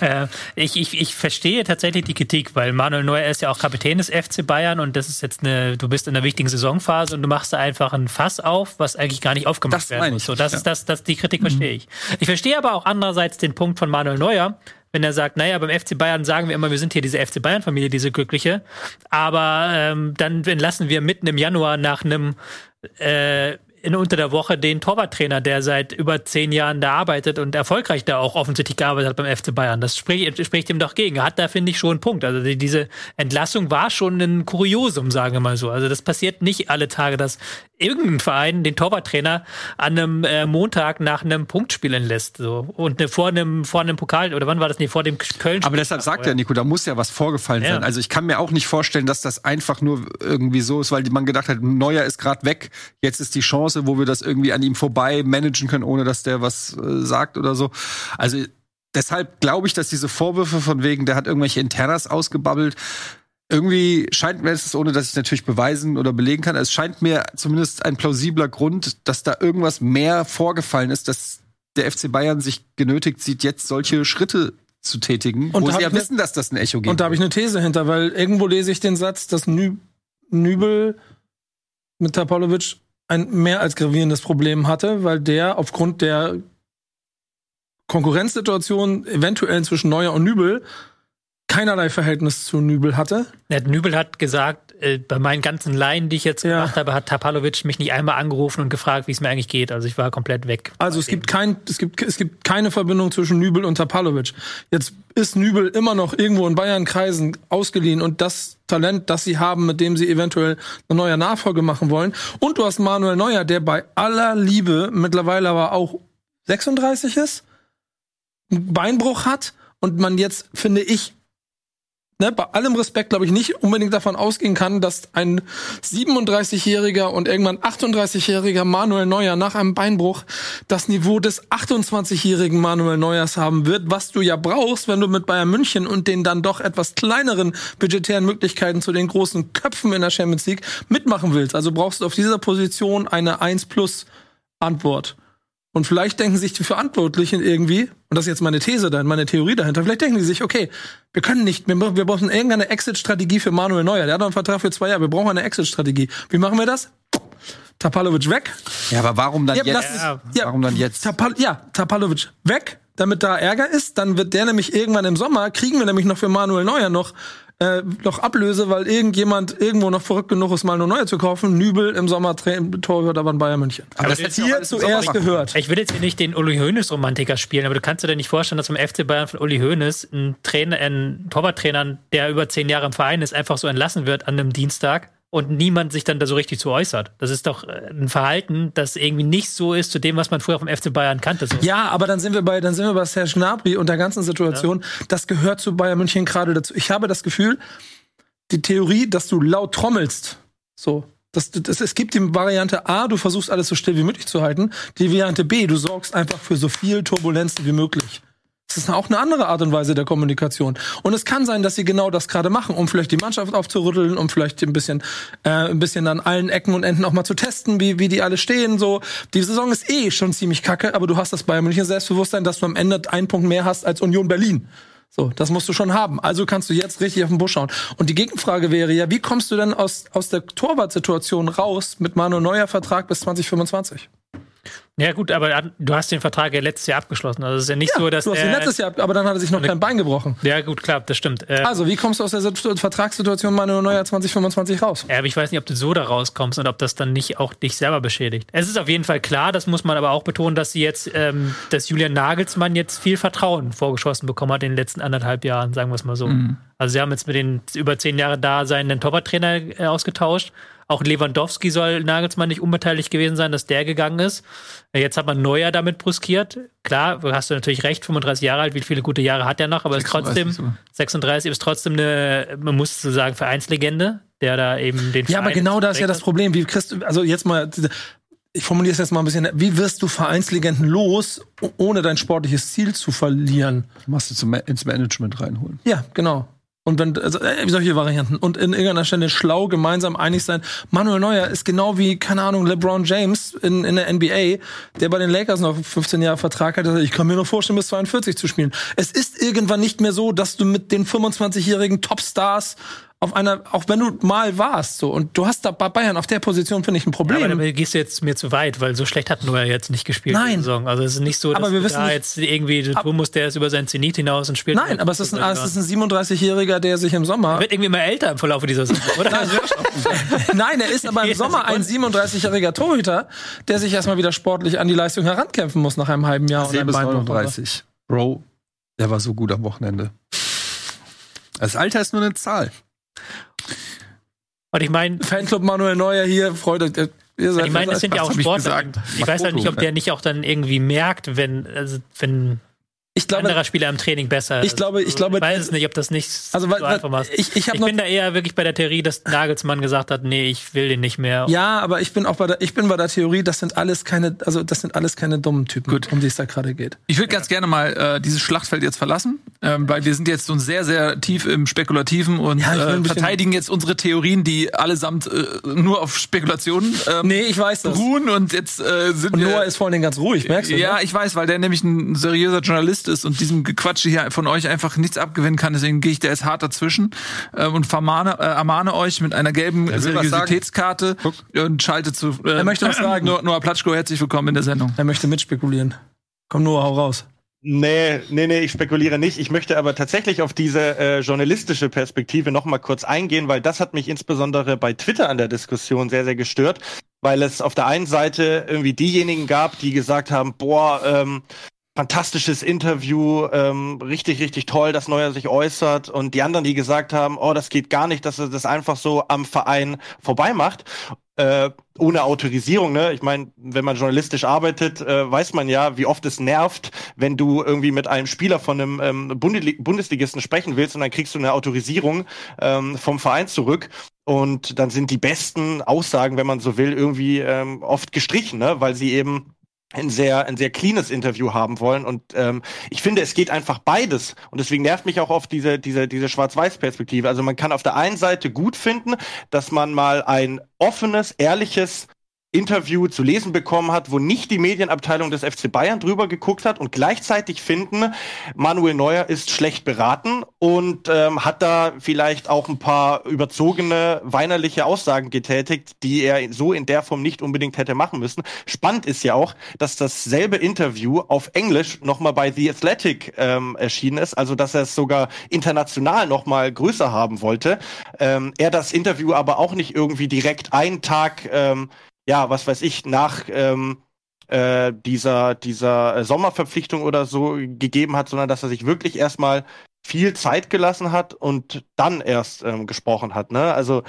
Speaker 5: Äh, ich, ich, ich verstehe tatsächlich die Kritik, weil Manuel Neuer ist ja auch Kapitän des FC Bayern und das ist jetzt eine, du bist in einer wichtigen Saisonphase und du machst da einfach ein Fass auf, was eigentlich gar nicht aufgemacht
Speaker 2: Das
Speaker 5: werden
Speaker 2: meine
Speaker 5: muss.
Speaker 2: ich,
Speaker 5: So, das
Speaker 2: ja.
Speaker 5: ist das, das, die Kritik verstehe ich. Ich verstehe aber auch andererseits den Punkt von Manuel Neuer, wenn er sagt, naja, beim FC Bayern sagen wir immer, wir sind hier diese FC Bayern-Familie, diese glückliche, aber ähm, dann entlassen wir mitten im Januar nach einem äh, in unter der Woche den Torwarttrainer, der seit über zehn Jahren da arbeitet und erfolgreich da auch offensichtlich gearbeitet hat beim FC Bayern. Das spricht, spricht ihm doch gegen. Er hat da, finde ich, schon einen Punkt. Also die, diese Entlassung war schon ein Kuriosum, sagen wir mal so. Also das passiert nicht alle Tage, dass irgendein Verein den Torwarttrainer an einem äh, Montag nach einem Punktspiel entlässt. So. Und ne, vor einem, vor einem Pokal, oder wann war das? Nee, vor dem Köln.
Speaker 2: Aber deshalb sagt er, Nico, da muss ja was vorgefallen
Speaker 5: Ja.
Speaker 2: sein. Also ich kann mir auch nicht vorstellen, dass das einfach nur irgendwie so ist, weil man gedacht hat, Neuer ist gerade weg. Jetzt ist die Chance, wo wir das irgendwie an ihm vorbei managen können, ohne dass der was äh, sagt oder so. Also deshalb glaube ich, dass diese Vorwürfe von wegen, der hat irgendwelche Internas ausgebabbelt, irgendwie scheint mir es, ohne dass ich natürlich beweisen oder belegen kann, es scheint mir zumindest ein plausibler Grund, dass da irgendwas mehr vorgefallen ist, dass der FC Bayern sich genötigt sieht, jetzt solche Schritte zu tätigen,
Speaker 3: Und
Speaker 2: wo sie ja
Speaker 3: ne-
Speaker 2: wissen, dass das ein Echo gibt.
Speaker 3: Und da habe ich eine These hinter, weil irgendwo lese ich den Satz, dass Nü Nübel mit Tapalovic ein mehr als gravierendes Problem hatte, weil der aufgrund der Konkurrenzsituation eventuell zwischen Neuer und Nübel keinerlei Verhältnis zu Nübel hatte.
Speaker 5: Der Nübel hat gesagt, äh, bei meinen ganzen Laien, die ich jetzt
Speaker 3: Ja.
Speaker 5: gemacht habe, hat Tapalovic mich nicht einmal angerufen und gefragt, wie es mir eigentlich geht. Also ich war komplett weg.
Speaker 3: Also es gibt kein, es gibt, es gibt keine Verbindung zwischen Nübel und Tapalovic. Jetzt ist Nübel immer noch irgendwo in Bayern-Kreisen ausgeliehen und das Talent, das sie haben, mit dem sie eventuell eine neue Nachfolge machen wollen. Und du hast Manuel Neuer, der bei aller Liebe mittlerweile aber auch 36 ist, einen Beinbruch hat und man jetzt, finde ich, ne, bei allem Respekt, glaube ich, nicht unbedingt davon ausgehen kann, dass ein 37-jähriger und irgendwann 38-jähriger Manuel Neuer nach einem Beinbruch das Niveau des 28-jährigen Manuel Neuers haben wird, was du ja brauchst, wenn du mit Bayern München und den dann doch etwas kleineren budgetären Möglichkeiten zu den großen Köpfen in der Champions League mitmachen willst. Also brauchst du auf dieser Position eine 1 plus Antwort. Und vielleicht denken sich die Verantwortlichen irgendwie, und das ist jetzt meine These dann, meine Theorie dahinter, vielleicht denken die sich, okay, wir können nicht, wir, wir brauchen irgendeine Exit-Strategie für Manuel Neuer. Der hat noch einen Vertrag für zwei Jahre, wir brauchen eine Exit-Strategie. Wie machen wir das? Tapalovic weg.
Speaker 2: ja, aber warum dann
Speaker 3: Ja,
Speaker 2: jetzt?
Speaker 3: das ist, ja,
Speaker 2: Warum dann jetzt?
Speaker 3: Tapal ja, Tapalovic weg. damit da Ärger ist. Dann wird der nämlich irgendwann im Sommer, kriegen wir nämlich noch für Manuel Neuer noch äh, noch Ablöse, weil irgendjemand irgendwo noch verrückt genug ist, mal nur Neuer zu kaufen. Nübel im Sommer Torhüter bei Bayern München.
Speaker 2: Aber das
Speaker 3: das hier
Speaker 2: im
Speaker 3: zuerst gehört.
Speaker 5: Ich will jetzt hier nicht den Uli Hoeneß Romantiker spielen, aber du kannst dir denn nicht vorstellen, dass beim FC Bayern von Uli Hoeneß ein Trainer, ein Torwarttrainer, der über zehn Jahre im Verein ist, einfach so entlassen wird an einem Dienstag und niemand sich dann da so richtig zu äußert. Das ist doch äh, ein Verhalten, das irgendwie nicht so ist zu dem, was man früher vom FC Bayern kannte. So.
Speaker 3: Ja, aber dann sind wir bei, dann sind wir bei Serge Gnabry und der ganzen Situation. Das gehört zu Bayern München gerade dazu. Ich habe das Gefühl, die Theorie, dass du laut trommelst, so, das, das, es gibt die Variante A, du versuchst alles so still wie möglich zu halten. Die Variante B, du sorgst einfach für so viel Turbulenzen wie möglich. Das ist auch eine andere Art und Weise der Kommunikation. Und es kann sein, dass sie genau das gerade machen, um vielleicht die Mannschaft aufzurütteln, um vielleicht ein bisschen, äh, ein bisschen an allen Ecken und Enden auch mal zu testen, wie, wie die alle stehen. So, die Saison ist eh schon ziemlich kacke, aber du hast das Bayern München Selbstbewusstsein, dass du am Ende einen Punkt mehr hast als Union Berlin. So, das musst du schon haben. Also kannst du jetzt richtig auf den Busch schauen. Und die Gegenfrage wäre ja, wie kommst du denn aus, aus der Torwartsituation raus mit Manuel Neuer Vertrag bis 2025?
Speaker 5: Ja, gut, aber du hast den Vertrag ja letztes Jahr abgeschlossen. Also es ist ja nicht so, dass.
Speaker 3: du hast ihn letztes Jahr, aber dann hat er sich noch kein Bein gebrochen.
Speaker 5: ja, gut, klar, das stimmt. Äh,
Speaker 3: Also, wie kommst du aus der Situ- Vertragssituation Manuel Neuer 2025 raus?
Speaker 5: Ja, aber ich weiß nicht, ob du so da rauskommst und ob das dann nicht auch dich selber beschädigt. Es ist auf jeden Fall klar, das muss man aber auch betonen, dass sie jetzt, ähm, dass Julian Nagelsmann jetzt viel Vertrauen vorgeschossen bekommen hat in den letzten anderthalb Jahren, sagen wir es mal so. Also sie haben jetzt mit den über zehn Jahre da seinen Torwarttrainer äh, ausgetauscht. Auch Lewandowski soll Nagelsmann nicht unbeteiligt gewesen sein, dass der gegangen ist. Jetzt hat man Neuer damit bruskiert. Klar, hast du natürlich recht, 35 Jahre alt, wie viele gute Jahre hat er noch, aber ist
Speaker 1: 36
Speaker 5: trotzdem,
Speaker 1: sogar.
Speaker 5: 36 ist trotzdem eine, man muss so sagen, Vereinslegende, der da eben den
Speaker 3: Ja, aber genau das ist ja das. Problem. Wie kriegst du, also jetzt mal, ich formuliere es jetzt mal ein bisschen, wie wirst du Vereinslegenden los, ohne dein sportliches Ziel zu verlieren?
Speaker 2: Machst du zum, ins Management reinholen.
Speaker 3: Ja, genau. Und wenn, also äh, solche Varianten. Und in irgendeiner Stelle schlau gemeinsam einig sein. Manuel Neuer ist genau wie, keine Ahnung, LeBron James in, in der NBA, der bei den Lakers noch 15 Jahre Vertrag hat. Also Ich kann mir nur vorstellen, bis 42 zu spielen. Es ist irgendwann nicht mehr so, dass du mit den 25-jährigen Topstars auf einer, auch wenn du mal warst, so. Und du hast da bei Bayern auf der Position, finde ich, ein
Speaker 5: Ja,
Speaker 3: Problem.
Speaker 5: aber da gehst du jetzt mir zu weit, weil so schlecht hat Neuer jetzt nicht gespielt.
Speaker 3: Nein.
Speaker 5: Also es ist nicht so, dass
Speaker 3: Aber wir
Speaker 5: du
Speaker 3: wissen
Speaker 5: da
Speaker 3: nicht-
Speaker 5: jetzt irgendwie, du musst, der ist über sein Zenit hinaus und spielt.
Speaker 3: Nein, aber es ist ein, es ist ein 37-Jähriger, der sich im Sommer
Speaker 5: wird irgendwie immer älter im Verlauf dieser Saison, oder?
Speaker 3: Nein, er ist aber im Sommer ein 37-jähriger Torhüter, der sich erstmal wieder sportlich an die Leistung herankämpfen muss nach einem halben Jahr
Speaker 2: bis
Speaker 3: Beinbruch.
Speaker 2: 39. Bro, der war so gut am Wochenende. Das Alter ist nur eine Zahl.
Speaker 5: Und ich meine,
Speaker 3: Fanclub Manuel Neuer hier, freut euch. Ihr seid
Speaker 5: ich meine, es sind ja auch
Speaker 1: ich
Speaker 5: Sportler.
Speaker 1: gesagt?
Speaker 5: Ich weiß halt nicht, ob der nicht auch dann irgendwie merkt, wenn, also, wenn
Speaker 3: ich
Speaker 5: ein
Speaker 3: glaube,
Speaker 5: anderer Spieler im Training besser
Speaker 3: Ich glaube- ich glaube-
Speaker 5: ich weiß es nicht, ob das nicht
Speaker 3: Also, weil-
Speaker 5: so einfach macht.
Speaker 3: ich- ich
Speaker 5: ich bin da eher wirklich bei der Theorie, dass Nagelsmann gesagt hat, nee, ich will den nicht mehr.
Speaker 3: ja, aber ich bin auch bei der, ich bin bei der Theorie, das sind alles keine, also das sind alles keine dummen Typen,
Speaker 1: Gut.
Speaker 3: um die es da gerade geht.
Speaker 1: Ich würde ganz gerne mal äh, dieses Schlachtfeld jetzt verlassen, ähm, weil wir sind jetzt so sehr, sehr tief im Spekulativen und
Speaker 3: Ja,
Speaker 1: äh, verteidigen jetzt unsere Theorien, die allesamt äh, nur auf Spekulationen ähm,
Speaker 3: Nee, ich weiß das.
Speaker 1: beruhen und jetzt äh, sind
Speaker 3: Und
Speaker 1: wir
Speaker 3: Noah ist vor allen Dingen ganz ruhig, merkst du?
Speaker 1: ja,
Speaker 3: ne?
Speaker 1: ich weiß, weil der nämlich ein seriöser Journalist ist und diesem Gequatsche hier von euch einfach nichts abgewinnen kann. Deswegen gehe ich da jetzt hart dazwischen äh, und vermahne, äh, ermahne euch mit einer gelben Seriositätskarte und schalte zu. Äh,
Speaker 3: Er möchte was sagen.
Speaker 1: Noah, Noah Platschko, herzlich willkommen in der Sendung.
Speaker 3: Er möchte mitspekulieren. Komm, Noah, hau raus.
Speaker 4: Nee, nee, nee, ich spekuliere nicht. Ich möchte aber tatsächlich auf diese äh, journalistische Perspektive noch mal kurz eingehen, weil das hat mich insbesondere bei Twitter an der Diskussion sehr, sehr gestört, weil es auf der einen Seite irgendwie diejenigen gab, die gesagt haben, boah, ähm, fantastisches Interview, ähm, richtig, richtig toll, dass Neuer sich äußert und die anderen, die gesagt haben, oh, das geht gar nicht, dass er das einfach so am Verein vorbei macht. Äh, ohne Autorisierung, ne? Ich meine, wenn man journalistisch arbeitet, äh, weiß man ja, wie oft es nervt, wenn du irgendwie mit einem Spieler von einem ähm, Bundesli Bundesligisten sprechen willst und dann kriegst du eine Autorisierung ähm, vom Verein zurück und dann sind die besten Aussagen, wenn man so will, irgendwie ähm, oft gestrichen, ne? Weil sie eben ein sehr, ein sehr cleanes Interview haben wollen. Und ähm, ich finde, es geht einfach beides. Und deswegen nervt mich auch oft diese, diese, diese Schwarz-Weiß-Perspektive. Also man kann auf der einen Seite gut finden, dass man mal ein offenes, ehrliches Interview zu lesen bekommen hat, wo nicht die Medienabteilung des FC Bayern drüber geguckt hat und gleichzeitig finden, Manuel Neuer ist schlecht beraten und ähm, hat da vielleicht auch ein paar überzogene, weinerliche Aussagen getätigt, die er so in der Form nicht unbedingt hätte machen müssen. Spannend ist ja auch, dass dasselbe Interview auf Englisch nochmal bei The Athletic ähm, erschienen ist, also dass er es sogar international nochmal größer haben wollte. Ähm, er das Interview aber auch nicht irgendwie direkt einen Tag, ähm, ja, was weiß ich, nach ähm, äh, dieser, dieser Sommerverpflichtung oder so gegeben hat, sondern dass er sich wirklich erstmal viel Zeit gelassen hat und dann erst ähm, gesprochen hat. Ne? Also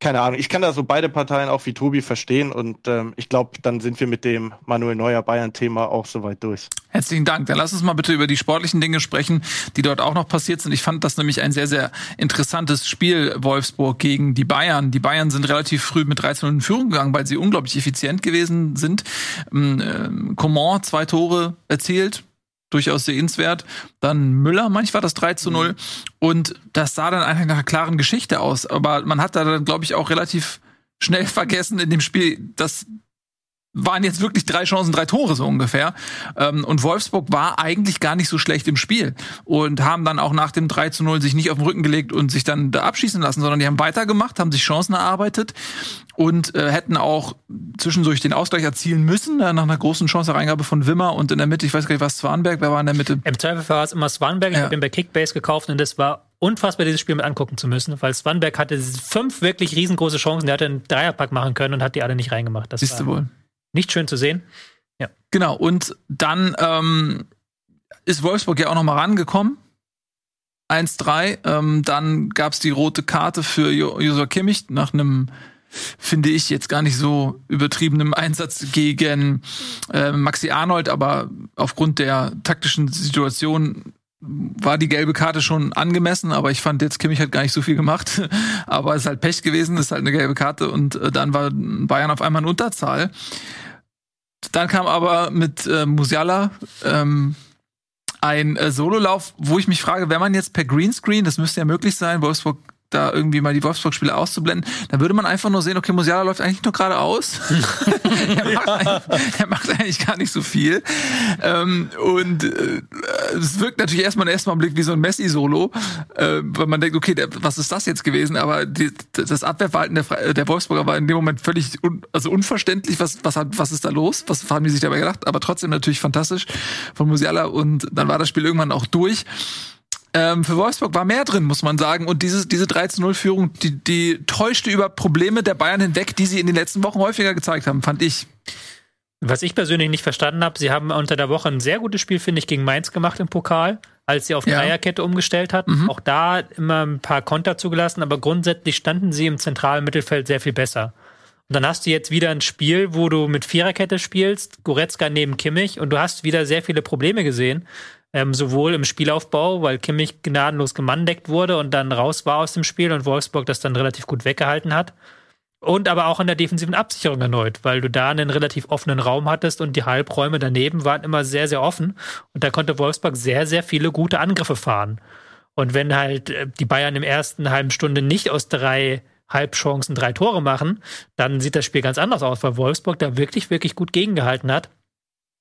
Speaker 4: keine Ahnung, ich kann da so beide Parteien auch wie Tobi verstehen und ähm, ich glaube, dann sind wir mit dem Manuel Neuer Bayern-Thema auch soweit durch.
Speaker 1: Herzlichen Dank. Dann lass uns mal bitte über die sportlichen Dinge sprechen, die dort auch noch passiert sind. Ich fand das nämlich ein sehr, sehr interessantes Spiel, Wolfsburg gegen die Bayern. Die Bayern sind relativ früh mit 13 in Führung gegangen, weil sie unglaublich effizient gewesen sind. Ähm, äh, Coman zwei Tore erzielt, durchaus sehenswert. Dann Müller, manchmal war das 3 zu 0. Mhm. Und das sah dann eigentlich nach einer klaren Geschichte aus. Aber man hat da dann, glaube ich, auch relativ schnell vergessen in dem Spiel, dass waren jetzt wirklich drei Chancen, drei Tore so ungefähr. Ähm, und Wolfsburg war eigentlich gar nicht so schlecht im Spiel und haben dann auch nach dem 3 zu 0 sich nicht auf den Rücken gelegt und sich dann da abschießen lassen, sondern die haben weitergemacht, haben sich Chancen erarbeitet und äh, hätten auch zwischendurch den Ausgleich erzielen müssen, äh, nach einer großen Chance-Reingabe von Wimmer und in der Mitte, ich weiß gar nicht, was Swanberg, wer war in der Mitte?
Speaker 5: Im Zweifel war es immer Swanberg, ich ja. habe ihn bei Kickbase gekauft und das war unfassbar, dieses Spiel mit angucken zu müssen, weil Swanberg hatte fünf wirklich riesengroße Chancen, der hätte einen Dreierpack machen können und hat die alle nicht reingemacht. Das
Speaker 1: Siehst du wohl
Speaker 5: nicht schön zu sehen.
Speaker 1: Ja. Genau, und dann ähm, ist Wolfsburg ja auch noch mal rangekommen. 1-3. Ähm, dann gab es die rote Karte für Josua Kimmich nach einem, finde ich, jetzt gar nicht so übertriebenen Einsatz gegen äh, Maxi Arnold, aber aufgrund der taktischen Situation war die gelbe Karte schon angemessen, aber ich fand jetzt Kimmich hat gar nicht so viel gemacht. aber es ist halt Pech gewesen, ist halt eine gelbe Karte und äh, dann war Bayern auf einmal in Unterzahl. Dann kam aber mit äh, Musiala ähm, ein äh, Sololauf, wo ich mich frage, wenn man jetzt per Greenscreen, das müsste ja möglich sein, Wolfsburg da irgendwie mal die Wolfsburg-Spiele auszublenden, dann würde man einfach nur sehen, okay, Musiala läuft eigentlich nur geradeaus. er, macht er macht eigentlich gar nicht so viel. Ähm, und äh, es wirkt natürlich erstmal im ersten Blick wie so ein Messi-Solo, äh, weil man denkt, okay, der, was ist das jetzt gewesen? Aber die, das Abwehrverhalten der, der Wolfsburger war in dem Moment völlig un, also unverständlich. Was, was, hat, was ist da los? Was haben die sich dabei gedacht? Aber trotzdem natürlich fantastisch von Musiala. Und dann war das Spiel irgendwann auch durch. Ähm, für Wolfsburg war mehr drin, muss man sagen. Und diese, diese 13-0-Führung, die, die täuschte über Probleme der Bayern hinweg, die sie in den letzten Wochen häufiger gezeigt haben, fand ich.
Speaker 5: Was ich persönlich nicht verstanden habe, sie haben unter der Woche ein sehr gutes Spiel, finde ich, gegen Mainz gemacht im Pokal, als sie auf ja. Dreierkette umgestellt hatten. Mhm. Auch da immer ein paar Konter zugelassen, aber grundsätzlich standen sie im zentralen Mittelfeld sehr viel besser. Und dann hast du jetzt wieder ein Spiel, wo du mit Viererkette spielst, Goretzka neben Kimmich und du hast wieder sehr viele Probleme gesehen ähm, sowohl im Spielaufbau, weil Kimmich gnadenlos gemandeckt wurde und dann raus war aus dem Spiel und Wolfsburg das dann relativ gut weggehalten hat. Und aber auch in der defensiven Absicherung erneut, weil du da einen relativ offenen Raum hattest und die Halbräume daneben waren immer sehr, sehr offen. Und da konnte Wolfsburg sehr, sehr viele gute Angriffe fahren. Und wenn halt äh, die Bayern im ersten halben Stunde nicht aus drei Halbchancen drei Tore machen, dann sieht das Spiel ganz anders aus, weil Wolfsburg da wirklich, wirklich gut gegengehalten hat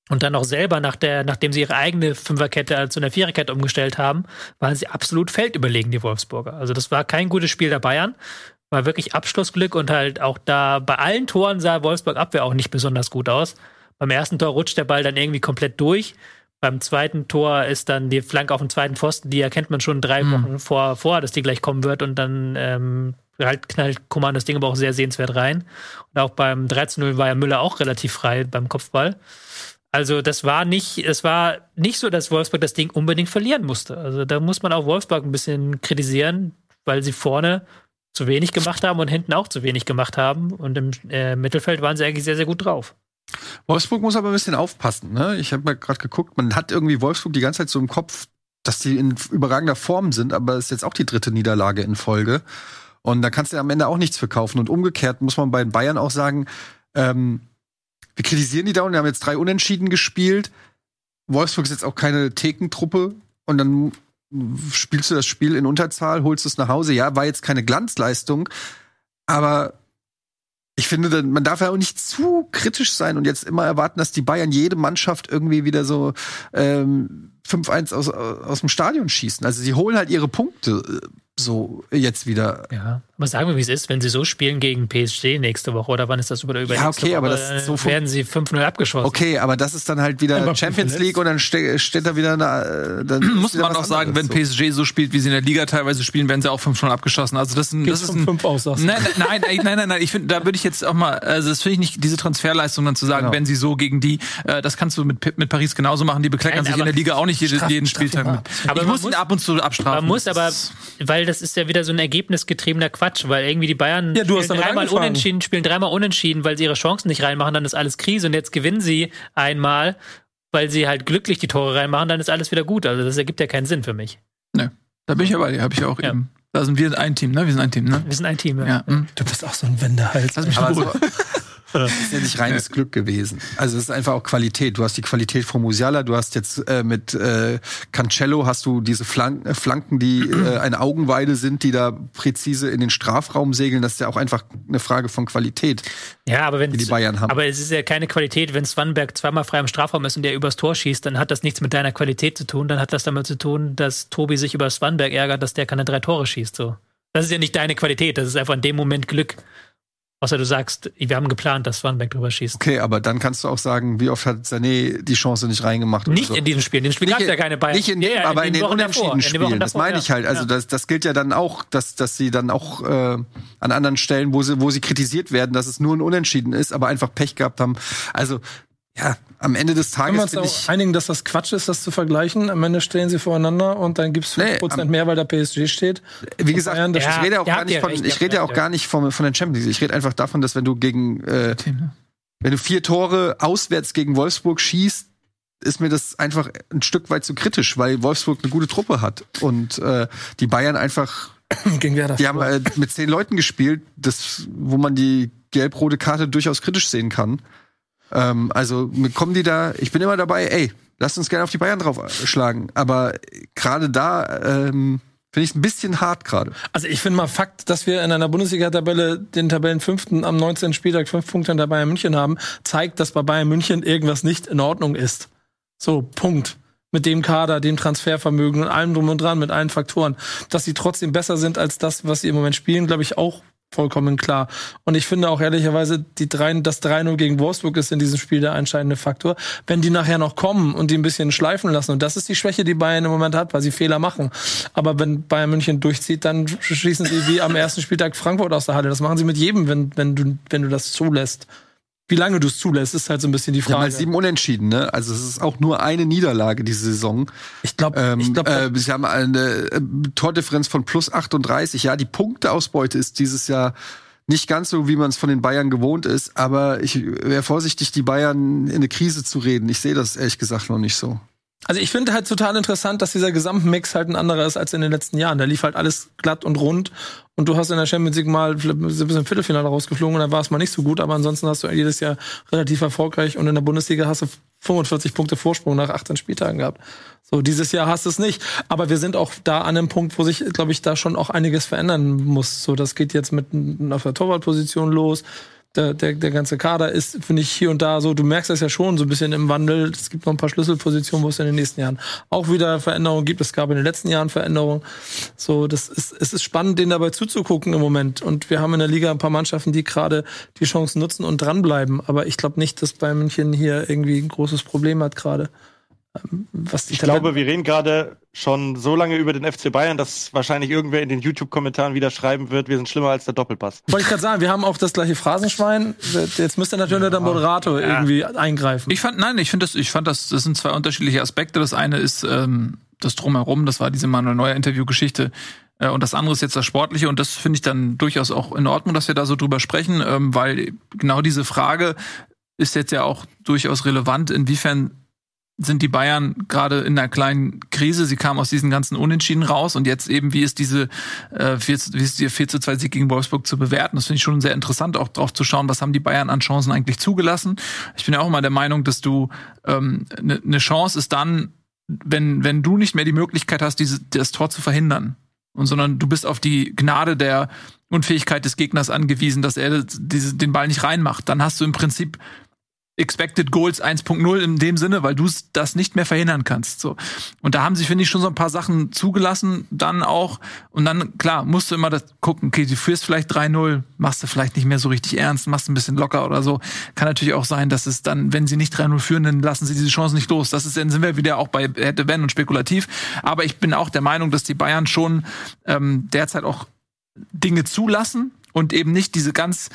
Speaker 5: und dann auch selber, nach der, nachdem sie ihre eigene Fünferkette zu einer Viererkette umgestellt haben, waren sie absolut feldüberlegen, die Wolfsburger. Also das war kein gutes Spiel der Bayern. War wirklich Abschlussglück und halt auch da bei allen Toren sah Wolfsburg Abwehr auch nicht besonders gut aus. Beim ersten Tor rutscht der Ball dann irgendwie komplett durch. Beim zweiten Tor ist dann die Flanke auf dem zweiten Pfosten, die erkennt man schon drei mhm. Wochen vor, vor, dass die gleich kommen wird und dann ähm, halt knallt Koman das Ding aber auch sehr sehenswert rein. Und auch beim 13-0 war ja Müller auch relativ frei beim Kopfball. Also das war nicht, es war nicht so, dass Wolfsburg das Ding unbedingt verlieren musste. Also da muss man auch Wolfsburg ein bisschen kritisieren, weil sie vorne zu wenig gemacht haben und hinten auch zu wenig gemacht haben. Und im äh, Mittelfeld waren sie eigentlich sehr, sehr gut drauf.
Speaker 2: Wolfsburg muss aber ein bisschen aufpassen. Ne? Ich habe mal gerade geguckt, man hat irgendwie Wolfsburg die ganze Zeit so im Kopf, dass die in überragender Form sind, aber es ist jetzt auch die dritte Niederlage in Folge. Und da kannst du am Ende auch nichts verkaufen. Und umgekehrt muss man bei den Bayern auch sagen, ähm, wir kritisieren die da und wir haben jetzt drei Unentschieden gespielt. Wolfsburg ist jetzt auch keine Thekentruppe und dann spielst du das Spiel in Unterzahl, holst es nach Hause. Ja, war jetzt keine Glanzleistung, aber ich finde, man darf ja auch nicht zu kritisch sein und jetzt immer erwarten, dass die Bayern jede Mannschaft irgendwie wieder so ähm, 5-1 aus, aus dem Stadion schießen. Also sie holen halt ihre Punkte äh, so jetzt wieder.
Speaker 5: Ja, aber sagen wir, wie es ist, wenn sie so spielen gegen PSG nächste Woche oder wann ist das über der
Speaker 2: Ja, okay, aber
Speaker 5: Woche,
Speaker 2: das ist so
Speaker 5: äh, werden sie 5-0 abgeschossen.
Speaker 2: Okay, aber das ist dann halt wieder
Speaker 3: Aber
Speaker 2: Champions. League und dann ste steht da wieder eine, äh, dann
Speaker 1: Muss man auch sagen, wenn
Speaker 2: anderes,
Speaker 1: PSG so spielt, wie sie in der Liga teilweise spielen, werden sie auch 5 schon abgeschossen. Also das, ist ein- das ist ein,
Speaker 3: fünf aus?
Speaker 1: Nein, nein, nein, nein, nein, nein. Ich finde, da würde ich jetzt auch mal, also das finde ich nicht, diese Transferleistung dann zu sagen,
Speaker 2: Genau.
Speaker 1: wenn sie so gegen die, äh, das kannst du mit, mit Paris genauso machen. Die bekleckern
Speaker 5: Nein,
Speaker 1: sich in
Speaker 5: aber
Speaker 1: der Liga auch nicht jede,
Speaker 3: straff-
Speaker 1: jeden Spieltag mit.
Speaker 3: ab.
Speaker 1: Aber ich
Speaker 5: man
Speaker 1: muss ihn ab und zu abstrafen.
Speaker 5: Man muss aber, weil das ist ja wieder so ein ergebnisgetriebener Quatsch, weil irgendwie die Bayern
Speaker 3: Ja,
Speaker 5: spielen dreimal unentschieden, spielen dreimal unentschieden, weil sie ihre Chancen nicht reinmachen, dann ist alles Krise und jetzt gewinnen sie einmal, weil sie halt glücklich die Tore reinmachen, dann ist alles wieder gut. Also das ergibt ja keinen Sinn für mich.
Speaker 1: Da bin ich ja bei dir, habe ich auch
Speaker 5: Ja.
Speaker 1: eben. Da sind wir ein Team, ne? Wir sind ein Team, ne?
Speaker 5: Wir sind ein Team. Ja.
Speaker 1: Ja. hm.
Speaker 3: Du bist auch so ein Wendehals.
Speaker 1: Lass mich
Speaker 2: Aber so. Das ist ja nicht reines Glück gewesen. Also es ist einfach auch Qualität. Du hast die Qualität von Musiala, du hast jetzt äh, mit äh, Cancello hast du diese Flanken, äh, Flanken, die äh, eine Augenweide sind, die da präzise in den Strafraum segeln. Das ist ja auch einfach eine Frage von Qualität,
Speaker 5: Ja, aber wenn
Speaker 2: die die Bayern haben.
Speaker 5: Aber es ist ja keine Qualität, wenn Swanberg zweimal frei im Strafraum ist und der übers Tor schießt, dann hat das nichts mit deiner Qualität zu tun. Dann hat das damit zu tun, dass Tobi sich über Swanberg ärgert, dass der keine drei Tore schießt. So. Das ist ja nicht deine Qualität, das ist einfach in dem Moment Glück. Außer du sagst, wir haben geplant, dass Swanberg drüber schießt.
Speaker 2: Okay, aber dann kannst du auch sagen, wie oft hat Sané die Chance nicht reingemacht?
Speaker 5: Nicht
Speaker 2: so.
Speaker 5: in diesem Spiel. In dem Spiel gab es ja keine Bayern.
Speaker 2: Nicht in,
Speaker 5: Ja, ja,
Speaker 2: aber in den, unentschieden
Speaker 5: den Wochen
Speaker 2: Spielen. Das meine ich halt. Also das, das gilt ja dann auch, dass, dass sie dann auch äh, an anderen Stellen, wo sie, wo sie kritisiert werden, dass es nur ein Unentschieden ist, aber einfach Pech gehabt haben. Also ja, am Ende des
Speaker 3: Können wir
Speaker 2: Tages
Speaker 3: uns
Speaker 2: ich.
Speaker 3: einigen, dass das Quatsch ist, das zu vergleichen? Am Ende stehen sie voreinander und dann gibt's
Speaker 2: Nee,
Speaker 3: 5%
Speaker 2: am-
Speaker 3: mehr, weil da PSG steht.
Speaker 2: Wie gesagt,
Speaker 3: Bayern, das
Speaker 2: ich
Speaker 5: Ja,
Speaker 2: rede auch gar nicht von,
Speaker 5: recht,
Speaker 2: ich rede ja auch
Speaker 5: recht,
Speaker 2: gar nicht von, von der Champions League. Ich rede einfach davon, dass wenn du gegen, äh, wenn du vier Tore auswärts gegen Wolfsburg schießt, ist mir das einfach ein Stück weit zu kritisch, weil Wolfsburg eine gute Truppe hat und äh, die Bayern einfach
Speaker 3: Gegen wer das?
Speaker 2: Die haben äh, mit zehn Leuten gespielt, das, wo man die gelb-rote Karte durchaus kritisch sehen kann. Ähm, also kommen die da, ich bin immer dabei, ey, lasst uns gerne auf die Bayern draufschlagen. Aber gerade da ähm, finde ich es ein bisschen hart gerade.
Speaker 3: Also ich finde mal Fakt, dass wir in einer Bundesliga-Tabelle den Tabellenfünften am 19. Spieltag fünf Punkte hinter Bayern München haben, zeigt, dass bei Bayern München irgendwas nicht in Ordnung ist. So, Punkt. Mit dem Kader, dem Transfervermögen und allem drum und dran, mit allen Faktoren. Dass sie trotzdem besser sind als das, was sie im Moment spielen, glaube ich auch vollkommen klar. Und ich finde auch ehrlicherweise, die 3, das 3-0 gegen Wolfsburg ist in diesem Spiel der entscheidende Faktor. Wenn die nachher noch kommen und die ein bisschen schleifen lassen, und das ist die Schwäche, die Bayern im Moment hat, weil sie Fehler machen. Aber wenn Bayern München durchzieht, dann schießen sie wie am ersten Spieltag Frankfurt aus der Halle. Das machen sie mit jedem, wenn, wenn, du, wenn du das zulässt. Wie lange du es zulässt, ist halt so ein bisschen die Frage.
Speaker 2: halt sieben Unentschieden, ne? Also es ist auch nur eine Niederlage diese Saison.
Speaker 3: ich glaube,
Speaker 2: Ähm,
Speaker 3: ich glaub,
Speaker 2: äh, sie haben eine äh, Tordifferenz von plus 38. Ja, die Punkteausbeute ist dieses Jahr nicht ganz so, wie man es von den Bayern gewohnt ist, aber ich wäre vorsichtig, die Bayern in eine Krise zu reden. Ich sehe das ehrlich gesagt noch nicht so.
Speaker 3: Also ich finde halt total interessant, dass dieser Gesamtmix halt ein anderer ist als in den letzten Jahren. Da lief halt alles glatt und rund und du hast in der Champions League mal bisschen im Viertelfinale rausgeflogen und dann war es mal nicht so gut, aber ansonsten hast du jedes Jahr relativ erfolgreich und in der Bundesliga hast du 45 Punkte Vorsprung nach 18 Spieltagen gehabt. So, dieses Jahr hast du es nicht. Aber wir sind auch da an einem Punkt, wo sich, glaube ich, da schon auch einiges verändern muss. So, das geht jetzt mit auf der Torwartposition los der, der, der ganze Kader ist, finde ich, hier und da so, du merkst das ja schon so ein bisschen im Wandel. Es gibt noch ein paar Schlüsselpositionen, wo es in den nächsten Jahren auch wieder Veränderungen gibt. Es gab in den letzten Jahren Veränderungen. So, das ist, es ist spannend, denen dabei zuzugucken im Moment. Und wir haben in der Liga ein paar Mannschaften, die gerade die Chancen nutzen und dranbleiben. Aber ich glaube nicht, dass Bayern München hier irgendwie ein großes Problem hat gerade. Was
Speaker 4: Ich glaube, wir reden gerade schon so lange über den FC Bayern, dass wahrscheinlich irgendwer in den YouTube-Kommentaren wieder schreiben wird, wir sind schlimmer als der Doppelpass.
Speaker 3: wollte ich gerade sagen, wir haben auch das gleiche Phrasenschwein. Jetzt müsste natürlich der Moderator irgendwie eingreifen.
Speaker 1: Ich fand, nein, ich finde das, ich fand das, das sind zwei unterschiedliche Aspekte. Das eine ist ähm, das Drumherum, das war diese Manuel Neuer Interviewgeschichte. Äh, und das andere ist jetzt das Sportliche. Und das finde ich dann durchaus auch in Ordnung, dass wir da so drüber sprechen, ähm, weil genau diese Frage ist jetzt ja auch durchaus relevant, inwiefern sind die Bayern gerade in einer kleinen Krise. Sie kamen aus diesen ganzen Unentschieden raus und jetzt eben, wie ist diese, äh, 4, zu- wie ist ihr 4 zu 2 Sieg gegen Wolfsburg zu bewerten? Das finde ich schon sehr interessant, auch drauf zu schauen, was haben die Bayern an Chancen eigentlich zugelassen. Ich bin ja auch immer der Meinung, dass du ähm, eine ne Chance ist dann, wenn, wenn du nicht mehr die Möglichkeit hast, diese, das Tor zu verhindern. Und sondern du bist auf die Gnade der Unfähigkeit des Gegners angewiesen, dass er diese, den Ball nicht reinmacht. Dann hast du im Prinzip Expected Goals 1.0 in dem Sinne, weil du das nicht mehr verhindern kannst. So. Und da haben sie, finde ich, schon so ein paar Sachen zugelassen, dann auch. Und dann, klar, musst du immer das gucken, okay, du führst vielleicht 3-0, machst du vielleicht nicht mehr so richtig ernst, machst ein bisschen locker oder so. Kann natürlich auch sein, dass es dann, wenn sie nicht 3-0 führen, dann lassen sie diese Chance nicht los. Das ist, dann sind wir wieder auch bei hätte, wenn und spekulativ. Aber ich bin auch der Meinung, dass die Bayern schon ähm, derzeit auch Dinge zulassen und eben nicht diese ganz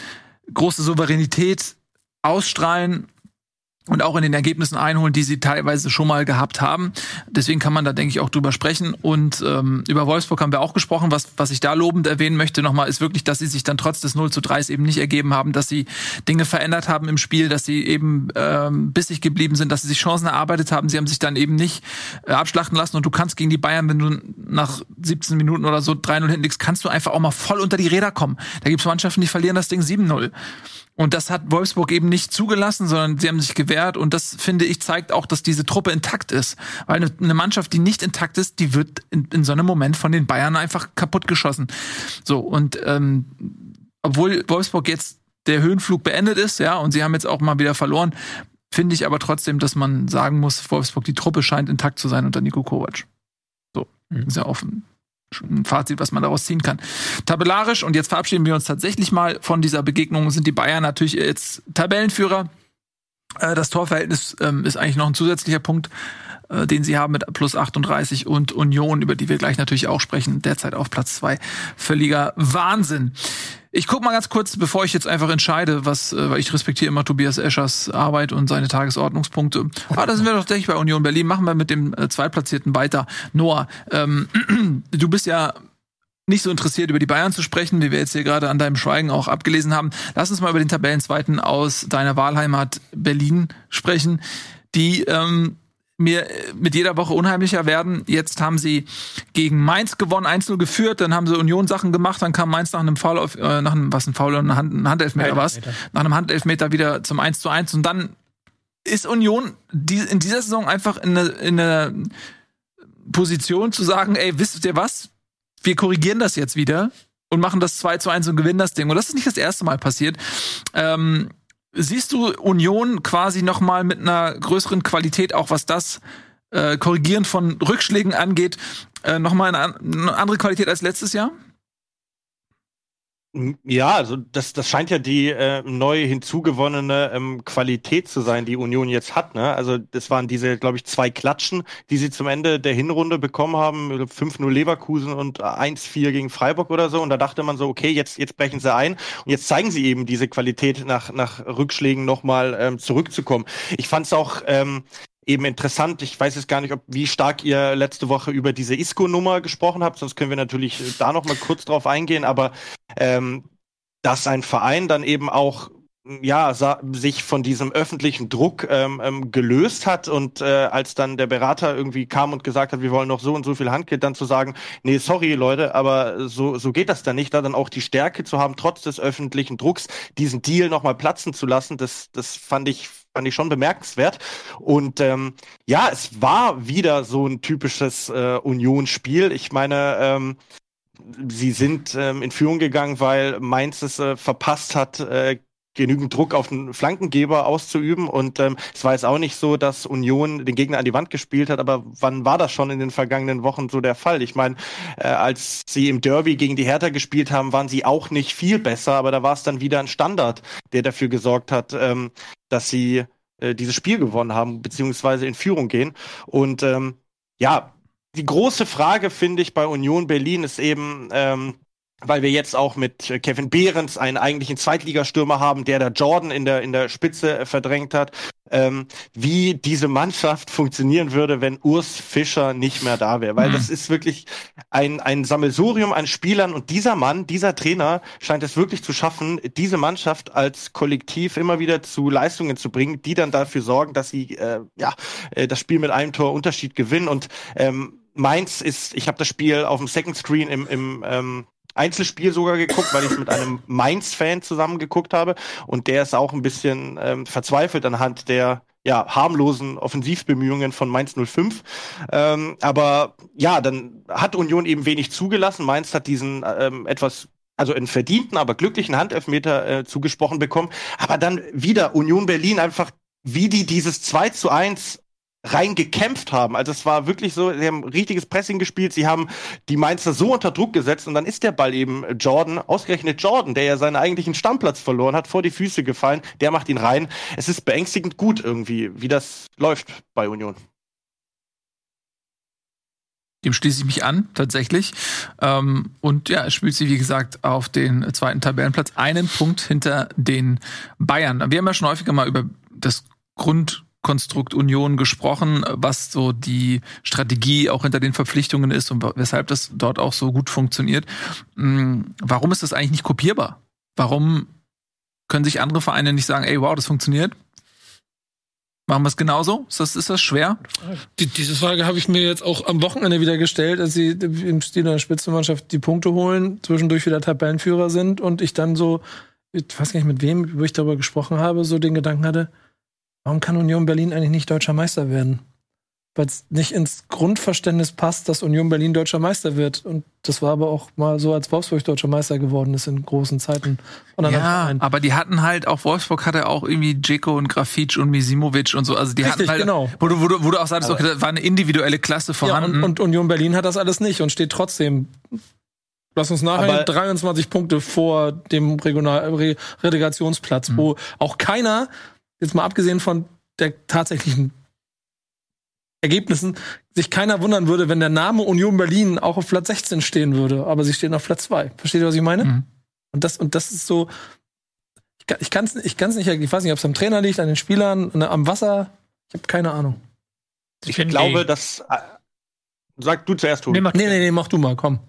Speaker 1: große Souveränität ausstrahlen und auch in den Ergebnissen einholen, die sie teilweise schon mal gehabt haben. Deswegen kann man da, denke ich, auch drüber sprechen. Und ähm, über Wolfsburg haben wir auch gesprochen. Was, was ich da lobend erwähnen möchte nochmal, ist wirklich, dass sie sich dann trotz des 0 zu 3 eben nicht ergeben haben, dass sie Dinge verändert haben im Spiel, dass sie eben ähm, bissig geblieben sind, dass sie sich Chancen erarbeitet haben. Sie haben sich dann eben nicht äh, abschlachten lassen. Und du kannst gegen die Bayern, wenn du nach 17 Minuten oder so 3-0 hinten liegst, kannst du einfach auch mal voll unter die Räder kommen. Da gibt es Mannschaften, die verlieren das Ding 7-0. Und das hat Wolfsburg eben nicht zugelassen, sondern sie haben sich gewehrt. Und das, finde ich, zeigt auch, dass diese Truppe intakt ist. Weil eine Mannschaft, die nicht intakt ist, die wird in, in so einem Moment von den Bayern einfach kaputt geschossen. So, und ähm, obwohl Wolfsburg jetzt der Höhenflug beendet ist, ja, und sie haben jetzt auch mal wieder verloren, finde ich aber trotzdem, dass man sagen muss, Wolfsburg, die Truppe scheint intakt zu sein unter Nico Kovac. So, mhm. ist ja offen Fazit, was man daraus ziehen kann. Tabellarisch, und jetzt verabschieden wir uns tatsächlich mal von dieser Begegnung, sind die Bayern natürlich jetzt Tabellenführer. Äh, das Torverhältnis ähm, ist eigentlich noch ein zusätzlicher Punkt, äh, den sie haben mit plus 38 und Union, über die wir gleich natürlich auch sprechen, derzeit auf Platz zwei. Völliger Wahnsinn. Ich guck mal ganz kurz, bevor ich jetzt einfach entscheide, was, äh, weil ich respektiere immer Tobias Eschers Arbeit und seine Tagesordnungspunkte. Ah, da sind wir doch tatsächlich bei Union Berlin. Machen wir mit dem äh, Zweitplatzierten weiter. Noah, ähm, du bist ja nicht so interessiert, über die Bayern zu sprechen, wie wir jetzt hier gerade an deinem Schweigen auch abgelesen haben. Lass uns mal über den Tabellenzweiten aus deiner Wahlheimat Berlin sprechen, die ähm, mir äh, mit jeder Woche unheimlicher werden. Jetzt haben sie gegen Mainz gewonnen, 1-0 geführt, dann haben sie Union Sachen gemacht, dann kam Mainz nach einem Foul auf, äh, nach einem, was ein Foul, ein, Hand, ein Handelfmeter was, nach einem Handelfmeter wieder zum 1 zu 1 und dann ist Union die, in dieser Saison einfach in einer in eine Position zu sagen, ey, wisst ihr was? Wir korrigieren das jetzt wieder und machen das 2 zu 1 und gewinnen das Ding. Und das ist nicht das erste Mal passiert. Ähm, siehst du Union quasi noch mal mit einer größeren Qualität, auch was das äh, Korrigieren von Rückschlägen angeht, äh, noch eine, eine andere Qualität als letztes Jahr?
Speaker 4: Ja, also das, das scheint ja die äh, neu hinzugewonnene ähm, Qualität zu sein, die Union jetzt hat. Ne? Also das waren diese, glaube ich, zwei Klatschen, die sie zum Ende der Hinrunde bekommen haben. 5-0 Leverkusen und 1-4 gegen Freiburg oder so. Und da dachte man so, okay, jetzt, jetzt brechen sie ein. Und jetzt zeigen sie eben diese Qualität, nach, nach Rückschlägen nochmal ähm, zurückzukommen. Ich fand es auch ähm, eben interessant. Ich weiß jetzt gar nicht, ob wie stark ihr letzte Woche über diese Isco-Nummer gesprochen habt, sonst können wir natürlich da noch mal kurz drauf eingehen. Aber ähm, dass ein Verein dann eben auch ja, sich von diesem öffentlichen Druck ähm, ähm, gelöst hat und äh, als dann der Berater irgendwie kam und gesagt hat, wir wollen noch so und so viel Handgeld, dann zu sagen, nee, sorry Leute, aber so, so geht das dann nicht, da dann auch die Stärke zu haben, trotz des öffentlichen Drucks, diesen Deal nochmal platzen zu lassen, das, das fand ich fand ich schon bemerkenswert. Und ähm, ja, es war wieder so ein typisches äh, Union-Spiel. Ich meine, ähm, sie sind ähm, in Führung gegangen, weil Mainz es äh, verpasst hat, äh, genügend Druck auf den Flankengeber auszuüben. Und ähm, es war jetzt auch nicht so, dass Union den Gegner an die Wand gespielt hat, aber wann war das schon in den vergangenen Wochen so der Fall? Ich meine, äh, als sie im Derby gegen die Hertha gespielt haben, waren sie auch nicht viel besser, aber da war es dann wieder ein Standard, der dafür gesorgt hat, ähm, dass sie äh, dieses Spiel gewonnen haben, beziehungsweise in Führung gehen. Und ähm, ja, die große Frage, finde ich, bei Union Berlin ist eben, ähm, weil wir jetzt auch mit Kevin Behrens einen eigentlichen Zweitligastürmer haben, der da Jordan in der, in der Spitze äh, verdrängt hat, ähm, wie diese Mannschaft funktionieren würde, wenn Urs Fischer nicht mehr da wäre. Weil mhm. das ist wirklich ein, ein Sammelsurium an Spielern und dieser Mann, dieser Trainer scheint es wirklich zu schaffen, diese Mannschaft als Kollektiv immer wieder zu Leistungen zu bringen, die dann dafür sorgen, dass sie äh, ja, äh, das Spiel mit einem Tor Unterschied gewinnen und ähm, Mainz ist, ich habe das Spiel auf dem Second Screen im, im ähm, Einzelspiel sogar geguckt, weil ich es mit einem Mainz-Fan zusammen geguckt habe. Und der ist auch ein bisschen ähm, verzweifelt anhand der ja, harmlosen Offensivbemühungen von Mainz 05. Ähm, aber ja, dann hat Union eben wenig zugelassen. Mainz hat diesen ähm, etwas also einen verdienten, aber glücklichen Handelfmeter äh, zugesprochen bekommen. Aber dann wieder Union Berlin einfach wie die dieses 2 zu 1 rein gekämpft haben. Also es war wirklich so, sie haben richtiges Pressing gespielt, sie haben die Mainzer so unter Druck gesetzt und dann ist der Ball eben Jordan, ausgerechnet Jordan, der ja seinen eigentlichen Stammplatz verloren hat, vor die Füße gefallen, der macht ihn rein. Es ist beängstigend gut irgendwie, wie das läuft bei Union.
Speaker 1: Dem schließe ich mich an, tatsächlich. Ähm, und ja, spielt sich, wie gesagt, auf den zweiten Tabellenplatz, einen Punkt hinter den Bayern. Wir haben ja schon häufiger mal über das Grundkonstrukt Union gesprochen, was so die Strategie auch hinter den Verpflichtungen ist und weshalb das dort auch so gut funktioniert. Mm, warum ist das eigentlich nicht kopierbar? Warum können sich andere Vereine nicht sagen, ey, wow, das funktioniert? Machen wir es genauso? Ist das, ist das schwer?
Speaker 3: Die, diese Frage habe ich mir jetzt auch am Wochenende wieder gestellt, als sie im Stil einer Spitzenmannschaft die Punkte holen, zwischendurch wieder Tabellenführer sind und ich dann so, ich weiß gar nicht mit wem, wo ich darüber gesprochen habe, so den Gedanken hatte, warum kann Union Berlin eigentlich nicht deutscher Meister werden? weil es nicht ins Grundverständnis passt, dass Union Berlin deutscher Meister wird. Und das war aber auch mal so, als Wolfsburg deutscher Meister geworden ist in großen Zeiten.
Speaker 1: ja, aber die hatten halt, auch Wolfsburg hatte auch irgendwie Dzeko und Grafitsch und Misimovic und so. Also die
Speaker 3: Richtig,
Speaker 1: hatten halt,
Speaker 3: genau.
Speaker 1: wo, du, wo, du, wo du auch sagst, okay, da war eine individuelle Klasse vorhanden.
Speaker 3: Ja, und, und Union Berlin hat das alles nicht und steht trotzdem Lass uns nachher 23 Punkte vor dem Regional Re Relegationsplatz, mhm. wo auch keiner, jetzt mal abgesehen von der tatsächlichen Ergebnissen sich keiner wundern würde, wenn der Name Union Berlin auch auf Platz 16 stehen würde, aber sie stehen auf Platz 2. Versteht ihr, was ich meine? Mhm. Und das und das ist so ich kann es ich kann's nicht ich weiß nicht, ob es am Trainer liegt, an den Spielern, am Wasser, ich habe keine Ahnung.
Speaker 4: Ich, ich glaube, dass äh, sag du zuerst,
Speaker 3: Tobi. Nee, nee, nee, mach du mal, komm.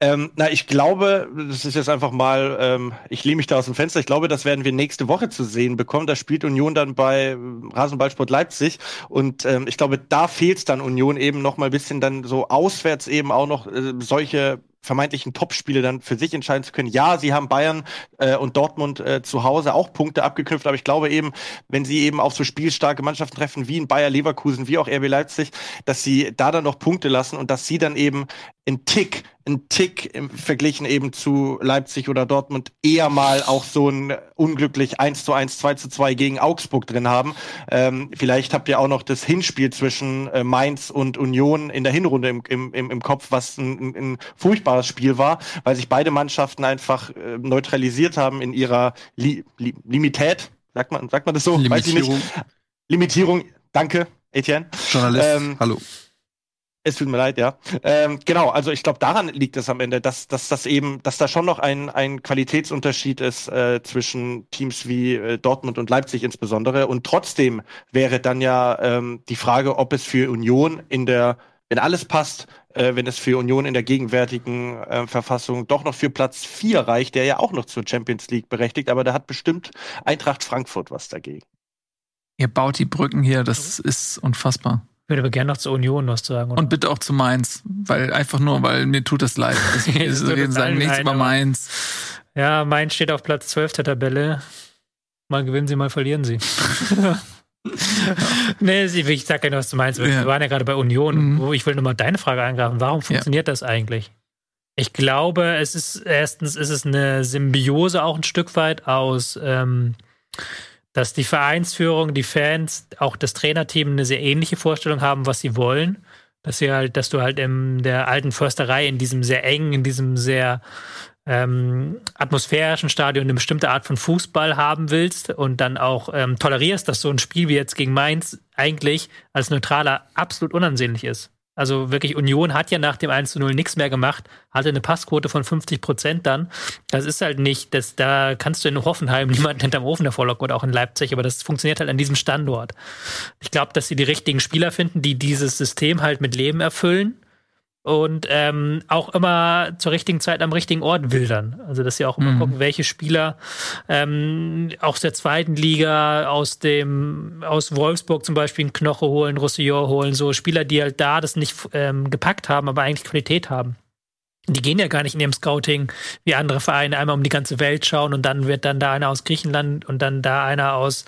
Speaker 4: Ähm, na, ich glaube, das ist jetzt einfach mal, ähm, ich lehne mich da aus dem Fenster. Ich glaube, das werden wir nächste Woche zu sehen bekommen. Da spielt Union dann bei Rasenballsport Leipzig und ähm, ich glaube, da fehlt es dann Union eben noch mal ein bisschen dann so auswärts eben auch noch äh, solche vermeintlichen Topspiele dann für sich entscheiden zu können. Ja, sie haben Bayern äh, und Dortmund äh, zu Hause auch Punkte abgeknüpft, aber ich glaube eben, wenn sie eben auf so spielstarke Mannschaften treffen wie in Bayer Leverkusen, wie auch RB Leipzig, dass sie da dann noch Punkte lassen und dass sie dann eben in Tick ein Tick im verglichen eben zu Leipzig oder Dortmund eher mal auch so ein unglücklich 1 zu 1, 2 zu 2 gegen Augsburg drin haben. Ähm, vielleicht habt ihr auch noch das Hinspiel zwischen äh, Mainz und Union in der Hinrunde im, im, im Kopf, was ein, ein, furchtbares Spiel war, weil sich beide Mannschaften einfach äh, neutralisiert haben in ihrer Li Li Limität. Sagt man, sagt man das so?
Speaker 2: Limitierung.
Speaker 4: Weiß ich nicht. Limitierung. Danke, Etienne.
Speaker 2: Journalist. Ähm, Hallo.
Speaker 4: Es tut mir leid, ja. Ähm, genau, also ich glaube, daran liegt es am Ende, dass, dass das eben, dass da schon noch ein, ein Qualitätsunterschied ist äh, zwischen Teams wie äh, Dortmund und Leipzig insbesondere. Und trotzdem wäre dann ja ähm, die Frage, ob es für Union in der, wenn alles passt, äh, wenn es für Union in der gegenwärtigen äh, Verfassung doch noch für Platz 4 reicht, der ja auch noch zur Champions League berechtigt, aber da hat bestimmt Eintracht Frankfurt was dagegen.
Speaker 1: Ihr baut die Brücken hier, das ist unfassbar.
Speaker 5: Ich würde aber gerne noch zur Union was sagen.
Speaker 1: Oder? Und bitte auch zu Mainz, weil einfach nur, weil mir tut das leid. Das, das reden sagen nichts über Mainz.
Speaker 5: Ja, Mainz steht auf Platz 12 der Tabelle. Mal gewinnen sie, mal verlieren sie. nee, ich sag ja noch was zu Mainz. Wir ja. waren ja gerade bei Union. Mhm. Wo ich will nochmal deine Frage eingreifen. Warum funktioniert ja. das eigentlich? Ich glaube, es ist erstens ist es eine Symbiose auch ein Stück weit aus ähm, dass die Vereinsführung, die Fans, auch das Trainerteam eine sehr ähnliche Vorstellung haben, was sie wollen. Dass sie halt, dass du halt in der alten Försterei, in diesem sehr engen, in diesem sehr ähm, atmosphärischen Stadion eine bestimmte Art von Fußball haben willst und dann auch ähm, tolerierst, dass so ein Spiel wie jetzt gegen Mainz eigentlich als Neutraler absolut unansehnlich ist. Also wirklich, Union hat ja nach dem 1 zu 0 nichts mehr gemacht, hatte eine Passquote von 50 Prozent dann. Das ist halt nicht, das, da kannst du in Hoffenheim niemanden hinterm Ofen davor locken oder auch in Leipzig, aber das funktioniert halt an diesem Standort. Ich glaube, dass sie die richtigen Spieler finden, die dieses System halt mit Leben erfüllen und ähm, auch immer zur richtigen Zeit am richtigen Ort wildern. Also dass sie auch immer mhm. gucken, welche Spieler ähm, aus der zweiten Liga, aus dem aus Wolfsburg zum Beispiel einen Knoche holen, Roussillon holen, so Spieler, die halt da das nicht ähm, gepackt haben, aber eigentlich Qualität haben. Die gehen ja gar nicht in ihrem Scouting wie andere Vereine einmal um die ganze Welt schauen und dann wird dann da einer aus Griechenland und dann da einer aus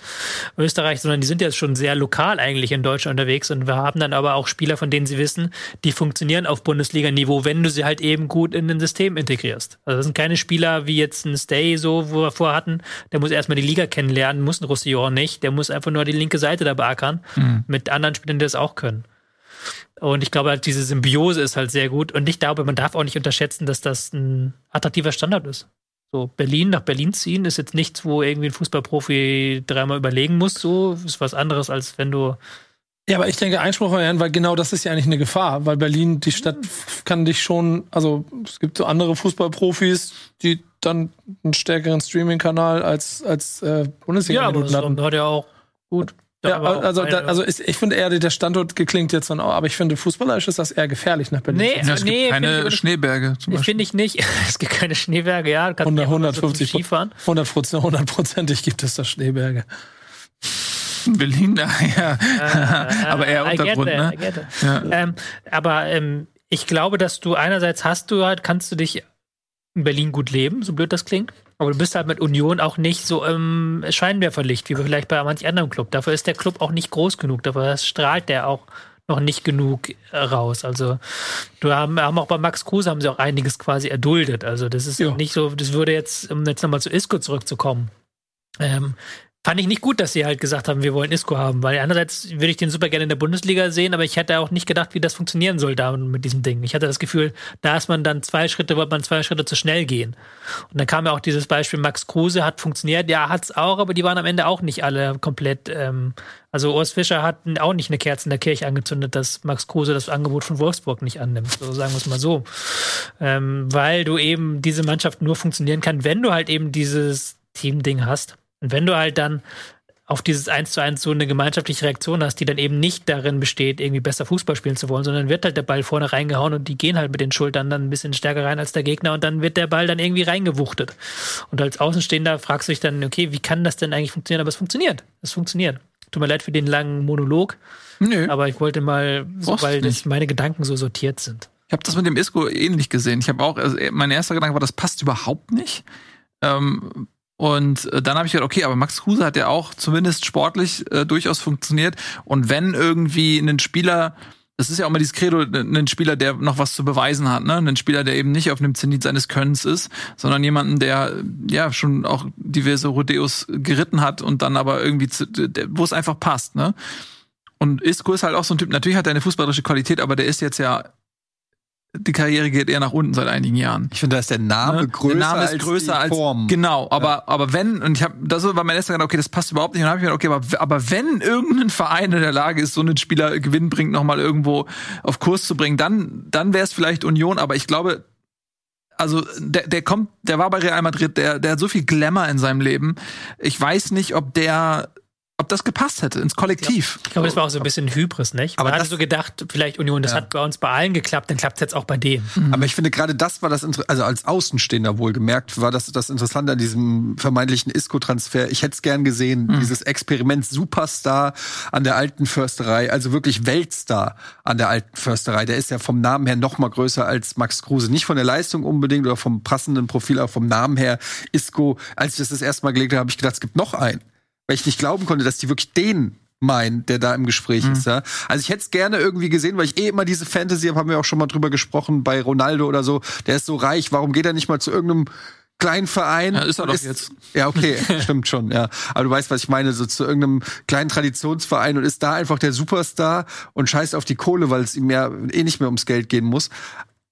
Speaker 5: Österreich, sondern die sind jetzt schon sehr lokal eigentlich in Deutschland unterwegs und wir haben dann aber auch Spieler, von denen sie wissen, die funktionieren auf Bundesliga-Niveau, wenn du sie halt eben gut in ein System integrierst. Also das sind keine Spieler wie jetzt ein Stay so, wo wir vorher hatten, der muss erstmal die Liga kennenlernen, muss ein Roussillon nicht, der muss einfach nur die linke Seite da beackern, mhm. mit anderen Spielern, die das auch können. Und ich glaube, halt, diese Symbiose ist halt sehr gut. Und ich glaube, man darf auch nicht unterschätzen, dass das ein attraktiver Standard ist. So, Berlin nach Berlin ziehen ist jetzt nichts, wo irgendwie ein Fußballprofi dreimal überlegen muss. So ist was anderes, als wenn du.
Speaker 3: Ja, aber ich denke, Einspruch erhöhen, weil genau das ist ja eigentlich eine Gefahr, weil Berlin, die Stadt kann dich schon, also es gibt so andere Fußballprofis, die dann einen stärkeren Streaming-Kanal als, als äh, Bundesliga
Speaker 5: ja, aber
Speaker 3: hatten.
Speaker 5: hat ja auch gut.
Speaker 3: Ja, also, da, also ist, ich finde eher, der Standort geklingt jetzt dann auch, aber ich finde, fußballerisch ist das eher gefährlich nach Berlin.
Speaker 5: Nee,
Speaker 1: Ja, es
Speaker 5: nee,
Speaker 1: gibt keine
Speaker 5: ich-
Speaker 1: Schneeberge zum Beispiel.
Speaker 5: Finde ich nicht. Es gibt keine Schneeberge, ja. Du kannst
Speaker 3: 100,
Speaker 5: nicht einfach so zum
Speaker 3: 150
Speaker 5: Skifahren.
Speaker 3: 100 100%ig gibt es da Schneeberge.
Speaker 1: In Berlin, ja. aber eher
Speaker 5: get
Speaker 1: Untergrund,
Speaker 5: that,
Speaker 1: ne? Ja.
Speaker 5: Ähm, aber ähm, ich glaube, dass du einerseits hast du halt, kannst du dich in Berlin gut leben, so blöd das klingt. Aber du bist halt mit Union auch nicht so im Scheinwerferlicht, wie vielleicht bei manch anderem Club. Dafür ist der Club auch nicht groß genug. Dafür strahlt der auch noch nicht genug äh, raus. Also du haben, haben auch bei Max Kruse haben sie auch einiges quasi erduldet. Also das ist
Speaker 3: Ja.
Speaker 5: nicht so, das würde jetzt, um jetzt nochmal zu Isco zurückzukommen. Ähm, fand ich nicht gut, dass sie halt gesagt haben, wir wollen Isco haben, weil einerseits würde ich den super gerne in der Bundesliga sehen, aber ich hätte auch nicht gedacht, wie das funktionieren soll da mit diesem Ding. Ich hatte das Gefühl, da ist man dann zwei Schritte, wollte man zwei Schritte zu schnell gehen. Und dann kam ja auch dieses Beispiel, Max Kruse hat funktioniert, ja, hat's auch, aber die waren am Ende auch nicht alle komplett, ähm, also Urs Fischer hat auch nicht eine Kerze in der Kirche angezündet, dass Max Kruse das Angebot von Wolfsburg nicht annimmt, so sagen wir es mal so. Ähm, weil du eben diese Mannschaft nur funktionieren kann, wenn du halt eben dieses Team-Ding hast. Und wenn du halt dann auf dieses 1 zu 1 so eine gemeinschaftliche Reaktion hast, die dann eben nicht darin besteht, irgendwie besser Fußball spielen zu wollen, sondern wird halt der Ball vorne reingehauen und die gehen halt mit den Schultern dann ein bisschen stärker rein als der Gegner und dann wird der Ball dann irgendwie reingewuchtet. Und als Außenstehender fragst du dich dann, okay, wie kann das denn eigentlich funktionieren? Aber es funktioniert. Es funktioniert. Tut mir leid für den langen Monolog,
Speaker 1: Nö.
Speaker 5: aber ich wollte mal, so, weil das meine Gedanken so sortiert sind.
Speaker 1: Ich habe das mit dem Isco ähnlich gesehen. Ich habe auch, also mein erster Gedanke war, das passt überhaupt nicht. Ähm, und äh, dann habe ich gedacht, okay, aber Max Kruse hat ja auch zumindest sportlich äh, durchaus funktioniert. Und wenn irgendwie ein Spieler, das ist ja auch mal dieses Credo, ein Spieler, der noch was zu beweisen hat, ne? Ein Spieler, der eben nicht auf dem Zenit seines Könnens ist, sondern jemanden, der ja schon auch diverse Rodeos geritten hat und dann aber irgendwie, wo es einfach passt, ne? Und Isco ist halt auch so ein Typ, natürlich hat er eine fußballerische Qualität, aber der ist jetzt ja die Karriere geht eher nach unten seit einigen Jahren.
Speaker 2: Ich finde, da ist der Name
Speaker 1: Ne?
Speaker 2: größer,
Speaker 1: der Name ist
Speaker 2: als
Speaker 1: größer
Speaker 2: die
Speaker 1: als
Speaker 2: Form.
Speaker 1: genau, aber aber wenn und ich habe das war mein erster Gedanke, okay, das passt überhaupt nicht und dann habe ich mir gedacht, okay, aber, aber wenn irgendein Verein in der Lage ist, so einen Spieler Gewinn bringt, noch mal irgendwo auf Kurs zu bringen, dann dann wäre es vielleicht Union, aber ich glaube also der, der kommt, der war bei Real Madrid, der, der hat so viel Glamour in seinem Leben. Ich weiß nicht, ob der, ob das gepasst hätte ins Kollektiv.
Speaker 5: Ich glaube, das war auch so ein bisschen Hybris, nicht?
Speaker 2: Aber
Speaker 5: Man hatte
Speaker 2: das-
Speaker 5: so gedacht, vielleicht Union, das
Speaker 2: Ja.
Speaker 5: hat bei uns bei allen geklappt, dann klappt es jetzt auch bei denen.
Speaker 2: Aber ich finde gerade das war das, also als Außenstehender wohlgemerkt, war das das Interessante an diesem vermeintlichen Isco-Transfer. Ich hätte es gern gesehen, dieses Experiment Superstar an der alten Försterei, also wirklich Weltstar an der alten Försterei. Der ist ja vom Namen her noch mal größer als Max Kruse. Nicht von der Leistung unbedingt oder vom passenden Profil, aber vom Namen her. Isco, als ich das das erste Mal gelegt habe, habe ich gedacht, es gibt noch einen. Weil ich nicht glauben konnte, dass die wirklich den meinen, der da im Gespräch ist. Ja? Also ich hätte es gerne irgendwie gesehen, weil ich eh immer diese Fantasy habe, haben wir auch schon mal drüber gesprochen, bei Ronaldo oder so, der ist so reich, warum geht er nicht mal zu irgendeinem kleinen Verein?
Speaker 1: Ja, ist er doch jetzt.
Speaker 2: Ja, okay, stimmt schon, ja. Aber du weißt, was ich meine, so zu irgendeinem kleinen Traditionsverein und ist da einfach der Superstar und scheißt auf die Kohle, weil es ihm ja eh nicht mehr ums Geld gehen muss.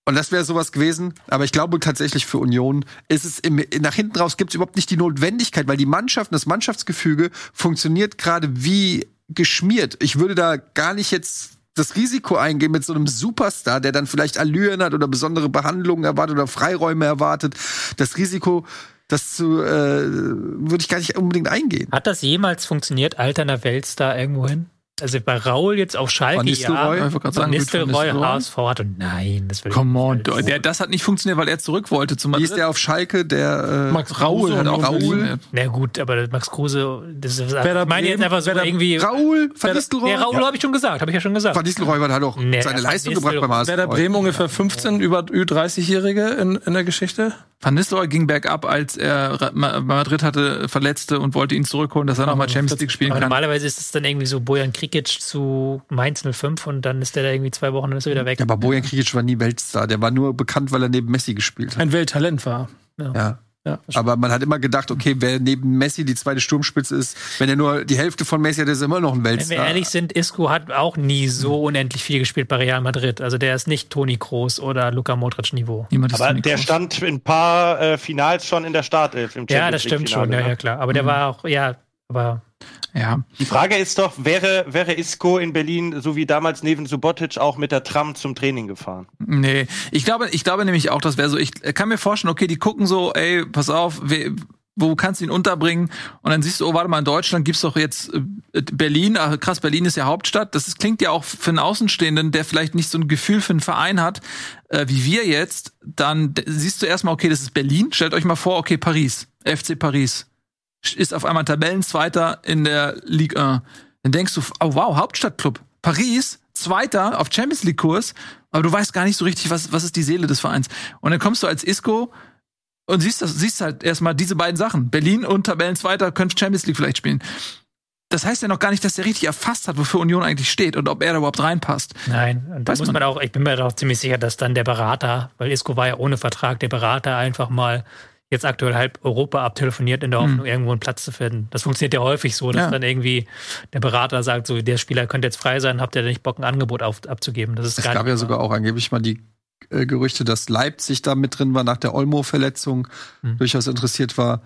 Speaker 2: Und das wäre sowas gewesen. Aber ich glaube tatsächlich für Union ist es im, nach hinten raus gibt es überhaupt nicht die Notwendigkeit, weil die Mannschaft, das Mannschaftsgefüge funktioniert gerade wie geschmiert. Ich würde da gar nicht jetzt das Risiko eingehen mit so einem Superstar, der dann vielleicht Allüren hat oder besondere Behandlungen erwartet oder Freiräume erwartet. Das Risiko, das zu, äh, würde ich gar nicht unbedingt eingehen.
Speaker 5: Hat das jemals funktioniert, alterner Weltstar irgendwo hin? Also bei Raul jetzt auf Schalke,
Speaker 2: Van Nistelrooy?
Speaker 5: ja.
Speaker 1: Gerade sagen,
Speaker 5: Nistelrooy. HSV hat und nein, das will
Speaker 1: Come on,
Speaker 5: ich nicht.
Speaker 1: der, das hat nicht funktioniert, weil er zurück wollte zu
Speaker 2: Wie ist der auf Schalke? Der äh,
Speaker 3: Max
Speaker 1: Raul hat auch
Speaker 3: Raul.
Speaker 5: Na gut, aber Max Kruse, das ist,
Speaker 3: Werder
Speaker 5: ich meine jetzt einfach so
Speaker 3: Werder-
Speaker 5: irgendwie.
Speaker 2: Raul Van Nistelrooy?
Speaker 5: Der Raul habe ich schon gesagt, habe ich ja schon gesagt.
Speaker 2: Van Nistelrooy hat auch
Speaker 5: Nee,
Speaker 2: seine Leistung gebracht beim HSV.
Speaker 3: Werder Bremen ungefähr 15 über Ü30-Jährige in, in der Geschichte.
Speaker 1: Van Nistelrooy ging bergab, als er Madrid hatte Verletzte und wollte ihn zurückholen, dass er nochmal Champions League spielen
Speaker 5: Aber
Speaker 1: kann.
Speaker 5: normalerweise ist es dann irgendwie so Bojan Krikic zu Mainz 05 und dann ist der da irgendwie zwei Wochen und dann ist er wieder weg.
Speaker 2: Ja, aber Bojan Krikic war nie Weltstar. Der war nur bekannt, weil er neben Messi gespielt hat.
Speaker 3: Ein Welttalent war.
Speaker 2: Ja.
Speaker 3: Ja.
Speaker 2: Aber man hat immer gedacht, okay, wer neben Messi die zweite Sturmspitze ist, wenn er nur die Hälfte von Messi hat, ist er immer noch ein
Speaker 5: Wenn
Speaker 2: Weltstar.
Speaker 5: wir ehrlich sind, Isco hat auch nie so unendlich viel gespielt bei Real Madrid. Also der ist nicht Toni Kroos oder Luka Modric Niveau.
Speaker 4: Aber der
Speaker 1: Kroos.
Speaker 4: stand in ein paar äh, Finals schon in der Startelf im
Speaker 5: Ja, das
Speaker 4: Champions
Speaker 5: stimmt schon,
Speaker 4: League-Finale,
Speaker 5: ja,
Speaker 4: ne?
Speaker 5: ja, klar. Aber der war auch, ja, aber
Speaker 1: Ja.
Speaker 4: Die Frage ist doch, wäre, wäre Isco in Berlin, so wie damals neben Subotic, auch mit der Tram zum Training gefahren?
Speaker 1: Nee, ich glaube, ich glaube nämlich auch, das wäre so, ich kann mir vorstellen, okay, die gucken so, ey, pass auf, we, wo kannst du ihn unterbringen? Und dann siehst du, oh, warte mal, in Deutschland gibt's doch jetzt äh, Berlin, ah, krass, Berlin ist ja Hauptstadt. Das klingt ja auch für einen Außenstehenden, der vielleicht nicht so ein Gefühl für einen Verein hat, äh, wie wir jetzt, dann siehst du erstmal, okay, das ist Berlin. Stellt euch mal vor, okay, Paris, FC Paris ist auf einmal Tabellenzweiter in der Ligue 1. Dann denkst du, oh wow, Hauptstadtclub. Paris, Zweiter auf Champions League Kurs, aber du weißt gar nicht so richtig, was, was ist die Seele des Vereins. Und dann kommst du als Isco und siehst das, siehst halt erstmal diese beiden Sachen. Berlin und Tabellenzweiter können Champions League vielleicht spielen. Das heißt ja noch gar nicht, dass der richtig erfasst hat, wofür Union eigentlich steht und ob er da überhaupt reinpasst.
Speaker 5: nein. Und da
Speaker 1: Weiß
Speaker 5: muss
Speaker 1: man
Speaker 5: man auch, ich bin mir doch ziemlich sicher, dass dann der Berater, weil Isco war ja ohne Vertrag, der Berater einfach mal jetzt aktuell halb Europa abtelefoniert in der Hoffnung, irgendwo einen Platz zu finden. Das funktioniert ja häufig so, dass
Speaker 1: Ja.
Speaker 5: dann irgendwie der Berater sagt, so, der Spieler könnte jetzt frei sein, habt ihr denn nicht Bock, ein Angebot auf, abzugeben? Das ist
Speaker 2: Es
Speaker 5: gar
Speaker 2: gab
Speaker 5: nicht
Speaker 2: ja sogar auch angeblich mal die äh, Gerüchte, dass Leipzig da mit drin war nach der Olmo-Verletzung,
Speaker 5: Hm.
Speaker 2: durchaus interessiert war.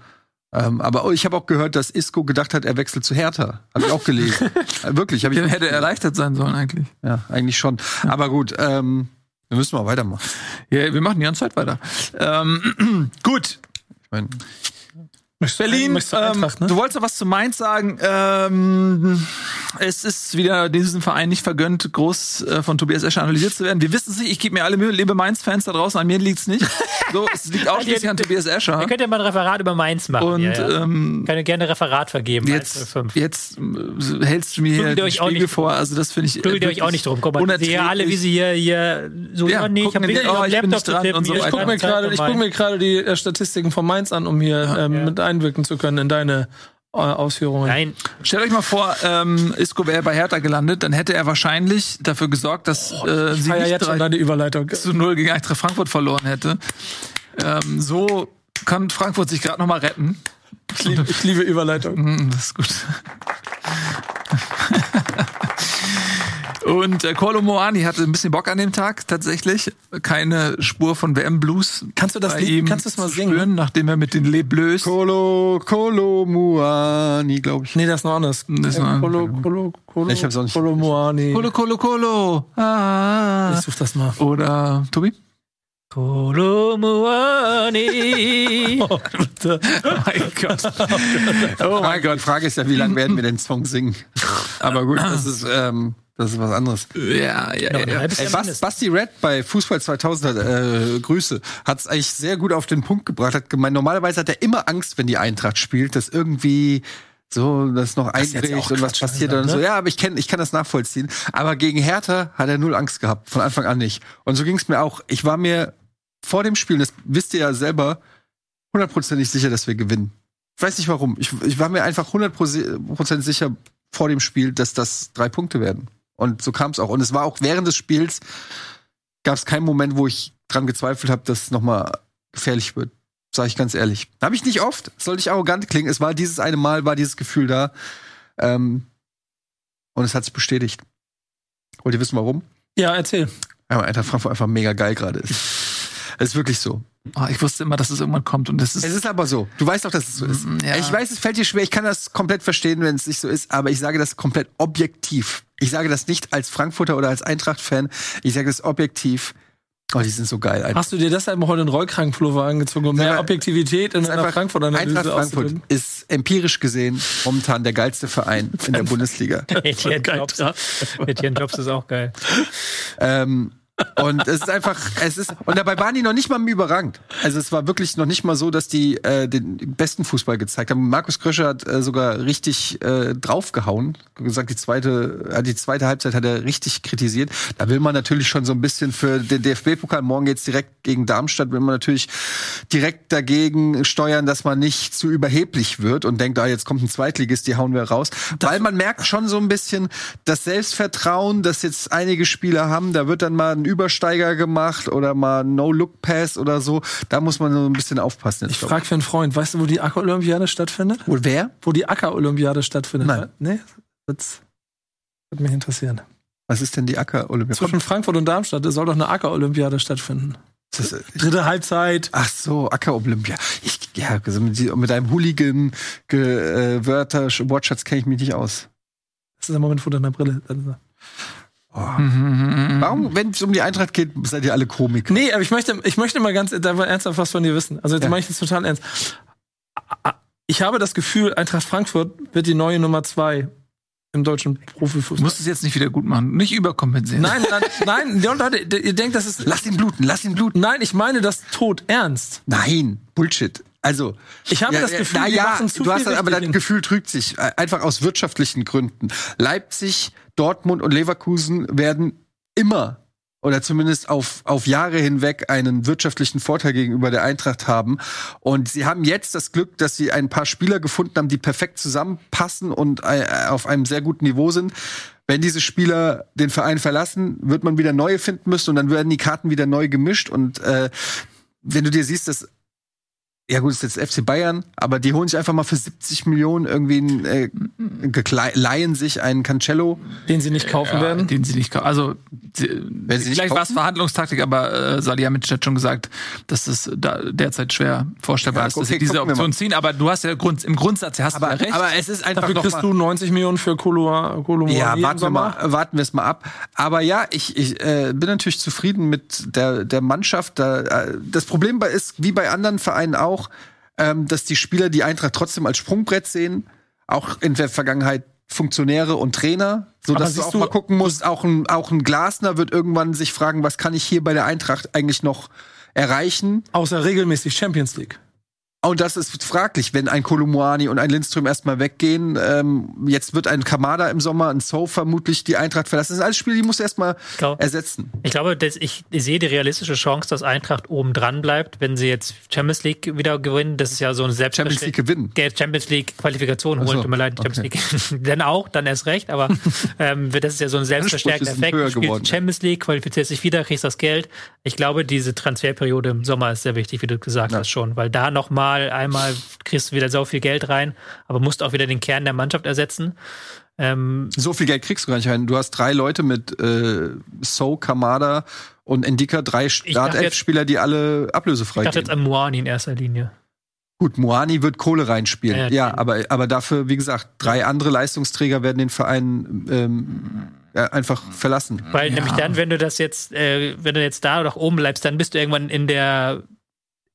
Speaker 2: Ähm, aber ich habe auch gehört, dass Isco gedacht hat, er wechselt zu Hertha. Habe ich auch gelesen. äh, wirklich, habe ich
Speaker 1: Dann hätte er erleichtert sein sollen eigentlich.
Speaker 2: Ja, eigentlich schon. Aber gut, ähm, wir müssen mal weitermachen.
Speaker 1: Ja, wir machen die ganze Zeit weiter. Ähm, gut,
Speaker 2: Ich mein,
Speaker 1: Berlin,
Speaker 3: du
Speaker 1: ähm,
Speaker 3: ne?
Speaker 1: du wolltest noch was zu Mainz sagen. Ähm, es ist wieder diesem Verein nicht vergönnt, groß äh, von Tobias Escher analysiert zu werden. Wir wissen es nicht, ich gebe mir alle Mühe, liebe Mainz-Fans da draußen, an mir liegt's nicht. So, es liegt ausschließlich an Tobias Escher.
Speaker 5: Ihr könnt ja mal ein Referat über Mainz machen.
Speaker 1: Und
Speaker 5: ja, ja.
Speaker 1: ähm,
Speaker 5: kann ja gerne ein Referat vergeben.
Speaker 1: jetzt,
Speaker 5: 105.
Speaker 1: jetzt äh, hältst du mir hier
Speaker 5: ihr
Speaker 1: den
Speaker 5: euch auch
Speaker 1: Spiegel
Speaker 5: nicht
Speaker 1: vor. Also das finde ich. äh,
Speaker 5: Prügelt ihr euch auch nicht drum. Guck mal, sehe ja alle, wie sie hier, hier so,
Speaker 1: Ja,
Speaker 5: ja, nee, ich habe
Speaker 1: oh,
Speaker 5: Laptop
Speaker 1: nicht dran
Speaker 5: zu tippen.
Speaker 1: und so.
Speaker 3: Ich gucke mir gerade, die äh, Statistiken von Mainz an, um hier ähm,
Speaker 5: Ja.
Speaker 3: Einwirken zu können in deine äh, Ausführungen.
Speaker 5: Nein,
Speaker 1: Stellt euch mal vor, ähm, Isco wäre bei Hertha gelandet, dann hätte er wahrscheinlich dafür gesorgt, dass äh,
Speaker 3: Ich
Speaker 1: sie nicht
Speaker 3: jetzt deine Überleitung.
Speaker 1: zu 0 gegen Eintracht Frankfurt verloren hätte. Ähm, so kann Frankfurt sich gerade noch mal retten.
Speaker 3: Ich liebe, ich liebe Überleitung.
Speaker 1: Hm, das ist gut. Und äh, Kolo Moani hatte ein bisschen Bock an dem Tag tatsächlich. Keine Spur von WM Blues.
Speaker 3: Kannst du das
Speaker 1: bei
Speaker 3: Lied-
Speaker 1: ihm
Speaker 3: kannst du es mal singen?
Speaker 1: spüren, nachdem er mit den Les Bleus
Speaker 2: Kolo, Kolo Muani, glaube ich.
Speaker 3: Nee, das ist noch anders.
Speaker 1: Das ist noch-
Speaker 3: Kolo, Kolo, Kolo,
Speaker 2: Ich hab's auch nicht-
Speaker 3: Kolo Moani.
Speaker 1: Kolo Kolo Kolo. Ah.
Speaker 3: Ich such das mal.
Speaker 1: Oder Tobi?
Speaker 5: Kolomoani.
Speaker 3: Oh, bitte.
Speaker 1: Oh mein Gott. Oh mein
Speaker 2: Die Frage ist ja, wie lange werden wir den Song singen? Aber gut, das ist, ähm, das ist was anderes.
Speaker 1: Ja, ja,
Speaker 5: Noch
Speaker 1: ja.
Speaker 2: Ey, Bas. Basti Red bei Fußball 2000 hat, äh, Grüße, hat es eigentlich sehr gut auf den Punkt gebracht. Hat gemeint, normalerweise hat er immer Angst, wenn die Eintracht spielt, dass irgendwie so das noch
Speaker 3: auch
Speaker 2: und was passiert
Speaker 3: also,
Speaker 2: und so.
Speaker 3: ne?
Speaker 2: Ja, aber ich kenn, ich kann das nachvollziehen. Aber gegen Hertha hat er null Angst gehabt, von Anfang an nicht. Und so ging es mir auch. Ich war mir vor dem Spiel, das wisst ihr ja selber, hundertprozentig sicher, dass wir gewinnen. Ich weiß nicht warum. Ich, ich war mir einfach hundertprozentig sicher vor dem Spiel, dass das drei Punkte werden. Und so kam es auch. Und es war auch während des Spiels, gab es keinen Moment, wo ich dran gezweifelt habe, dass es nochmal gefährlich wird. Sag ich ganz ehrlich. Habe ich nicht oft. Sollte ich arrogant klingen. Es war dieses eine Mal, war dieses Gefühl da. Ähm, und es hat sich bestätigt. Wollt ihr wissen, warum?
Speaker 3: Ja, erzähl.
Speaker 2: Ja, Eintracht Frankfurt einfach mega geil gerade ist. Es ist wirklich so.
Speaker 1: Oh, ich wusste immer, dass es irgendwann kommt und das ist.
Speaker 2: Es ist aber so. Du weißt doch, dass es so ist.
Speaker 1: Mm, ja.
Speaker 2: Ich weiß, es fällt dir schwer. Ich kann das komplett verstehen, wenn es nicht so ist. Aber ich sage das komplett objektiv. Ich sage das nicht als Frankfurter oder als Eintracht-Fan. Ich sage das objektiv. Oh, die sind so geil. Einfach.
Speaker 3: Hast du dir deshalb heute einen Rollkragenpullover angezogen, um mehr Objektivität in einer Frankfurt-Analyse
Speaker 2: Eintracht Frankfurt ist empirisch gesehen momentan der geilste Verein in der Bundesliga.
Speaker 5: Etienne Jobs. Etienne Jobs ist auch geil.
Speaker 2: Ähm, und es ist einfach, es ist, und dabei waren die noch nicht mal überragend. Also es war wirklich noch nicht mal so, dass die äh, den besten Fußball gezeigt haben. Markus Kröscher hat äh, sogar richtig äh, draufgehauen. Gesagt, die zweite, äh, die zweite Halbzeit hat er richtig kritisiert. Da will man natürlich schon so ein bisschen für den DFB-Pokal, morgen geht's direkt gegen Darmstadt, will man natürlich direkt dagegen steuern, dass man nicht zu überheblich wird und denkt, ah, jetzt kommt ein Zweitligist, die hauen wir raus. Weil man merkt schon so ein bisschen das Selbstvertrauen, das jetzt einige Spieler haben. Da wird dann mal ein Übersteiger gemacht oder mal ein No-Look-Pass oder so. Da muss man so ein bisschen aufpassen.
Speaker 3: Ich frage für einen Freund, weißt du, wo die Acker-Olympiade stattfindet?
Speaker 2: Wo, wer?
Speaker 3: Wo die Acker-Olympiade stattfindet?
Speaker 2: Nein.
Speaker 3: Nee? Das würde mich interessieren.
Speaker 2: Was ist denn die Acker-Olympiade?
Speaker 3: Zwischen Frankfurt und Darmstadt soll doch eine Acker-Olympiade stattfinden.
Speaker 2: Das ist-
Speaker 3: Dritte Halbzeit.
Speaker 2: Ach so, Acker-Olympia. Ich, ja, also mit, mit einem Hooligan-Wörter-Wortschatz kenne ich mich nicht aus.
Speaker 3: Das ist der Moment vor deiner Brille. Dann ist er-
Speaker 2: Warum, wenn es um die Eintracht geht, seid ihr alle Komiker?
Speaker 3: Nee, aber ich möchte, ich möchte mal ganz ernsthaft was von dir wissen. Also jetzt
Speaker 2: Ja.
Speaker 3: meine ich das total ernst. Ich habe das Gefühl, Eintracht Frankfurt wird die neue Nummer zwei im deutschen
Speaker 1: Du
Speaker 3: Profifußball.
Speaker 1: musst es jetzt nicht wieder gut machen, nicht überkompensieren.
Speaker 3: Nein, nein, nein, Leute, ihr denkt, das ist.
Speaker 2: Lass ihn bluten, lass ihn bluten.
Speaker 3: Nein, ich meine das tot ernst.
Speaker 2: Nein, Bullshit. Also,
Speaker 3: Ich habe
Speaker 2: ja,
Speaker 3: das Gefühl,
Speaker 2: na ja, du hast
Speaker 3: viel
Speaker 2: aber dein. Gefühl trügt sich Äh, einfach aus wirtschaftlichen Gründen. Leipzig, Dortmund und Leverkusen werden immer oder zumindest auf, auf Jahre hinweg einen wirtschaftlichen Vorteil gegenüber der Eintracht haben. Und sie haben jetzt das Glück, dass sie ein paar Spieler gefunden haben, die perfekt zusammenpassen und äh, auf einem sehr guten Niveau sind. Wenn diese Spieler den Verein verlassen, wird man wieder neue finden müssen und dann werden die Karten wieder neu gemischt. Und äh, wenn du dir siehst, dass ja gut, ist jetzt FC Bayern, aber die holen sich einfach mal für 70 Millionen irgendwie einen, äh, leihen sich einen Cancello.
Speaker 3: Den sie nicht kaufen
Speaker 1: Ja,
Speaker 3: werden.
Speaker 1: Den sie nicht kaufen. Also, sie,
Speaker 2: sie nicht
Speaker 1: vielleicht war es? Verhandlungstaktik, aber äh, Salihamidzic hat schon gesagt, dass das da derzeit schwer vorstellbar
Speaker 2: Ja,
Speaker 1: ist, dass
Speaker 2: okay,
Speaker 1: sie diese Option ziehen. Aber du hast ja Grund, im Grundsatz hast
Speaker 2: Aber,
Speaker 1: du ja recht.
Speaker 2: aber es ist einfach
Speaker 3: Dafür
Speaker 2: noch
Speaker 3: kriegst
Speaker 2: mal,
Speaker 3: du 90 Millionen für Kolo Kolo
Speaker 2: Ja, warten wir mal, warten wir es mal ab. Aber ja, ich, ich äh, bin natürlich zufrieden mit der, der Mannschaft. Da, äh, das Problem bei ist, wie bei anderen Vereinen auch, ähm, dass die Spieler die Eintracht trotzdem als Sprungbrett sehen. Auch in der Vergangenheit Funktionäre und Trainer, so
Speaker 3: Aber
Speaker 2: dass du auch
Speaker 3: du-
Speaker 2: mal gucken musst. Auch ein, auch ein Glasner wird irgendwann sich fragen, was kann ich hier bei der Eintracht eigentlich noch erreichen?
Speaker 3: Außer regelmäßig Champions League.
Speaker 2: Und das ist fraglich, wenn ein Kolumuani und ein Lindström erstmal weggehen. Ähm, jetzt wird ein Kamada im Sommer, ein So vermutlich die Eintracht verlassen. Das sind alles Spiele, die muss erstmal ersetzen.
Speaker 5: Ich glaube, ich, sehe die realistische Chance, dass Eintracht oben dran bleibt, wenn sie jetzt Champions League wieder gewinnen. Das ist ja so ein
Speaker 2: Champions League gewinnen.
Speaker 5: Der Champions League Qualifikation holen,
Speaker 2: so,
Speaker 5: tut mir leid, Champions League. dann auch, dann erst recht, aber ähm, das ist ja so ein selbstverstärkender
Speaker 2: sind
Speaker 5: Effekt. Du spielst. Champions League, qualifizierst dich wieder, kriegst das Geld. Ich glaube, diese Transferperiode im Sommer ist sehr wichtig, wie du gesagt hast schon, weil da noch mal einmal kriegst du wieder so viel Geld rein, aber musst auch wieder den Kern der Mannschaft ersetzen. Ähm,
Speaker 2: So viel Geld kriegst du gar nicht rein. Du hast drei Leute mit äh, So, Kamada und Endika, drei Startelf-Spieler, die alle ablösefrei
Speaker 5: ich dachte jetzt
Speaker 2: gehen.
Speaker 5: an Muani in erster Linie.
Speaker 2: Gut, Moani wird Kohle reinspielen.
Speaker 5: Ja,
Speaker 2: Ja, aber, aber dafür, wie gesagt, drei andere Leistungsträger werden den Verein ähm, einfach verlassen.
Speaker 5: Weil
Speaker 1: Ja.
Speaker 5: nämlich dann, wenn du das jetzt, äh, wenn du jetzt da noch oben bleibst, dann bist du irgendwann in der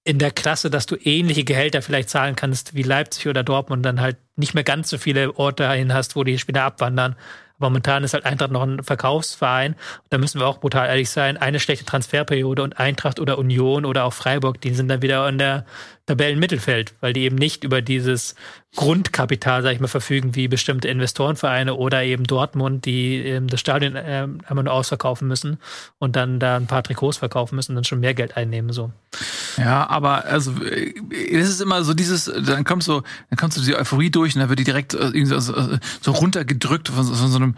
Speaker 5: in der Klasse, dass du ähnliche Gehälter vielleicht zahlen kannst wie Leipzig oder Dortmund, dann halt nicht mehr ganz so viele Orte dahin hast, wo die Spieler abwandern. Momentan ist halt Eintracht noch ein Verkaufsverein. Da müssen wir auch brutal ehrlich sein. Eine schlechte Transferperiode und Eintracht oder Union oder auch Freiburg, die sind dann wieder in der Tabellenmittelfeld, weil die eben nicht über dieses Grundkapital, sag ich mal, verfügen wie bestimmte Investorenvereine oder eben Dortmund, die ähm, das Stadion ähm, einmal nur ausverkaufen müssen und dann da ein paar Trikots verkaufen müssen und dann schon mehr Geld einnehmen. So.
Speaker 1: Ja, aber also äh, es ist immer so dieses, dann kommst du, dann kommst du die Euphorie durch und dann wird die direkt äh, irgendwie so, so, runtergedrückt von, von so einem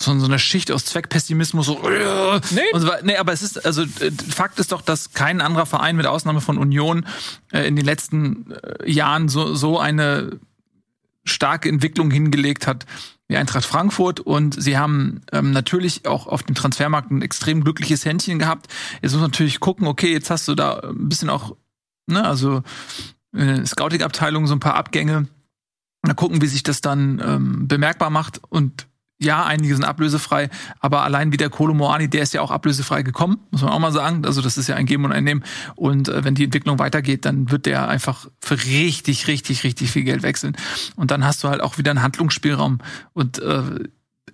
Speaker 1: von so einer Schicht aus Zweckpessimismus so äh,
Speaker 5: Nee.
Speaker 1: und so nee, aber es ist also äh, Fakt ist doch, dass kein anderer Verein mit Ausnahme von Union äh, in den letzten äh, Jahren so so eine starke Entwicklung hingelegt hat wie Eintracht Frankfurt und sie haben ähm, natürlich auch auf dem Transfermarkt ein extrem glückliches Händchen gehabt. Jetzt muss man natürlich gucken, okay, jetzt hast du da ein bisschen auch, ne, also äh, Scouting-Abteilung so ein paar Abgänge. Mal gucken, wie sich das dann ähm, bemerkbar macht und ja, einige sind ablösefrei, aber allein wie der Kolo Moani, der ist ja auch ablösefrei gekommen, muss man auch mal sagen. Also das ist ja ein Geben und ein Nehmen. Und äh, wenn die Entwicklung weitergeht, dann wird der einfach für richtig, richtig, richtig viel Geld wechseln. Und dann hast du halt auch wieder einen Handlungsspielraum. Und äh,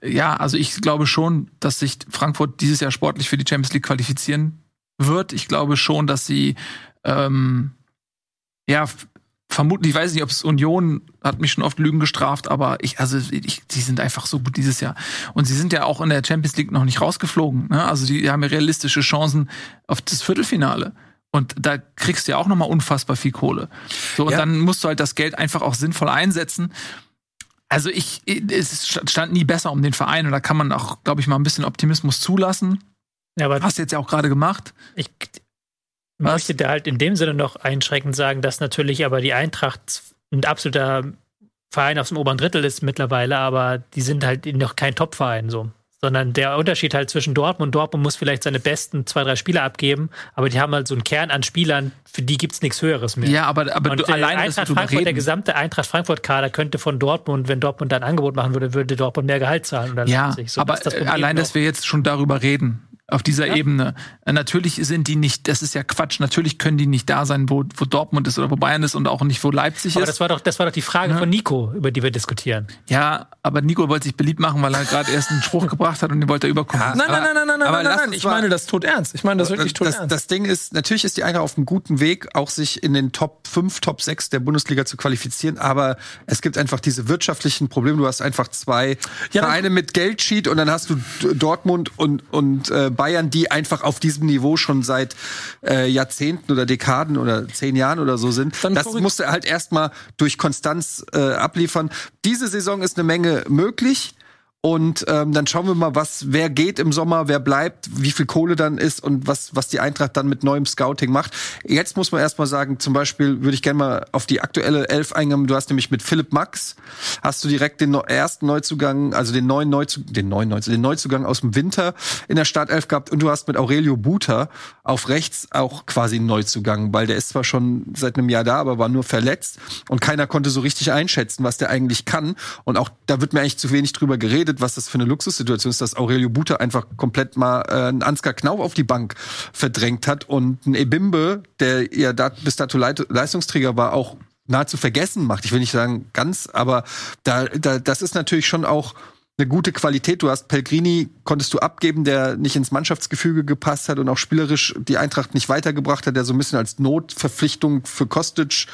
Speaker 1: ja, also ich glaube schon, dass sich Frankfurt dieses Jahr sportlich für die Champions League qualifizieren wird. Ich glaube schon, dass sie ähm, ja vermutlich, ich weiß nicht, ob es Union hat mich schon oft Lügen gestraft, aber ich, also ich, die sind einfach so gut dieses Jahr. Und sie sind ja auch in der Champions League noch nicht rausgeflogen. Ne? Also die haben ja realistische Chancen auf das Viertelfinale. Und da kriegst du ja auch nochmal unfassbar viel Kohle. So, und
Speaker 2: Ja.
Speaker 1: dann musst du halt das Geld einfach auch sinnvoll einsetzen. Also ich, es stand nie besser um den Verein und da kann man auch, glaube ich, mal ein bisschen Optimismus zulassen.
Speaker 5: Ja, aber
Speaker 1: Hast du jetzt ja auch gerade gemacht.
Speaker 5: ich
Speaker 1: Was?
Speaker 5: möchte da halt in dem Sinne noch einschränkend sagen, dass natürlich aber die Eintracht ein absoluter Verein aus dem oberen Drittel ist mittlerweile, aber die sind halt noch kein Top-Verein so. Sondern der Unterschied halt zwischen Dortmund, Dortmund muss vielleicht seine besten zwei, drei Spieler abgeben, aber die haben halt so einen Kern an Spielern, für die gibt's nichts Höheres mehr.
Speaker 1: Ja, aber, aber
Speaker 5: Und
Speaker 1: du,
Speaker 5: der
Speaker 1: alleine,
Speaker 5: Eintracht Frankfurt, der
Speaker 1: reden.
Speaker 5: gesamte Eintracht Frankfurt-Kader könnte von Dortmund, wenn Dortmund da ein Angebot machen würde, würde Dortmund mehr Gehalt zahlen. Oder
Speaker 1: Ja.
Speaker 5: So,
Speaker 1: aber allein, dass wir jetzt schon darüber reden, auf dieser
Speaker 5: Ja.
Speaker 1: Ebene. Äh, Natürlich sind die nicht, das ist ja Quatsch, natürlich können die nicht da sein, wo, wo Dortmund ist oder wo Bayern ist und auch nicht, wo Leipzig
Speaker 5: aber
Speaker 1: ist.
Speaker 5: das war doch, das war doch die Frage
Speaker 1: Ja.
Speaker 5: von Nico, über die wir diskutieren.
Speaker 1: ja, aber Nico wollte sich beliebt machen, weil er gerade erst einen Spruch gebracht hat und den wollte er überkommen.
Speaker 2: Ja.
Speaker 3: Nein, nein, nein, nein, nein,
Speaker 2: aber
Speaker 3: nein,
Speaker 2: lass
Speaker 3: nein.
Speaker 2: uns
Speaker 3: Ich meine das tot ernst. Ich meine das wirklich tot
Speaker 2: das,
Speaker 3: ernst.
Speaker 2: das Ding ist, natürlich ist die Eintracht auf einem guten Weg, auch sich in den Top 5, Top 6 der Bundesliga zu qualifizieren, aber es gibt einfach diese wirtschaftlichen Probleme. Du hast einfach zwei
Speaker 3: Ja,
Speaker 2: Vereine mit Geldsheet und dann hast du Dortmund und, und äh, Bayern, die einfach auf diesem Niveau schon seit äh, Jahrzehnten oder Dekaden oder zehn Jahren oder so sind.
Speaker 3: Dann
Speaker 2: das
Speaker 3: korri-
Speaker 2: musst du halt erstmal durch Konstanz äh, abliefern. Diese Saison ist eine Menge möglich. Und ähm, dann schauen wir mal, was wer geht im Sommer, wer bleibt, wie viel Kohle dann ist und was was die Eintracht dann mit neuem Scouting macht. Jetzt muss man erstmal sagen, zum Beispiel würde ich gerne mal auf die aktuelle Elf eingehen. Du hast nämlich mit Philipp Max hast du direkt den ersten Neuzugang, also den neuen Neuzugang, den neuen Neuzugang, den Neuzugang aus dem Winter in der Startelf gehabt und du hast mit Aurelio Buter auf rechts auch quasi einen Neuzugang, weil der ist zwar schon seit einem Jahr da, aber war nur verletzt und keiner konnte so richtig einschätzen, was der eigentlich kann und auch da wird mir eigentlich zu wenig drüber geredet, was das für eine Luxussituation ist, dass Aurelio Buter einfach komplett mal äh, einen Ansgar Knauf auf die Bank verdrängt hat und ein Ebimbe, der ja da, bis dato Leit Leistungsträger war, auch nahezu vergessen macht. Ich will nicht sagen ganz, aber da, da das ist natürlich schon auch eine gute Qualität. Du hast Pellegrini, konntest du abgeben, der nicht ins Mannschaftsgefüge gepasst hat und auch spielerisch die Eintracht nicht weitergebracht hat, der so ein bisschen als Notverpflichtung für Kostic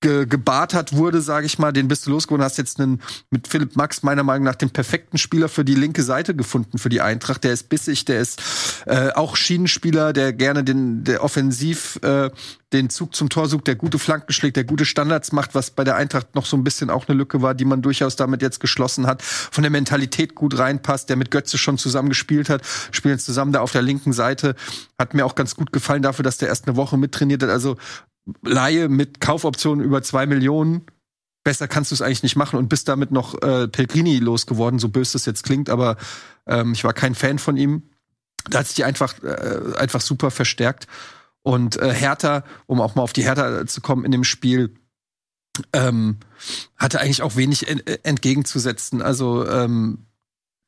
Speaker 2: ge gebartert wurde, sage ich mal, den bist du losgeworden, hast jetzt einen mit Philipp Max meiner Meinung nach den perfekten Spieler für die linke Seite gefunden für die Eintracht. Der ist bissig, der ist äh, auch Schienenspieler, der gerne den der offensiv äh, den Zug zum Tor sucht, der gute Flanken schlägt, der gute Standards macht, was bei der Eintracht noch so ein bisschen auch eine Lücke war, die man durchaus damit jetzt geschlossen hat. Von der Mentalität gut reinpasst, der mit Götze schon zusammen gespielt hat, spielen zusammen da auf der linken Seite. Hat mir auch ganz gut gefallen dafür, dass der erst eine Woche mittrainiert hat. Also Laie mit Kaufoptionen über zwei Millionen. Besser kannst du es eigentlich nicht machen und bist damit noch äh, Pellegrini losgeworden, so böse das jetzt klingt, aber ähm, ich war kein Fan von ihm. Da hat sich die einfach, äh, einfach super verstärkt. Und äh, Hertha, um auch mal auf die Hertha zu kommen in dem Spiel, ähm, hatte eigentlich auch wenig en äh, entgegenzusetzen. Also ähm,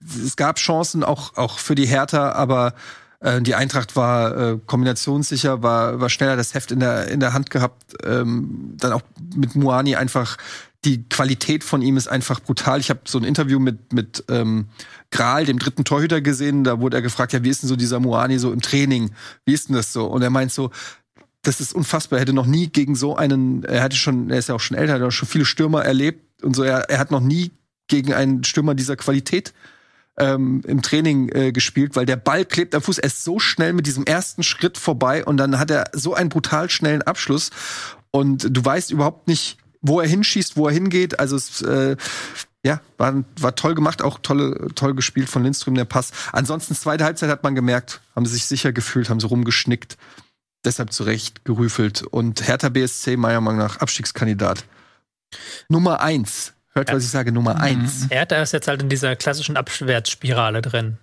Speaker 2: es gab Chancen auch, auch für die Hertha, aber äh, die Eintracht war äh, kombinationssicher, war, war schneller das Heft in der, in der Hand gehabt. Ähm, dann auch mit Muani einfach, die Qualität von ihm ist einfach brutal. Ich habe so ein Interview mit, mit ähm, Gral, dem dritten Torhüter, gesehen. Da wurde er gefragt, ja, wie ist denn so dieser Muani so im Training? Wie ist denn das so? Und er meint so, das ist unfassbar. Er hätte noch nie gegen so einen, er hatte schon, er ist ja auch schon älter, er hat auch schon viele Stürmer erlebt und so. Er, er hat noch nie gegen einen Stürmer dieser Qualität ähm, im Training äh, gespielt, weil der Ball klebt am Fuß. Er ist so schnell mit diesem ersten Schritt vorbei und dann hat er so einen brutal schnellen Abschluss und du weißt überhaupt nicht, wo er hinschießt, wo er hingeht. Also es äh, ja, war, war toll gemacht, auch tolle, toll gespielt von Lindström, der Pass. Ansonsten, zweite Halbzeit hat man gemerkt, haben sie sich sicher gefühlt, haben sie rumgeschnickt. Deshalb zu Recht gerüfelt. Und Hertha BSC, meiner Meinung nach, Abstiegskandidat. Nummer eins. Hört, was ich sage, Nummer eins.
Speaker 5: Hertha ist jetzt halt in dieser klassischen Abwärtsspirale drin.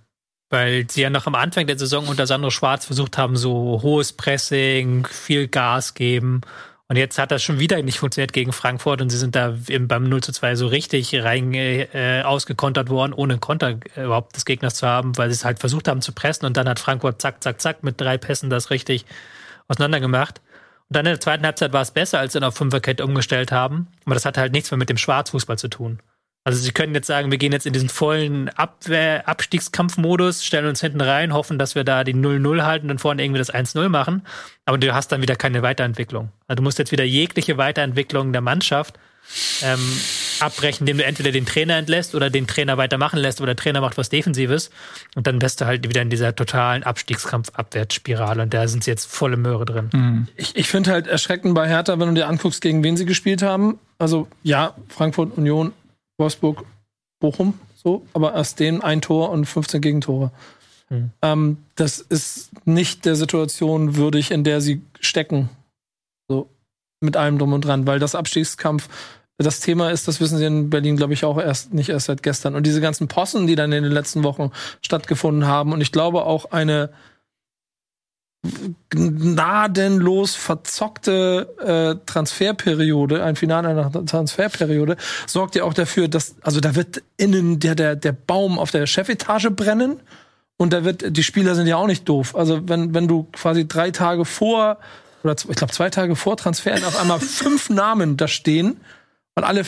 Speaker 5: Weil sie ja noch am Anfang der Saison unter Sandro Schwarz versucht haben, so hohes Pressing, viel Gas geben. Und jetzt hat das schon wieder nicht funktioniert gegen Frankfurt und sie sind da beim 0 zu 2 so richtig rein äh, ausgekontert worden, ohne Konter äh, überhaupt des Gegners zu haben, weil sie es halt versucht haben zu pressen und dann hat Frankfurt zack, zack, zack mit drei Pässen das richtig auseinandergemacht. Und dann in der zweiten Halbzeit war es besser, als sie auf Fünferkette umgestellt haben. Aber das hatte halt nichts mehr mit dem Schwarzfußball zu tun. Also sie können jetzt sagen, wir gehen jetzt in diesen vollen Abwehr Abstiegskampfmodus, stellen uns hinten rein, hoffen, dass wir da die 0-0 halten und vorne irgendwie das 1-0 machen. Aber du hast dann wieder keine Weiterentwicklung. Also du musst jetzt wieder jegliche Weiterentwicklung der Mannschaft ähm, abbrechen, indem du entweder den Trainer entlässt oder den Trainer weitermachen lässt oder der Trainer macht was Defensives. Und dann bist du halt wieder in dieser totalen Abstiegskampf-Abwärtsspirale. Und da sind sie jetzt volle Möhre drin.
Speaker 3: Mhm. Ich, ich finde halt erschreckend bei Hertha, wenn du dir anguckst, gegen wen sie gespielt haben. Also ja, Frankfurt, Union, Wolfsburg, Bochum, so, aber erst den ein Tor und 15 Gegentore. Hm. Ähm, das ist nicht der Situation würdig, in der sie stecken. So, mit allem drum und dran, weil das Abstiegskampf das Thema ist, das wissen sie in Berlin, glaube ich, auch erst nicht erst seit gestern. Und diese ganzen Possen, die dann in den letzten Wochen stattgefunden haben, und ich glaube auch eine gnadenlos verzockte äh, Transferperiode, ein Finale einer Transferperiode, sorgt ja auch dafür, dass, also da wird innen der, der, der Baum auf der Chefetage brennen und da wird, die Spieler sind ja auch nicht doof. Also wenn, wenn du quasi drei Tage vor, oder ich glaube zwei Tage vor Transferen auf einmal fünf Namen da stehen und alle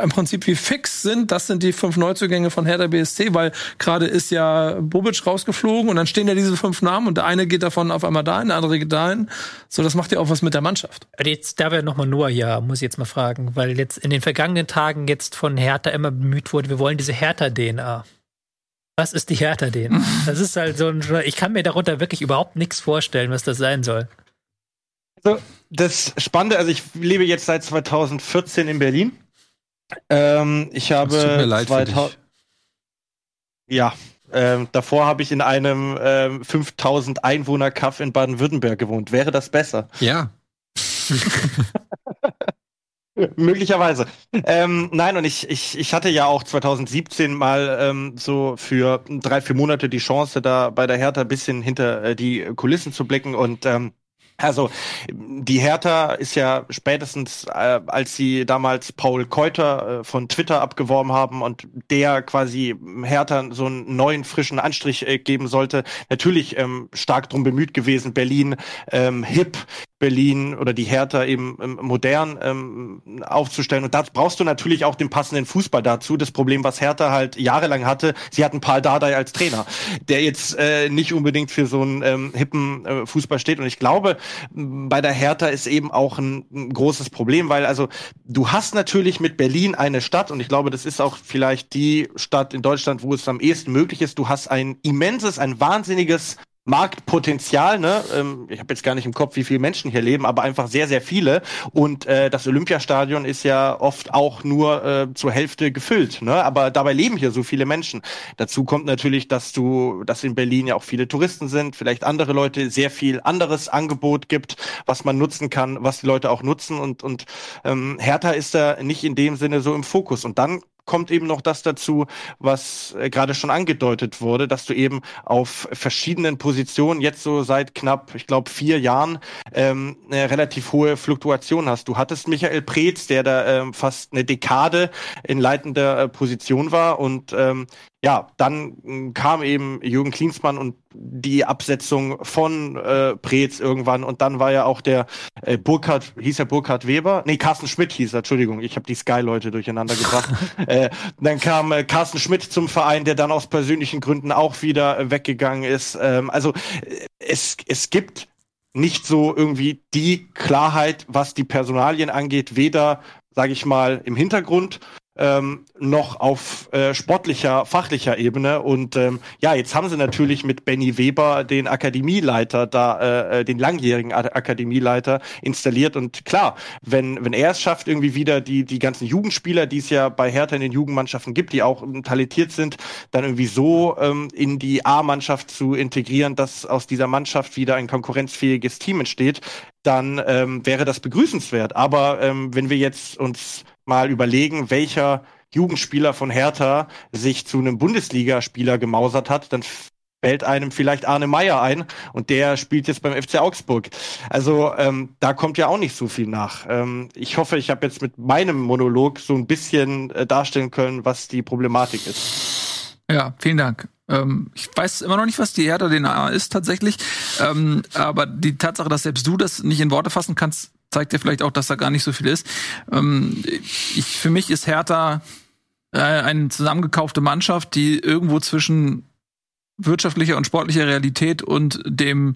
Speaker 3: im Prinzip wie fix sind. Das sind die fünf Neuzugänge von Hertha BSC, weil gerade ist ja Bobic rausgeflogen und dann stehen ja diese fünf Namen und der eine geht davon auf einmal dahin, der andere geht dahin. So, das macht ja auch was mit der Mannschaft.
Speaker 5: Jetzt da wäre nochmal Noah ja, muss ich jetzt mal fragen, weil jetzt in den vergangenen Tagen jetzt von Hertha immer bemüht wurde, wir wollen diese Hertha-DNA. Was ist die Hertha-DNA? Das ist halt so ein, ich kann mir darunter wirklich überhaupt nichts vorstellen, was das sein soll.
Speaker 4: Also, das Spannende, also ich lebe jetzt seit 2014 in Berlin ähm, ich habe.
Speaker 2: Es tut mir leid 2000,
Speaker 4: Ja, ähm, davor habe ich in einem ähm, 5000 Einwohner Kaff in Baden-Württemberg gewohnt. Wäre das besser?
Speaker 2: Ja.
Speaker 4: Möglicherweise. Ähm, nein, und ich, ich, ich hatte ja auch 2017 mal ähm, so für drei, vier Monate die Chance, da bei der Hertha ein bisschen hinter äh, die Kulissen zu blicken und ähm, also die Hertha ist ja spätestens, äh, als sie damals Paul Keuter äh, von Twitter abgeworben haben und der quasi Hertha so einen neuen frischen Anstrich äh, geben sollte, natürlich ähm, stark drum bemüht gewesen, Berlin ähm, hip, Berlin oder die Hertha eben ähm, modern ähm, aufzustellen. Und da brauchst du natürlich auch den passenden Fußball dazu. Das Problem, was Hertha halt jahrelang hatte, sie hatten Paul Dardai als Trainer, der jetzt äh, nicht unbedingt für so einen ähm, hippen äh, Fußball steht. Und ich glaube, bei der Hertha ist eben auch ein, ein großes Problem, weil also du hast natürlich mit Berlin eine Stadt und ich glaube, das ist auch vielleicht die Stadt in Deutschland, wo es am ehesten möglich ist. Du hast ein immenses, ein wahnsinniges Marktpotenzial, ne? Ähm, ich habe jetzt gar nicht im Kopf, wie viele Menschen hier leben, aber einfach sehr, sehr viele. Und äh, das Olympiastadion ist ja oft auch nur äh, zur Hälfte gefüllt, ne? Aber dabei leben hier so viele Menschen. Dazu kommt natürlich, dass du, dass in Berlin ja auch viele Touristen sind, vielleicht andere Leute, sehr viel anderes Angebot gibt, was man nutzen kann, was die Leute auch nutzen. Und und ähm, Hertha ist da nicht in dem Sinne so im Fokus. Und dann kommt eben noch das dazu, was äh, gerade schon angedeutet wurde, dass du eben auf verschiedenen Positionen jetzt so seit knapp, ich glaube, vier Jahren ähm, eine relativ hohe Fluktuation hast. Du hattest Michael Preetz, der da ähm, fast eine Dekade in leitender äh, Position war und ähm, ja, dann hm, kam eben Jürgen Klinsmann und die Absetzung von äh, Preetz irgendwann und dann war ja auch der äh, Burkhard, hieß er Burkhard Weber? Nee, Carsten Schmidt hieß er, Entschuldigung, ich habe die Sky-Leute durcheinander gebracht. äh, dann kam äh, Carsten Schmidt zum Verein, der dann aus persönlichen Gründen auch wieder äh, weggegangen ist. Ähm, also äh, es, es gibt nicht so irgendwie die Klarheit, was die Personalien angeht, weder, sage ich mal, im Hintergrund ähm, noch auf äh, sportlicher, fachlicher Ebene. Und ähm, ja, jetzt haben sie natürlich mit Benny Weber den Akademieleiter da, äh, äh den langjährigen Akademieleiter installiert. Und klar, wenn, wenn er es schafft, irgendwie wieder die, die ganzen Jugendspieler, die es ja bei Hertha in den Jugendmannschaften gibt, die auch ähm, talentiert sind, dann irgendwie so ähm, in die A-Mannschaft zu integrieren, dass aus dieser Mannschaft wieder ein konkurrenzfähiges Team entsteht, dann ähm, wäre das begrüßenswert. Aber ähm, wenn wir jetzt uns mal überlegen, welcher Jugendspieler von Hertha sich zu einem Bundesligaspieler gemausert hat, dann fällt einem vielleicht Arne Meyer ein und der spielt jetzt beim FC Augsburg. Also ähm, da kommt ja auch nicht so viel nach. Ähm, ich hoffe, ich habe jetzt mit meinem Monolog so ein bisschen äh, darstellen können, was die Problematik ist.
Speaker 1: Ja, vielen Dank. Ähm, ich weiß immer noch nicht, was die Hertha DNA ist tatsächlich. Ähm, aber die Tatsache, dass selbst du das nicht in Worte fassen kannst, zeigt ja vielleicht auch, dass da gar nicht so viel ist. Ähm, ich, für mich ist Hertha äh, eine zusammengekaufte Mannschaft, die irgendwo zwischen wirtschaftlicher und sportlicher Realität und dem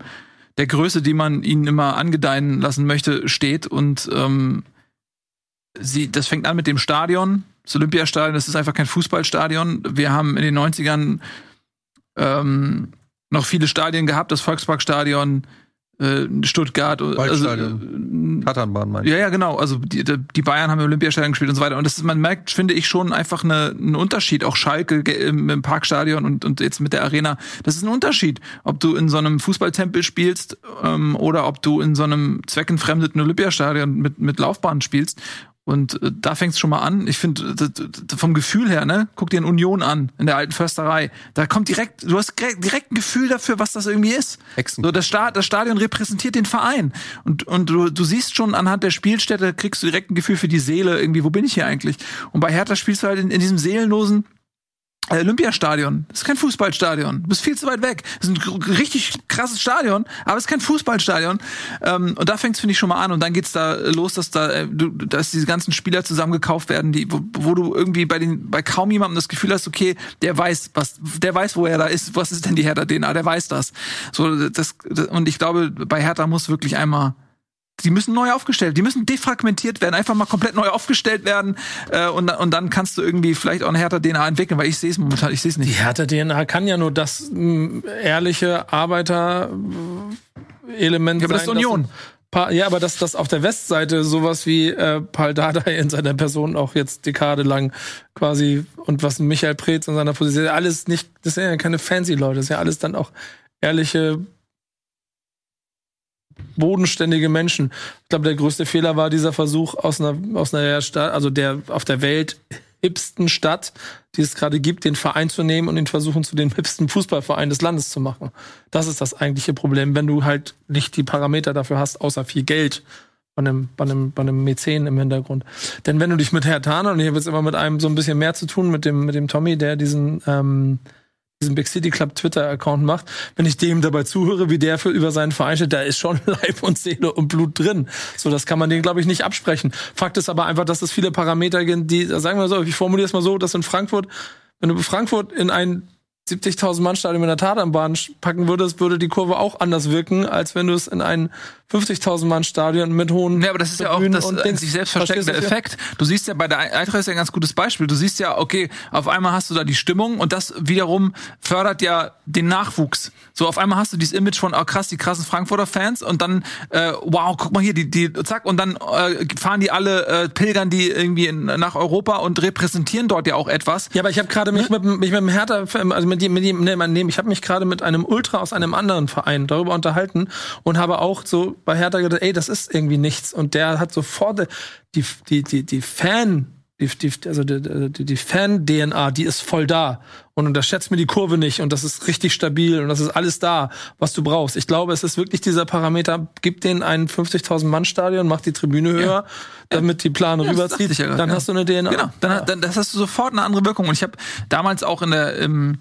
Speaker 1: der Größe, die man ihnen immer angedeihen lassen möchte, steht. Und ähm, sie, das fängt an mit dem Stadion, das Olympiastadion, das ist einfach kein Fußballstadion. Wir haben in den 90ern ähm, noch viele Stadien gehabt, das Volksparkstadion, Stuttgart, also,
Speaker 2: Waldstadion.
Speaker 1: äh,
Speaker 2: Tatanbahn meinst
Speaker 1: ja, ja, genau. Also die, die Bayern haben im Olympiastadion gespielt und so weiter. Und das ist, man merkt, finde ich, schon einfach eine, einen Unterschied. Auch Schalke im, im Parkstadion und, und jetzt mit der Arena. Das ist ein Unterschied, ob du in so einem Fußballtempel spielst ähm, oder ob du in so einem zweckentfremdeten Olympiastadion mit, mit Laufbahn spielst. Und äh, da fängt's schon mal an. Ich finde, vom Gefühl her, ne, guck dir in Union an, in der alten Försterei. Da kommt direkt, du hast direkt ein Gefühl dafür, was das irgendwie ist.
Speaker 2: Hexen.
Speaker 1: So, das, Sta das Stadion repräsentiert den Verein. Und, und du, du siehst schon anhand der Spielstätte, kriegst du direkt ein Gefühl für die Seele, irgendwie, wo bin ich hier eigentlich? Und bei Hertha spielst du halt in, in diesem seelenlosen, Olympiastadion. Das ist kein Fußballstadion. Du bist viel zu weit weg. Das ist ein richtig krasses Stadion, aber es ist kein Fußballstadion. Ähm, und da fängt es, finde ich, schon mal an. Und dann geht's da los, dass da, äh, dass diese ganzen Spieler zusammengekauft werden, die, wo, wo du irgendwie bei den, bei kaum jemandem das Gefühl hast, okay, der weiß, was, der weiß, wo er da ist. Was ist denn die Hertha-DNA? Der weiß das. So, das, das, und ich glaube, bei Hertha muss wirklich einmal die müssen neu aufgestellt, die müssen defragmentiert werden, einfach mal komplett neu aufgestellt werden äh, und, und dann kannst du irgendwie vielleicht auch eine härter DNA entwickeln, weil ich sehe es momentan, ich sehe es
Speaker 3: Die
Speaker 1: nicht.
Speaker 3: härte DNA kann ja nur das mh, ehrliche Arbeiter-Element
Speaker 1: Ja, aber das ist Union.
Speaker 3: dass- Ja, aber dass das auf der Westseite sowas wie äh, Paul Dardai in seiner Person auch jetzt dekadelang quasi und was Michael Preetz in seiner Position, alles nicht, das sind ja keine fancy Leute, das ist ja alles dann auch ehrliche, bodenständige Menschen. Ich glaube, der größte Fehler war dieser Versuch aus einer, aus einer Stadt, also der auf der Welt hipsten Stadt, die es gerade gibt, den Verein zu nehmen und ihn versuchen, zu dem hipsten Fußballverein des Landes zu machen. Das ist das eigentliche Problem, wenn du halt nicht die Parameter dafür hast, außer viel Geld bei einem, bei einem, bei einem Mäzen im Hintergrund. Denn wenn du dich mit Herr Thaner, und ich habe jetzt immer mit einem so ein bisschen mehr zu tun, mit dem, mit dem Tommy, der diesen, ähm, diesen Big City Club Twitter-Account macht, wenn ich dem dabei zuhöre, wie der für über seinen Verein steht, da ist schon Leib und Seele und Blut drin. So, das kann man denen, glaube ich, nicht absprechen. Fakt ist aber einfach, dass es viele Parameter gibt, die, sagen wir so, ich formuliere es mal so, dass in Frankfurt, wenn du Frankfurt in ein 70.000 Mann Stadion mit einer Tatanbahn packen würdest, würde die Kurve auch anders wirken, als wenn du es in ein 50.000 Mann Stadion mit hohen
Speaker 1: Ja, aber das ist ja auch das
Speaker 3: Dings-
Speaker 1: sich selbst versteckende? Effekt. Du siehst ja bei der Eintracht ist ja ein ganz gutes Beispiel. Du siehst ja, okay, auf einmal hast du da die Stimmung und das wiederum fördert ja den Nachwuchs. So auf einmal hast du dieses Image von, oh krass, die krassen Frankfurter Fans und dann, äh, wow, guck mal hier, die, die, zack, und dann äh, fahren die alle, äh, pilgern die irgendwie in, nach Europa und repräsentieren dort ja auch etwas.
Speaker 3: Ja, aber ich habe gerade mich mit, mich mit dem Hertha, also mit dem, mit dem, nee, nee, ich habe mich gerade mit einem Ultra aus einem anderen Verein darüber unterhalten und habe auch so bei Hertha gedacht, ey, das ist irgendwie nichts. Und der hat sofort die, die, die, die Fan, die, die, also die, die, die Fan-DNA, die ist voll da. Und unterschätzt mir die Kurve nicht und das ist richtig stabil und das ist alles da, was du brauchst. Ich glaube, es ist wirklich dieser Parameter, gib denen ein 50.000 Mann Stadion, mach die Tribüne höher, damit die Plane
Speaker 1: Ja,
Speaker 3: rüberzieht,
Speaker 1: ja
Speaker 3: dann
Speaker 1: ja.
Speaker 3: hast du eine DNA.
Speaker 1: Genau, dann, dann das hast du sofort eine andere Wirkung. Und ich habe damals auch in der im,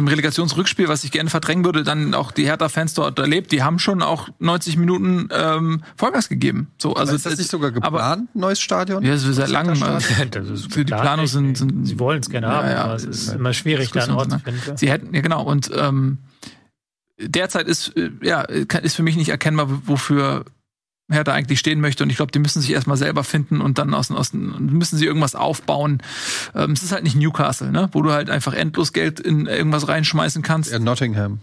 Speaker 1: im Relegationsrückspiel, was ich gerne verdrängen würde, dann auch die Hertha-Fans dort erlebt. Die haben schon auch 90 Minuten ähm, Vollgas gegeben. So, also
Speaker 2: Also ist das nicht sogar
Speaker 1: aber-
Speaker 2: geplant, neues Stadion?
Speaker 1: Ja, es ist seit langem.
Speaker 5: Das
Speaker 1: Also, für die
Speaker 5: klar,
Speaker 1: Planung sind, sind
Speaker 5: Sie wollen es gerne
Speaker 1: Ja,
Speaker 5: haben,
Speaker 1: ja,
Speaker 5: aber es ist
Speaker 1: ja.
Speaker 5: immer schwierig, da einen Ort zu finden.
Speaker 1: Sie hätten, ja genau, und ähm, derzeit ist, äh, ja, ist für mich nicht erkennbar, wofür Hertha eigentlich stehen möchte. Und ich glaube, die müssen sich erstmal selber finden und dann aus, aus müssen sie irgendwas aufbauen. Ähm, es ist halt nicht Newcastle, ne? Wo du halt einfach endlos Geld in irgendwas reinschmeißen kannst.
Speaker 2: Ja, Nottingham.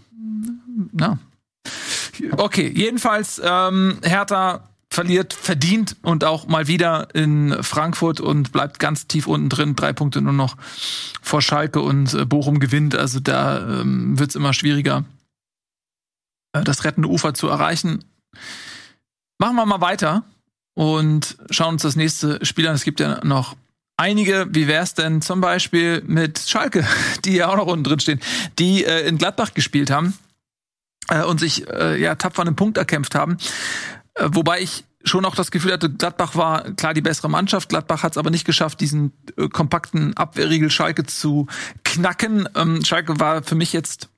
Speaker 1: Ja. Okay, jedenfalls, ähm, Hertha verliert verdient und auch mal wieder in Frankfurt und bleibt ganz tief unten drin. Drei Punkte nur noch vor Schalke und äh, Bochum gewinnt. Also da ähm, wird's immer schwieriger, äh, das rettende Ufer zu erreichen. Machen wir mal weiter und schauen uns das nächste Spiel an. Es gibt ja noch einige, wie wär's denn zum Beispiel mit Schalke, die ja auch noch unten drin stehen, die äh, in Gladbach gespielt haben äh, und sich äh, ja tapfer einen Punkt erkämpft haben. Äh, wobei ich schon auch das Gefühl hatte, Gladbach war klar die bessere Mannschaft. Gladbach hat es aber nicht geschafft, diesen äh, kompakten Abwehrriegel Schalke zu knacken. Ähm, Schalke war für mich jetzt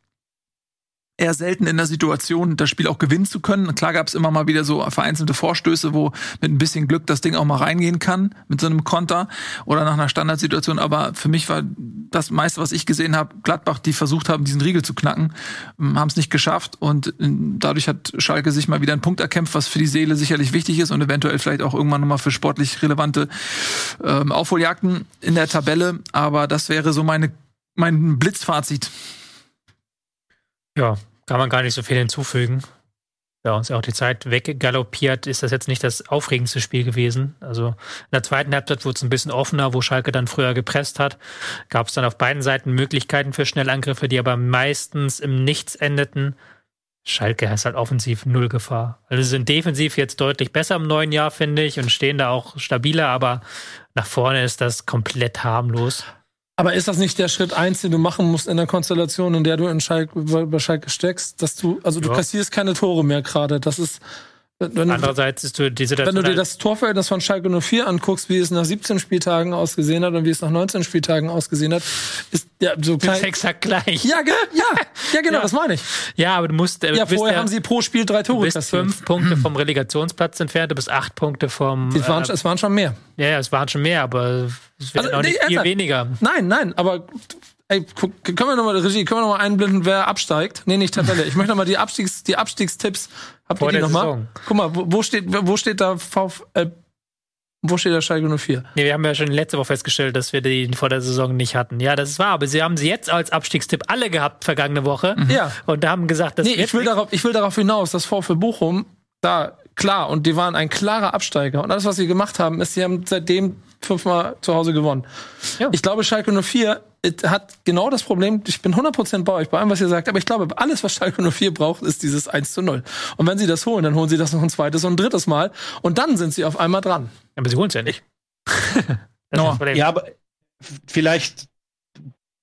Speaker 1: eher selten in der Situation, das Spiel auch gewinnen zu können. Klar gab es immer mal wieder so vereinzelte Vorstöße, wo mit ein bisschen Glück das Ding auch mal reingehen kann, mit so einem Konter oder nach einer Standardsituation. Aber für mich war das meiste, was ich gesehen habe, Gladbach, die versucht haben, diesen Riegel zu knacken, ähm, haben es nicht geschafft. Und äh, dadurch hat Schalke sich mal wieder einen Punkt erkämpft, was für die Seele sicherlich wichtig ist und eventuell vielleicht auch irgendwann nochmal für sportlich relevante ähm, Aufholjagden in der Tabelle. Aber das wäre so meine, mein Blitzfazit.
Speaker 5: Ja, kann man gar nicht so viel hinzufügen. Ja, uns auch die Zeit weggaloppiert, ist das jetzt nicht das aufregendste Spiel gewesen. Also in der zweiten Halbzeit wurde es ein bisschen offener, wo Schalke dann früher gepresst hat. Gab es dann auf beiden Seiten Möglichkeiten für Schnellangriffe, die aber meistens im Nichts endeten. Schalke ist halt offensiv null Gefahr. Also sind defensiv jetzt deutlich besser im neuen Jahr, finde ich, und stehen da auch stabiler, aber nach vorne ist das komplett harmlos.
Speaker 3: Aber ist das nicht der Schritt eins, den du machen musst in der Konstellation, in der du in Schalke, bei Schalke steckst, dass du, also du
Speaker 5: Ja.
Speaker 3: kassierst keine Tore mehr gerade. Das ist, wenn,
Speaker 5: Andererseits ist du die
Speaker 3: wenn
Speaker 5: Situation.
Speaker 3: du dir
Speaker 5: halt-
Speaker 3: das Torverhältnis von Schalke 04 anguckst, wie es nach 17 Spieltagen ausgesehen hat und wie es nach 19 Spieltagen ausgesehen hat, ist ja so
Speaker 5: ist
Speaker 3: klein.
Speaker 5: exakt gleich.
Speaker 3: Ja, ge- ja, ja, genau,
Speaker 5: Ja.
Speaker 3: das meine ich.
Speaker 5: Ja, aber du musst. äh,
Speaker 3: Ja,
Speaker 5: du
Speaker 3: vorher haben sie pro Spiel drei
Speaker 5: Du
Speaker 3: Tore
Speaker 5: bist
Speaker 3: kassiert.
Speaker 5: fünf Punkte vom Relegationsplatz entfernt, du bist acht Punkte vom.
Speaker 3: Es waren,
Speaker 5: äh,
Speaker 3: es waren schon mehr.
Speaker 5: ja, ja, es waren schon mehr, aber es werden
Speaker 3: Also,
Speaker 5: auch
Speaker 3: nee,
Speaker 5: nicht viel
Speaker 3: ernsthaft.
Speaker 5: weniger.
Speaker 3: Nein, nein, aber ey, guck, können wir nochmal, Regie, können wir nochmal einblenden, wer absteigt? Nee, nicht Tabelle. Ich möchte nochmal die Abstiegs, die Abstiegstipps. Habt
Speaker 5: Vor
Speaker 3: ihr die nochmal? Guck mal, wo, wo steht, wo steht da Vf, äh, wo steht da Schalke 04?
Speaker 5: Nee, wir haben ja schon letzte Woche festgestellt, dass wir die vor der Saison nicht hatten. Ja, das ist wahr, aber sie haben sie jetzt als Abstiegstipp alle gehabt vergangene Woche.
Speaker 3: Ja.
Speaker 5: Und haben gesagt, dass
Speaker 3: Nee, ich will darauf, ich will darauf hinaus, dass VfL Bochum da, klar, und die waren ein klarer Absteiger. Und alles, was sie gemacht haben, ist, sie haben seitdem fünfmal zu Hause gewonnen.
Speaker 5: Ja.
Speaker 3: Ich glaube, Schalke 04 it hat genau das Problem, ich bin 100% bei euch, bei allem, was ihr sagt, aber ich glaube, alles, was Schalke 04 braucht, ist dieses 1 zu 0. Und wenn sie das holen, dann holen sie das noch ein zweites und ein drittes Mal. Und dann sind sie auf einmal dran.
Speaker 5: Aber sie holen es ja nicht.
Speaker 1: No.
Speaker 4: Ja, aber vielleicht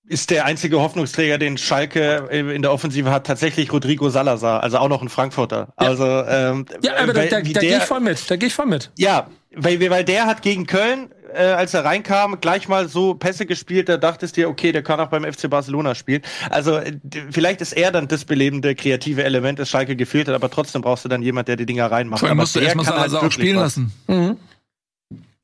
Speaker 4: ist der einzige Hoffnungsträger, den Schalke äh, in der Offensive hat, tatsächlich Rodrigo Salazar, also auch noch ein Frankfurter. Also ähm,
Speaker 3: Ja, aber da,
Speaker 4: weil-
Speaker 3: da,
Speaker 4: wie
Speaker 3: da gehe
Speaker 4: der-
Speaker 3: ich voll mit, da gehe ich voll mit.
Speaker 4: Ja, weil, weil der hat gegen Köln, äh, als er reinkam, gleich mal so Pässe gespielt, da dachtest du dir, okay, der kann auch beim FC Barcelona spielen. Also äh, vielleicht ist er dann das belebende, kreative Element, das Schalke gefehlt hat, aber trotzdem brauchst du dann jemand, der die Dinger reinmacht.
Speaker 1: Vor allem
Speaker 4: aber
Speaker 1: musst du
Speaker 4: der
Speaker 1: erstmal
Speaker 4: kann halt
Speaker 1: Salazar auch spielen
Speaker 4: was.
Speaker 1: lassen.
Speaker 3: Mhm.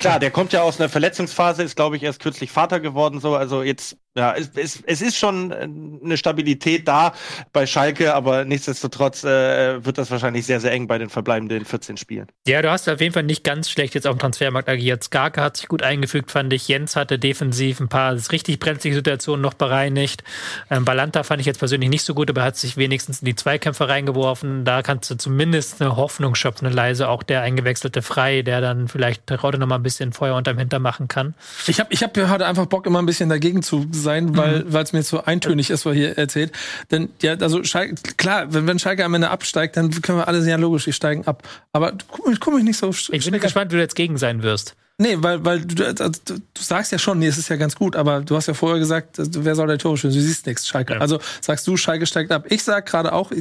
Speaker 4: Klar, der kommt ja aus einer Verletzungsphase, ist, glaube ich, erst kürzlich Vater geworden, so. Also jetzt, ja, es, es, es ist schon äh, eine Stabilität da bei Schalke, aber nichtsdestotrotz äh, wird das wahrscheinlich sehr, sehr eng bei den verbleibenden 14 Spielen.
Speaker 5: Ja, du hast auf jeden Fall nicht ganz schlecht jetzt auf dem Transfermarkt agiert. Skarke hat sich gut eingefügt, fand ich. Jens hatte defensiv ein paar richtig brenzlige Situationen noch bereinigt. Ähm, Balanta fand ich jetzt persönlich nicht so gut, aber er hat sich wenigstens in die Zweikämpfe reingeworfen. Da kannst du zumindest eine Hoffnung schöpfen, leise. Auch der eingewechselte Frei, der dann vielleicht Terodde noch mal ein bisschen Feuer unterm Hintern machen kann.
Speaker 3: Ich habe ich hab heute einfach Bock, immer ein bisschen dagegen zu sein, weil
Speaker 5: Mhm.
Speaker 3: es mir so eintönig ist, was hier erzählt. Denn ja, also Schalke, klar, wenn, wenn Schalke am Ende absteigt, dann können wir alle sehen, ja logisch, die steigen ab. Aber guck, guck mich nicht so
Speaker 5: Ich bin gespannt, wie du jetzt gegen sein wirst.
Speaker 3: Nee, weil, weil du, also, du, sagst ja schon, nee, es ist ja ganz gut, aber du hast ja vorher gesagt, wer soll der Tore schießen? Du siehst nichts, Schalke.
Speaker 5: Ja.
Speaker 3: Also sagst du, Schalke steigt ab. Ich sag gerade auch,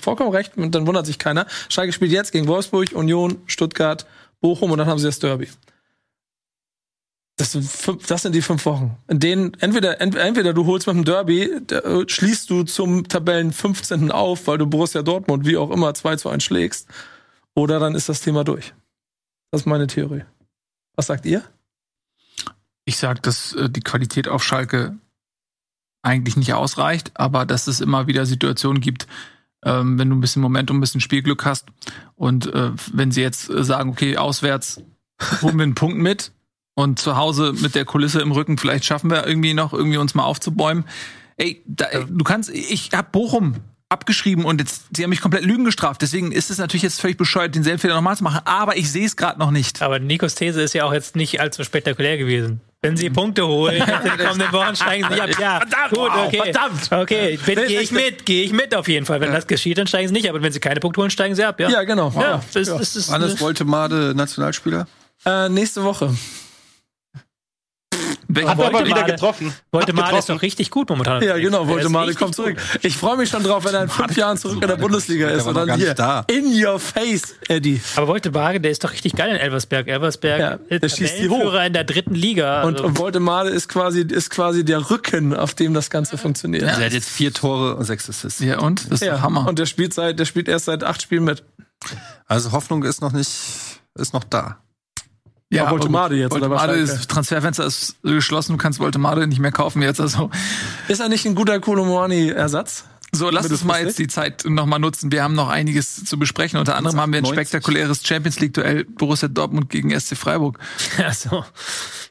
Speaker 3: vollkommen recht, dann wundert sich keiner. Schalke spielt jetzt gegen Wolfsburg, Union, Stuttgart, Bochum und dann haben sie das Derby. Das sind, fünf, das sind die fünf Wochen. In denen entweder, ent, entweder du holst mit dem Derby, äh, schließt du zum Tabellen 15. auf, weil du Borussia Dortmund wie auch immer 2 zu 1 schlägst, oder dann ist das Thema durch. Das ist meine Theorie. Was sagt ihr?
Speaker 1: Ich sag, dass äh, die Qualität auf Schalke eigentlich nicht ausreicht, aber dass es immer wieder Situationen gibt, ähm, wenn du ein bisschen Momentum, ein bisschen Spielglück hast und äh, wenn sie jetzt sagen, okay, auswärts holen wir einen Punkt mit und zu Hause mit der Kulisse im Rücken, vielleicht schaffen wir irgendwie noch irgendwie uns mal aufzubäumen. Ey, da, ey du kannst, ich hab Bochum abgeschrieben und jetzt, sie haben mich komplett Lügen gestraft. Deswegen ist es natürlich jetzt völlig bescheuert, denselben Fehler nochmal zu machen. Aber ich sehe es gerade noch nicht.
Speaker 5: Aber Nikos These ist ja auch jetzt nicht allzu spektakulär gewesen. Wenn sie Punkte holen, in den kommenden Wochen steigen sie nicht ab. Ja,
Speaker 1: Verdammt,
Speaker 5: gut,
Speaker 1: wow,
Speaker 5: okay.
Speaker 1: verdammt.
Speaker 5: Okay, gehe ich mit, gehe ich mit auf jeden Fall. Wenn das geschieht, dann steigen sie nicht. Aber wenn sie keine Punkte holen, steigen sie ab. Ja,
Speaker 3: Ja, genau.
Speaker 5: Ja, das,
Speaker 3: Ja.
Speaker 5: das ist
Speaker 2: Hannes Woltemade, Nationalspieler.
Speaker 3: Äh, nächste Woche.
Speaker 1: Weg.
Speaker 4: Hat er aber wieder
Speaker 5: Made-
Speaker 4: getroffen.
Speaker 5: Woltemade
Speaker 4: Hat
Speaker 5: ist doch richtig gut momentan.
Speaker 3: Ja, genau,
Speaker 5: Der
Speaker 3: Woltemade
Speaker 5: richtig
Speaker 3: kommt zurück. Ich freue mich schon drauf, wenn er in fünf Jahren zurück in der Bundesliga
Speaker 2: Der
Speaker 3: ist und dann hier
Speaker 2: da.
Speaker 3: in your face, Eddie.
Speaker 5: Aber Woltemade, der ist doch richtig geil in Elversberg. Elversberg
Speaker 3: Ja,
Speaker 5: ist
Speaker 3: der schießt die hoch.
Speaker 5: In der dritten Liga.
Speaker 3: Und,
Speaker 5: Also,
Speaker 3: und Woltemade ist quasi, ist quasi der Rücken, auf dem das Ganze funktioniert.
Speaker 2: Also er hat jetzt vier Tore und sechs Assists.
Speaker 1: Ja, und? Das ist
Speaker 3: Ja,
Speaker 1: Hammer.
Speaker 3: Und der spielt seit, der spielt erst seit acht Spielen mit.
Speaker 2: Also Hoffnung ist noch nicht, ist noch da.
Speaker 1: Ja,
Speaker 3: Woltemade
Speaker 1: aber
Speaker 3: jetzt, oder
Speaker 1: Woltemade
Speaker 3: was?
Speaker 1: ist, Transferfenster ist geschlossen, du kannst Woltemade nicht mehr kaufen jetzt. Also
Speaker 3: Ist er nicht ein guter Kolomoani-Ersatz?
Speaker 1: So, lass uns mal jetzt die Zeit nochmal nutzen. Wir haben noch einiges zu besprechen. Unter anderem haben wir ein
Speaker 2: 90.
Speaker 1: spektakuläres Champions League-Duell Borussia Dortmund gegen SC Freiburg.
Speaker 5: also,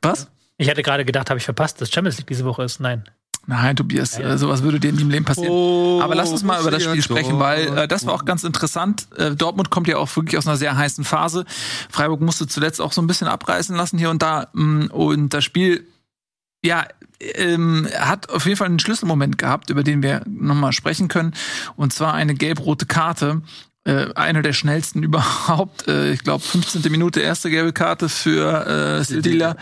Speaker 1: Was?
Speaker 5: ich hatte gerade gedacht, habe ich verpasst, dass Champions League diese Woche ist. Nein.
Speaker 1: Nein, Tobias, äh, sowas würde dir nie im Leben passieren.
Speaker 2: Oh,
Speaker 1: Aber lass uns mal über das Spiel sprechen, weil äh, das war auch ganz interessant. Äh, Dortmund kommt ja auch wirklich aus einer sehr heißen Phase. Freiburg musste zuletzt auch so ein bisschen abreißen lassen hier und da. Mm, Und das Spiel, ja, ähm, hat auf jeden Fall einen Schlüsselmoment gehabt, über den wir nochmal sprechen können. Und zwar eine gelb-rote Karte. Äh, eine der schnellsten überhaupt. Äh, ich glaube, 15. Minute erste gelbe Karte für äh, Sedilla.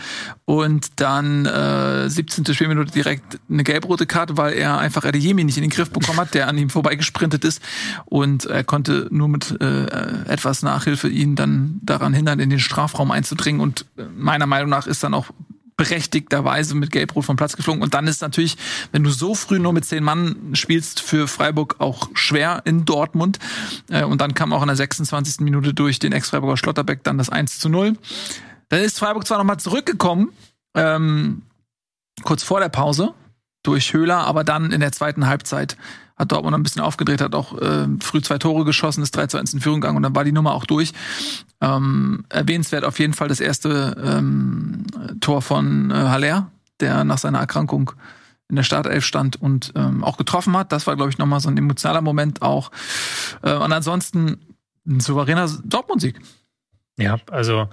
Speaker 1: Und dann äh, 17. Spielminute direkt eine gelb-rote Karte, weil er einfach Adeyemi nicht in den Griff bekommen hat, der an ihm vorbeigesprintet ist. Und er konnte nur mit äh, etwas Nachhilfe ihn dann daran hindern, in den Strafraum einzudringen. Und äh, meiner Meinung nach ist dann auch berechtigterweise mit Gelbrot vom Platz geflogen. Und dann ist natürlich, wenn du so früh nur mit zehn Mann spielst, für Freiburg auch schwer in Dortmund. Äh, Und dann kam auch in der 26. Minute durch den Ex-Freiburger Schlotterbeck dann das 1 zu 0. Dann ist Freiburg zwar nochmal zurückgekommen, ähm, kurz vor der Pause durch Höhler, aber dann in der zweiten Halbzeit hat Dortmund ein bisschen aufgedreht, hat auch äh, früh zwei Tore geschossen, ist 3 zu 1 in Führung gegangen und dann war die Nummer auch durch. Ähm, erwähnenswert auf jeden Fall das erste ähm, Tor von äh, Haller, der nach seiner Erkrankung in der Startelf stand und ähm, auch getroffen hat. Das war, glaube ich, nochmal so ein emotionaler Moment auch. Äh, und ansonsten ein souveräner Dortmund-Sieg.
Speaker 5: Ja, also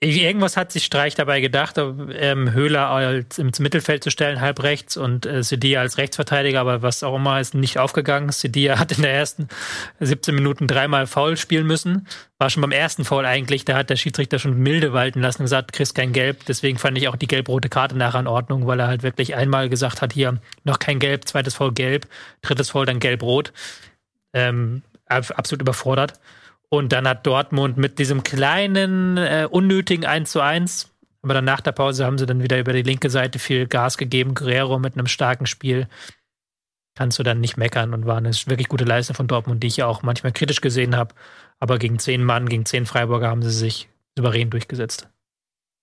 Speaker 5: irgendwas hat sich Streich dabei gedacht, ähm, Höhler als ins Mittelfeld zu stellen, halb rechts und äh, als Rechtsverteidiger, aber was auch immer ist nicht aufgegangen. Sedia hat in der ersten 17 Minuten dreimal Foul spielen müssen. War schon beim ersten Foul eigentlich, da hat der Schiedsrichter schon milde walten lassen und gesagt, kriegst kein Gelb. Deswegen fand ich auch die gelb-rote Karte nachher in Ordnung, weil er halt wirklich einmal gesagt hat, hier noch kein Gelb, zweites Foul gelb, drittes Foul dann gelb-rot. Ähm, ab- absolut überfordert. Und dann hat Dortmund mit diesem kleinen, äh, unnötigen 1 zu 1, aber dann nach der Pause haben sie dann wieder über die linke Seite viel Gas gegeben. Guerrero mit einem starken Spiel. Kannst du dann nicht meckern und war eine wirklich gute Leistung von Dortmund, die ich ja auch manchmal kritisch gesehen habe. Aber gegen zehn Mann, gegen zehn Freiburger haben sie sich souverän durchgesetzt.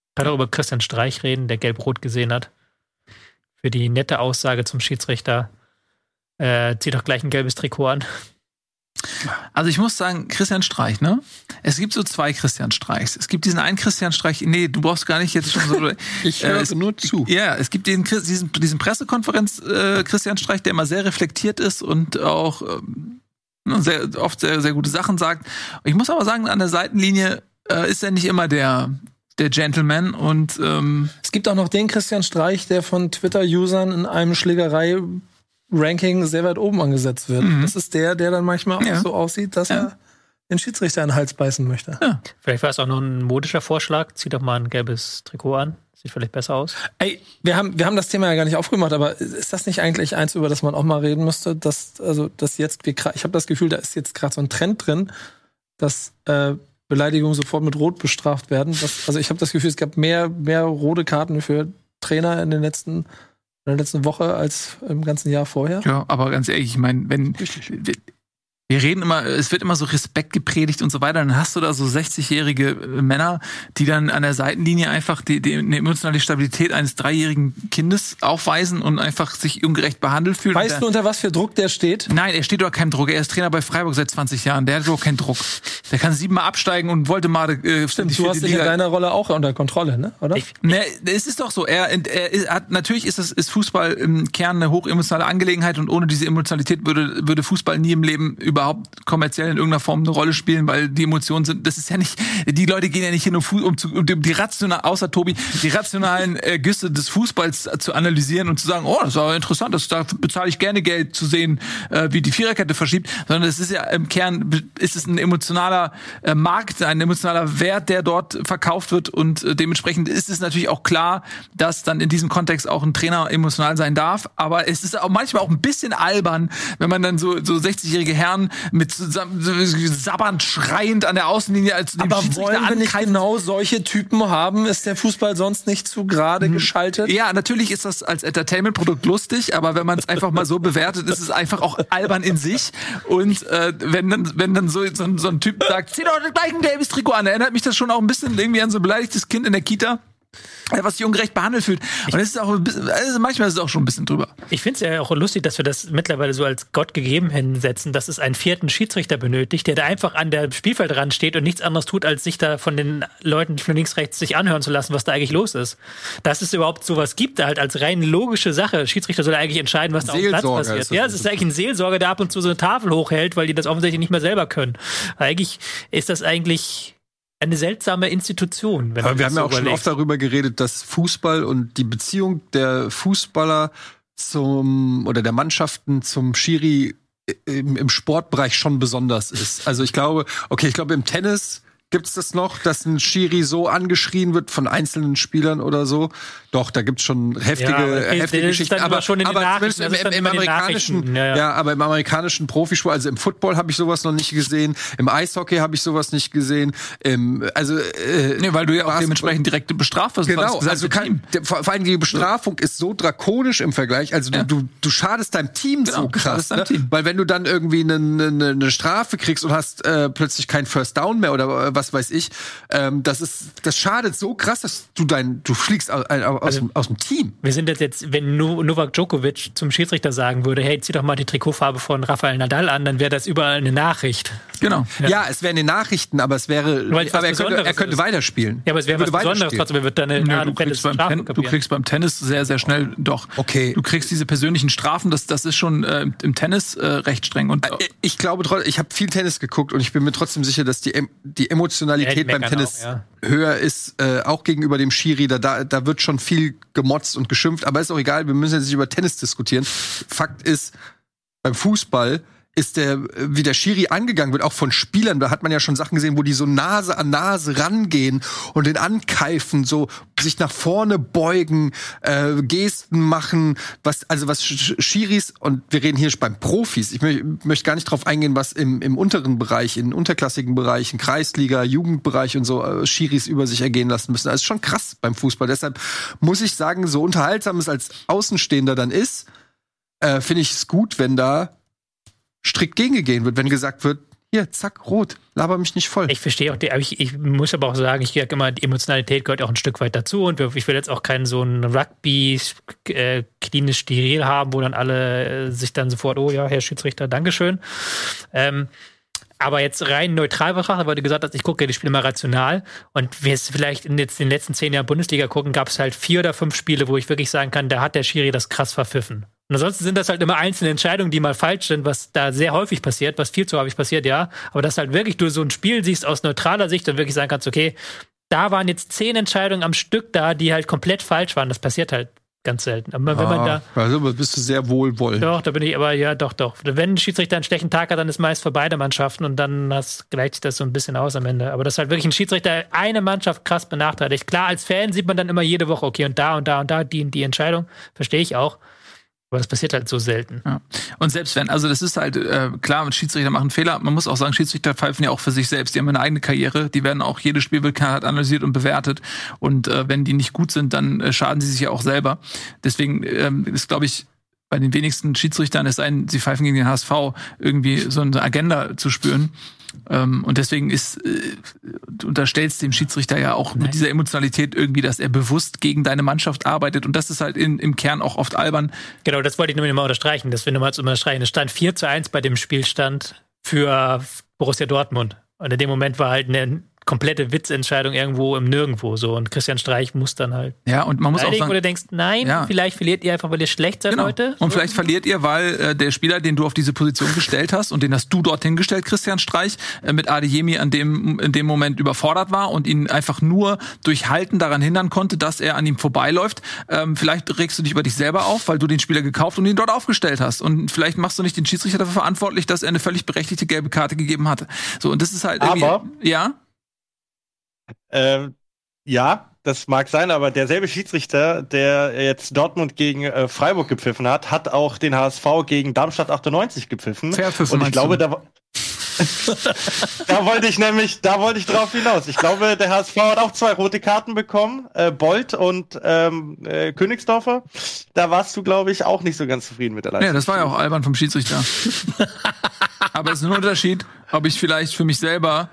Speaker 5: Ich kann auch über Christian Streich reden, der gelb-rot gesehen hat. Für die nette Aussage zum Schiedsrichter. Äh, zieh doch gleich ein gelbes Trikot an.
Speaker 1: Also ich muss sagen, Christian Streich, ne? Es gibt so zwei Christian Streichs. Es gibt diesen einen Christian Streich, nee, du brauchst gar nicht jetzt schon so.
Speaker 2: Ich
Speaker 1: Äh,
Speaker 2: höre
Speaker 1: es-
Speaker 2: nur zu.
Speaker 1: Ja, es gibt den, diesen, diesen Pressekonferenz äh, Christian Streich, der immer sehr reflektiert ist und auch ähm, sehr, oft sehr, sehr gute Sachen sagt. Ich muss aber sagen, an der Seitenlinie äh, ist er nicht immer der, der Gentleman und ähm,
Speaker 3: Es gibt auch noch den Christian Streich, der von Twitter-Usern in einem Schlägerei-Ranking sehr weit oben angesetzt wird. Das ist der, der dann manchmal
Speaker 1: Ja.
Speaker 3: auch so aussieht, dass
Speaker 1: Ja.
Speaker 3: er den Schiedsrichter in den Hals beißen möchte.
Speaker 5: Vielleicht war es auch noch ein modischer Vorschlag. Zieh doch mal ein gelbes Trikot an. Sieht vielleicht besser aus.
Speaker 3: Ey, wir haben, wir haben das Thema ja gar nicht aufgemacht, aber ist das nicht eigentlich eins, über das man auch mal reden müsste? Dass, also, dass jetzt, wir, ich habe das Gefühl, da ist jetzt gerade so ein Trend drin, dass äh, Beleidigungen sofort mit Rot bestraft werden. Das, also ich habe das Gefühl, es gab mehr, mehr rote Karten für Trainer in den letzten, in der letzten Woche als im ganzen Jahr vorher.
Speaker 1: ja, aber ganz ehrlich, ich meine, wenn wir reden immer, es wird immer so Respekt gepredigt und so weiter, dann hast du da so 60-jährige Männer, die dann an der Seitenlinie einfach die, die, die emotionale Stabilität eines dreijährigen Kindes aufweisen und einfach sich ungerecht behandelt fühlen.
Speaker 3: Weißt du, unter was für Druck der steht?
Speaker 1: Nein, er steht doch keinem Druck. Er ist Trainer bei Freiburg seit 20 Jahren. Der hat doch keinen Druck. Der kann siebenmal absteigen und wollte mal äh,
Speaker 3: Stimmt, du hast dich in deiner Rolle auch unter Kontrolle, ne? Oder?
Speaker 5: Ich,
Speaker 1: Ne, es ist doch so. Er, er ist- hat natürlich ist das ist Fußball im Kern eine hochemotionale Angelegenheit und ohne diese Emotionalität würde würde Fußball nie im Leben überhaupt kommerziell in irgendeiner Form eine Rolle spielen, weil die Emotionen sind, das ist ja nicht, die Leute gehen ja nicht hin, um, um, um die rational, außer Tobi, die rationalen äh, Güsse des Fußballs zu analysieren und zu sagen, oh, das war interessant, das, da bezahle ich gerne Geld zu sehen, äh, wie die Viererkette verschiebt, sondern es ist ja im Kern, ist es ein emotionaler äh, Markt, ein emotionaler Wert, der dort verkauft wird und äh, dementsprechend ist es natürlich auch klar, dass dann in diesem Kontext auch ein Trainer emotional sein darf, aber es ist auch manchmal auch ein bisschen albern, wenn man dann so, so 60-jährige Herren mit sabbernd, schreiend an der Außenlinie als
Speaker 3: Aber wollen wir nicht genau solche Typen haben? Ist der Fußball sonst nicht zu gerade geschaltet?
Speaker 1: Ja, natürlich ist das als Entertainment-Produkt lustig, aber wenn man es einfach mal so bewertet, ist es einfach auch albern in sich. Und äh, wenn dann, wenn dann so, so, ein- so ein Typ sagt, zieh doch gleich ein gelbes Trikot an, erinnert mich das schon auch ein bisschen irgendwie an so ein beleidigtes Kind in der Kita. Äh, Was sich ungerecht behandelt fühlt. Und es ist auch ein bisschen, also manchmal ist es auch schon ein bisschen drüber.
Speaker 5: Ich finde es ja auch lustig, dass wir das mittlerweile so als Gott gegeben hinsetzen, dass es einen vierten Schiedsrichter benötigt, der da einfach an der Spielfeldrand steht und nichts anderes tut, als sich da von den Leuten von links, rechts sich anhören zu lassen, was da eigentlich los ist. Dass es überhaupt sowas gibt, halt als rein logische Sache. Schiedsrichter soll eigentlich entscheiden, was da auf dem Platz passiert.
Speaker 2: ist das
Speaker 5: Ja, es ist eigentlich ein Seelsorger, der ab und zu so eine Tafel hochhält, weil die das offensichtlich nicht mehr selber können. Eigentlich ist das eigentlich eine seltsame Institution. Wenn
Speaker 2: Aber wir haben ja
Speaker 5: so
Speaker 2: auch schon
Speaker 5: überlegt.
Speaker 2: oft darüber geredet, dass Fußball und die Beziehung der Fußballer zum oder der Mannschaften zum Schiri im, im Sportbereich schon besonders ist. Also ich glaube, okay, ich glaube im Tennis gibt's das noch, dass ein Schiri so angeschrien wird von einzelnen Spielern oder so. Doch, da gibt's schon heftige,
Speaker 5: Ja, aber okay,
Speaker 2: heftige Geschichten. Aber,
Speaker 5: schon in den
Speaker 2: aber zumindest im, im,
Speaker 5: den
Speaker 2: amerikanischen, ja,
Speaker 5: ja, ja.
Speaker 2: aber im amerikanischen Profisport, also im Football habe ich sowas noch nicht gesehen, im Eishockey habe ich sowas nicht gesehen, im, also äh,
Speaker 1: Nee, weil du ja auch dementsprechend direkt bestraft wirst.
Speaker 2: Genau, also kann, vor allem die Bestrafung ist so drakonisch im Vergleich. Also du,
Speaker 1: Ja.
Speaker 2: du, du schadest deinem Team
Speaker 1: Genau,
Speaker 2: so krass,
Speaker 1: schadest deinem
Speaker 2: ne?
Speaker 1: Team.
Speaker 2: weil wenn du dann irgendwie eine, eine, eine Strafe kriegst und hast äh, plötzlich keinen First Down mehr oder äh, was weiß ich, ähm, das ist das schadet so krass, dass du dein du fliegst aus, aus,
Speaker 5: Also
Speaker 2: dem, aus dem Team.
Speaker 5: Wir sind jetzt, jetzt wenn No- Novak Djokovic zum Schiedsrichter sagen würde, hey, zieh doch mal die Trikotfarbe von Rafael Nadal an, dann wäre das überall eine Nachricht.
Speaker 1: Genau.
Speaker 2: Ja, es wären die Nachrichten, aber es wäre,
Speaker 5: Weil es was
Speaker 2: aber er könnte, er könnte weiterspielen.
Speaker 5: Ja, aber es wäre was Besonderes trotzdem, wird dann eine
Speaker 1: Ja,
Speaker 5: Art
Speaker 1: du, kriegst beim Ten, du kriegst beim Tennis sehr, sehr schnell doch.
Speaker 2: Okay.
Speaker 1: Du kriegst diese persönlichen Strafen, das, das ist schon äh, im Tennis äh, recht streng. Und
Speaker 2: Äh, Ich glaube, ich habe viel Tennis geguckt und ich bin mir trotzdem sicher, dass die, die
Speaker 5: Ja,
Speaker 2: Emotionalität beim Tennis
Speaker 5: auch, ja.
Speaker 2: höher ist, äh, auch gegenüber dem Schiri. Da, da, da wird schon viel gemotzt und geschimpft, aber ist auch egal, wir müssen jetzt nicht über Tennis diskutieren. Fakt ist, beim Fußball ist der, wie der Schiri angegangen wird, auch von Spielern, da hat man ja schon Sachen gesehen, wo die so Nase an Nase rangehen und den ankeifen, so sich nach vorne beugen, äh, Gesten machen, was, also was Sch- Schiris, und wir reden hier beim Profis, ich mö möchte gar nicht drauf eingehen, was im, im unteren Bereich, in unterklassigen Bereichen, Kreisliga, Jugendbereich und so, äh, Schiris über sich ergehen lassen müssen. Das ist schon krass beim Fußball. Deshalb muss ich sagen, so unterhaltsam es als Außenstehender dann ist, äh, finde ich es gut, wenn da strikt gegengegeben wird, wenn gesagt wird, hier, zack, rot, laber mich nicht voll.
Speaker 5: Ich verstehe auch, die, ich, ich muss aber auch sagen, ich sage immer, die Emotionalität gehört auch ein Stück weit dazu und ich will jetzt auch keinen so einen Rugby äh, klinisch steril haben, wo dann alle äh, sich dann sofort, oh ja, Herr Schiedsrichter, Dankeschön. Ähm, aber jetzt rein neutral betrachtet, weil du gesagt hast, ich gucke die Spiele mal rational und wir es vielleicht in den letzten zehn Jahren Bundesliga gucken, gab es halt vier oder fünf Spiele, wo ich wirklich sagen kann, da hat der Schiri das krass verpfiffen. Und ansonsten sind das halt immer einzelne Entscheidungen, die mal falsch sind, was da sehr häufig passiert, was viel zu häufig passiert, ja. Aber dass halt wirklich du so ein Spiel siehst aus neutraler Sicht und wirklich sagen kannst, okay, da waren jetzt zehn Entscheidungen am Stück da, die halt komplett falsch waren. Das passiert halt ganz selten. Aber wenn man da,
Speaker 2: Ah, also bist du sehr wohlwollend.
Speaker 5: doch, da bin ich aber, ja, doch, doch. Wenn ein Schiedsrichter einen schlechten Tag hat, dann ist meist für beide Mannschaften und dann hast, gleicht sich das so ein bisschen aus am Ende. Aber das ist halt wirklich ein Schiedsrichter eine Mannschaft krass benachteiligt. Klar, als Fan sieht man dann immer jede Woche, okay, und da und da und da die, die Entscheidung. Verstehe ich auch. Aber das passiert halt so selten.
Speaker 1: Ja. Und selbst wenn, also das ist halt äh, klar, Schiedsrichter machen Fehler. Man muss auch sagen, Schiedsrichter pfeifen ja auch für sich selbst. Die haben eine eigene Karriere. Die werden auch jedes Spiel wird analysiert und bewertet. Und äh, wenn die nicht gut sind, dann äh, schaden sie sich ja auch selber. Deswegen ähm, ist, glaube ich, bei den wenigsten Schiedsrichtern es ein, sie pfeifen gegen den HSV, irgendwie so eine Agenda zu spüren. Ähm, und deswegen ist, äh, du unterstellst dem Schiedsrichter ja auch mit dieser Emotionalität irgendwie, dass er bewusst gegen deine Mannschaft arbeitet. Und das ist halt in, im Kern auch oft albern.
Speaker 5: Genau, das wollte ich nur mal unterstreichen. Das will ich nochmal unterstreichen. Es stand 4 zu 1 bei dem Spielstand für Borussia Dortmund. Und in dem Moment war halt eine komplette Witzentscheidung irgendwo im Nirgendwo so. Und Christian Streich muss dann halt.
Speaker 1: Ja, und man muss auch
Speaker 5: Wo
Speaker 1: sagen,
Speaker 5: du denkst, nein,
Speaker 1: Ja.
Speaker 5: vielleicht verliert ihr einfach, weil ihr schlecht seid
Speaker 1: Genau.
Speaker 5: heute.
Speaker 1: Und vielleicht verliert ihr, weil äh, der Spieler, den du auf diese Position gestellt hast und den hast du dorthin gestellt, Christian Streich, äh, mit Adeyemi an dem in dem Moment überfordert war und ihn einfach nur durch Halten daran hindern konnte, dass er an ihm vorbeiläuft. Ähm, vielleicht regst du dich über dich selber auf, weil du den Spieler gekauft und ihn dort aufgestellt hast. Und vielleicht machst du nicht den Schiedsrichter dafür verantwortlich, dass er eine völlig berechtigte gelbe Karte gegeben hatte. So und das ist halt irgendwie,
Speaker 4: Aber-
Speaker 1: ja.
Speaker 4: Ähm, ja, das mag sein, aber derselbe Schiedsrichter, der jetzt Dortmund gegen äh, Freiburg gepfiffen hat, hat auch den HSV gegen Darmstadt 98 gepfiffen. Und ich glaube,
Speaker 1: du?
Speaker 4: da, da wollte ich nämlich, da wollte ich drauf hinaus. Ich glaube, der HSV hat auch zwei rote Karten bekommen, äh, Bolt und ähm, äh, Königsdorfer. Da warst du, glaube ich, auch nicht so ganz zufrieden mit der Leistung.
Speaker 1: Ja, das war ja auch albern vom Schiedsrichter. Aber es ist ein Unterschied, ob ich vielleicht für mich selber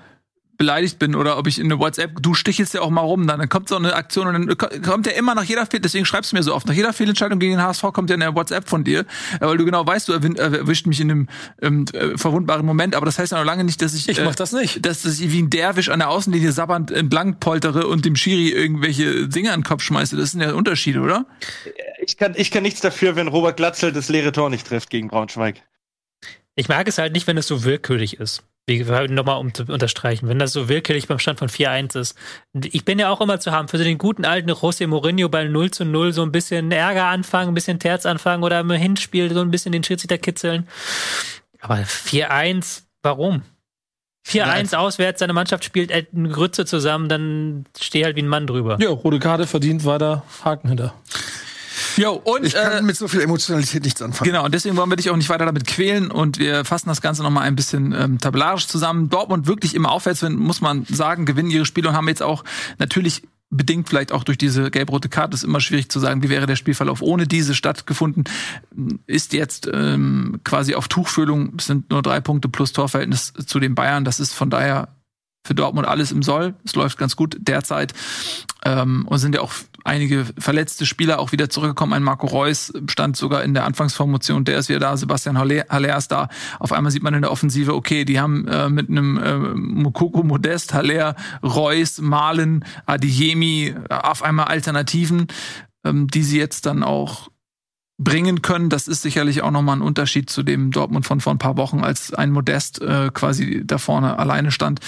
Speaker 1: beleidigt bin oder ob ich in eine WhatsApp, du stichelst ja auch mal rum, dann, dann kommt so eine Aktion und dann ko- kommt ja immer nach jeder Fehl, deswegen schreibst du mir so oft, nach jeder Fehlentscheidung gegen den HSV kommt ja eine WhatsApp von dir, äh, weil du genau weißt, du äh, erwischt mich in einem ähm, äh, verwundbaren Moment, aber das heißt ja noch lange nicht, dass ich,
Speaker 3: Ich mach das nicht.
Speaker 1: dass ich wie ein Derwisch an der Außenlinie sabbernd entlang poltere und dem Schiri irgendwelche Dinge an den Kopf schmeiße. Das sind ja Unterschiede, oder?
Speaker 4: Ich kann, ich kann nichts dafür, wenn Robert Glatzel das leere Tor nicht trifft gegen Braunschweig.
Speaker 5: Ich mag es halt nicht, wenn es so willkürlich ist. Wie nochmal um zu unterstreichen, wenn das so willkürlich beim Stand von 4-1 ist. Ich bin ja auch immer zu haben für so den guten alten José Mourinho bei 0 zu 0 so ein bisschen Ärger anfangen, ein bisschen Terz anfangen oder im Hinspiel so ein bisschen den Schiedsrichter kitzeln. Aber 4-1, warum? 4-1 auswärts, seine Mannschaft spielt eine Grütze zusammen, dann steh halt wie ein Mann drüber.
Speaker 3: Ja, rote Karte verdient, weiter Haken hinter.
Speaker 1: Jo, und
Speaker 2: Ich kann
Speaker 1: äh,
Speaker 2: mit so viel Emotionalität nichts anfangen.
Speaker 1: Genau, und deswegen wollen wir dich auch nicht weiter damit quälen und wir fassen das Ganze nochmal ein bisschen ähm, tabellarisch zusammen. Dortmund wirklich immer aufwärts, wenn, muss man sagen, gewinnen ihre Spiele und haben jetzt auch natürlich bedingt vielleicht auch durch diese gelb-rote Karte, ist immer schwierig zu sagen, wie wäre der Spielverlauf ohne diese stattgefunden, ist jetzt ähm, quasi auf Tuchfühlung, es sind nur drei Punkte plus Torverhältnis zu den Bayern, das ist von daher für Dortmund alles im Soll. Es läuft ganz gut derzeit. Ähm, und sind ja auch einige verletzte Spieler auch wieder zurückgekommen. Ein Marco Reus stand sogar in der Anfangsformation, der ist wieder da. Sebastian Haller ist da. Auf einmal sieht man in der Offensive, okay, die haben äh, mit einem äh, Mukoko Modest, Haller, Reus, Malen, Adiyemi äh, auf einmal Alternativen, ähm, die sie jetzt dann auch bringen können. Das ist sicherlich auch nochmal ein Unterschied zu dem Dortmund von vor ein paar Wochen, als ein Modest äh, quasi da vorne alleine stand,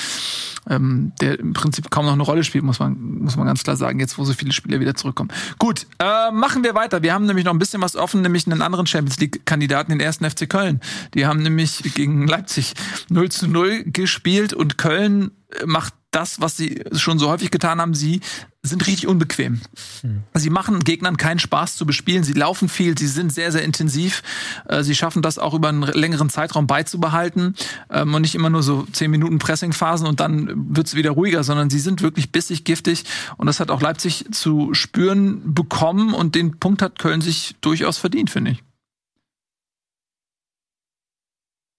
Speaker 1: ähm, der im Prinzip kaum noch eine Rolle spielt, muss man, muss man ganz klar sagen, jetzt wo so viele Spieler wieder zurückkommen. Gut, äh, machen wir weiter. Wir haben nämlich noch ein bisschen was offen, nämlich einen anderen Champions League-Kandidaten, den ersten FC Köln. Die haben nämlich gegen Leipzig 0 zu 0 gespielt und Köln äh, macht das, was sie schon so häufig getan haben, sie sind richtig unbequem. Sie machen Gegnern keinen Spaß zu bespielen. Sie laufen viel, sie sind sehr, sehr intensiv. Äh, Sie schaffen das auch über einen längeren Zeitraum beizubehalten ähm, und nicht immer nur so zehn Minuten Pressingphasen und dann wird's wieder ruhiger, sondern sie sind wirklich bissig, giftig. Und das hat auch Leipzig zu spüren bekommen und den Punkt hat Köln sich durchaus verdient, finde ich.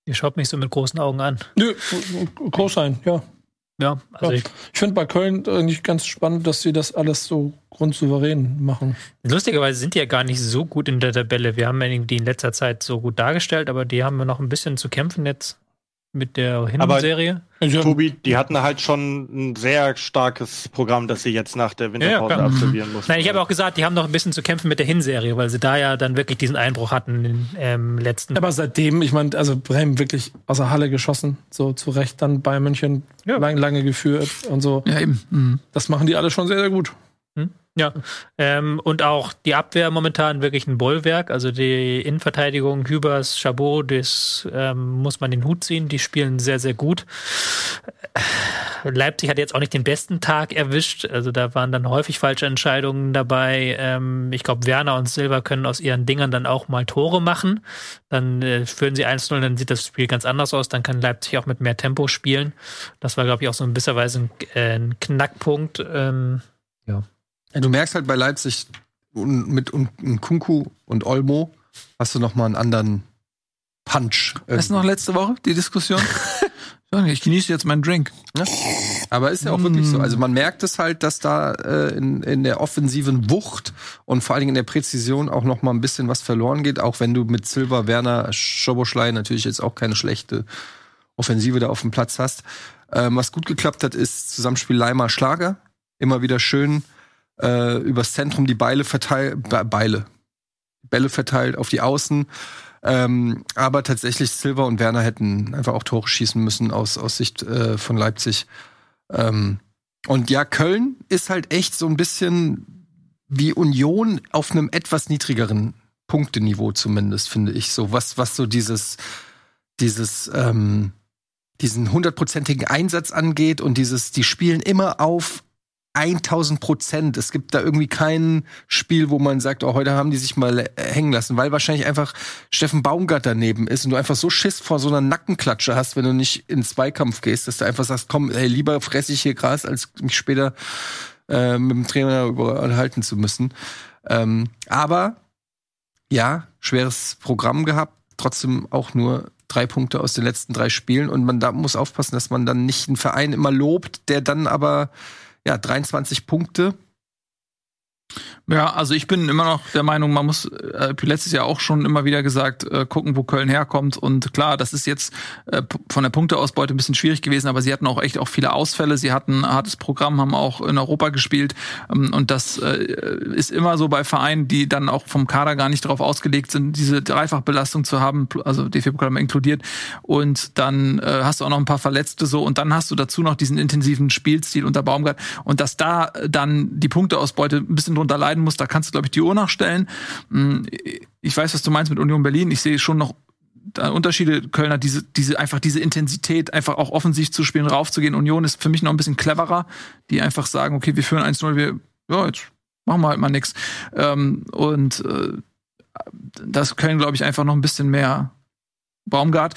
Speaker 5: Ihr schaut mich so mit großen Augen an.
Speaker 3: Nö, groß sein, ja.
Speaker 5: Ja, also
Speaker 3: Ja.
Speaker 5: ich,
Speaker 3: Ich finde bei Köln eigentlich ganz spannend, dass sie das alles so grundsouverän machen.
Speaker 5: lustigerweise sind die ja gar nicht so gut in der Tabelle. Wir haben die in letzter Zeit so gut dargestellt, aber die haben wir noch ein bisschen zu kämpfen jetzt mit der Hinserie.
Speaker 3: Ja,
Speaker 4: Tobi, die hatten halt schon ein sehr starkes Programm, das sie jetzt nach der Winterpause
Speaker 5: Ja,
Speaker 4: absolvieren mussten.
Speaker 5: Nein, ich habe auch gesagt, die haben noch ein bisschen zu kämpfen mit der Hinserie, weil sie da ja dann wirklich diesen Einbruch hatten in den ähm, letzten.
Speaker 3: Aber seitdem, ich meine, also Bremen wirklich außer Halle geschossen, so zu Recht dann bei München
Speaker 5: Ja.
Speaker 3: lang, lange geführt und so.
Speaker 1: Ja, eben. Mhm.
Speaker 3: Das machen die alle schon sehr, sehr gut.
Speaker 5: Ja, ähm, und auch die Abwehr momentan wirklich ein Bollwerk. Also die Innenverteidigung, Hübers, Chabot, das ähm, muss man den Hut ziehen. Die spielen sehr, sehr gut. Leipzig hat jetzt auch nicht den besten Tag erwischt. Also da waren dann häufig falsche Entscheidungen dabei. Ähm, ich glaube, Werner und Silva können aus ihren Dingern dann auch mal Tore machen. Dann äh, führen sie 1-0, dann sieht das Spiel ganz anders aus. Dann kann Leipzig auch mit mehr Tempo spielen. Das war, glaube ich, auch so in gewisser Weise ein, äh, ein Knackpunkt. Ähm,
Speaker 2: Ja, du merkst halt bei Leipzig mit un- Kunku und Olmo hast du noch mal einen anderen Punch.
Speaker 1: Weißt du noch letzte Woche, die Diskussion? Ja, ich genieße jetzt meinen Drink.
Speaker 2: Aber ist ja auch wirklich so. Also man merkt es halt, dass da äh, in, in der offensiven Wucht und vor allen Dingen in der Präzision auch noch mal ein bisschen was verloren geht. Auch wenn du mit Silva, Werner, Schoboschlei natürlich jetzt auch keine schlechte Offensive da auf dem Platz hast. Ähm, was gut geklappt hat, ist Zusammenspiel Leimer Schlager. Immer wieder schön äh, übers Zentrum die Beile verteilt, Be Beile, Bälle verteilt auf die Außen. Ähm, aber tatsächlich Silva und Werner hätten einfach auch Tore schießen müssen aus, aus Sicht äh, von Leipzig. Ähm, und ja, Köln ist halt echt so ein bisschen wie Union auf einem etwas niedrigeren Punkteniveau zumindest, finde ich so. Was, was so dieses, dieses, ähm, diesen hundertprozentigen Einsatz angeht und dieses, die spielen immer auf 1000 Prozent. Es gibt da irgendwie kein Spiel, wo man sagt, oh, heute haben die sich mal äh, hängen lassen, weil wahrscheinlich einfach Steffen Baumgart daneben ist und du einfach so Schiss vor so einer Nackenklatsche hast, wenn du nicht ins Zweikampf gehst, dass du einfach sagst, komm, ey, lieber fresse ich hier Gras, als mich später äh, mit dem Trainer unterhalten zu müssen. Ähm, aber ja, schweres Programm gehabt, trotzdem auch nur drei Punkte aus den letzten drei Spielen und man da muss aufpassen, dass man dann nicht einen Verein immer lobt, der dann aber ja, 23 Punkte.
Speaker 1: Ja, also ich bin immer noch der Meinung, man muss äh, letztes Jahr auch schon immer wieder gesagt, äh, gucken, wo Köln herkommt. Und klar, das ist jetzt äh, von der Punkteausbeute ein bisschen schwierig gewesen, aber sie hatten auch echt auch viele Ausfälle. Sie hatten ein hartes Programm, haben auch in Europa gespielt. Ähm, und das äh, ist immer so bei Vereinen, die dann auch vom Kader gar nicht darauf ausgelegt sind, diese Dreifachbelastung zu haben, also DFB-Pokal inkludiert. Und dann äh, hast du auch noch ein paar Verletzte so. Und dann hast du dazu noch diesen intensiven Spielstil unter Baumgart. Und dass da dann die Punkteausbeute ein bisschen drunter entscheiden muss, da kannst du, glaube ich, die Uhr nachstellen. Hm, ich weiß, was du meinst mit Union Berlin. Ich sehe schon noch Unterschiede. Kölner, diese, diese, einfach diese Intensität, einfach auch offensiv zu spielen, raufzugehen. Union ist für mich noch ein bisschen cleverer, die einfach sagen, okay, wir führen 1-0, wir, ja, jetzt machen wir halt mal nix. Ähm, und äh, das Köln, glaube ich, einfach noch ein bisschen mehr Baumgart.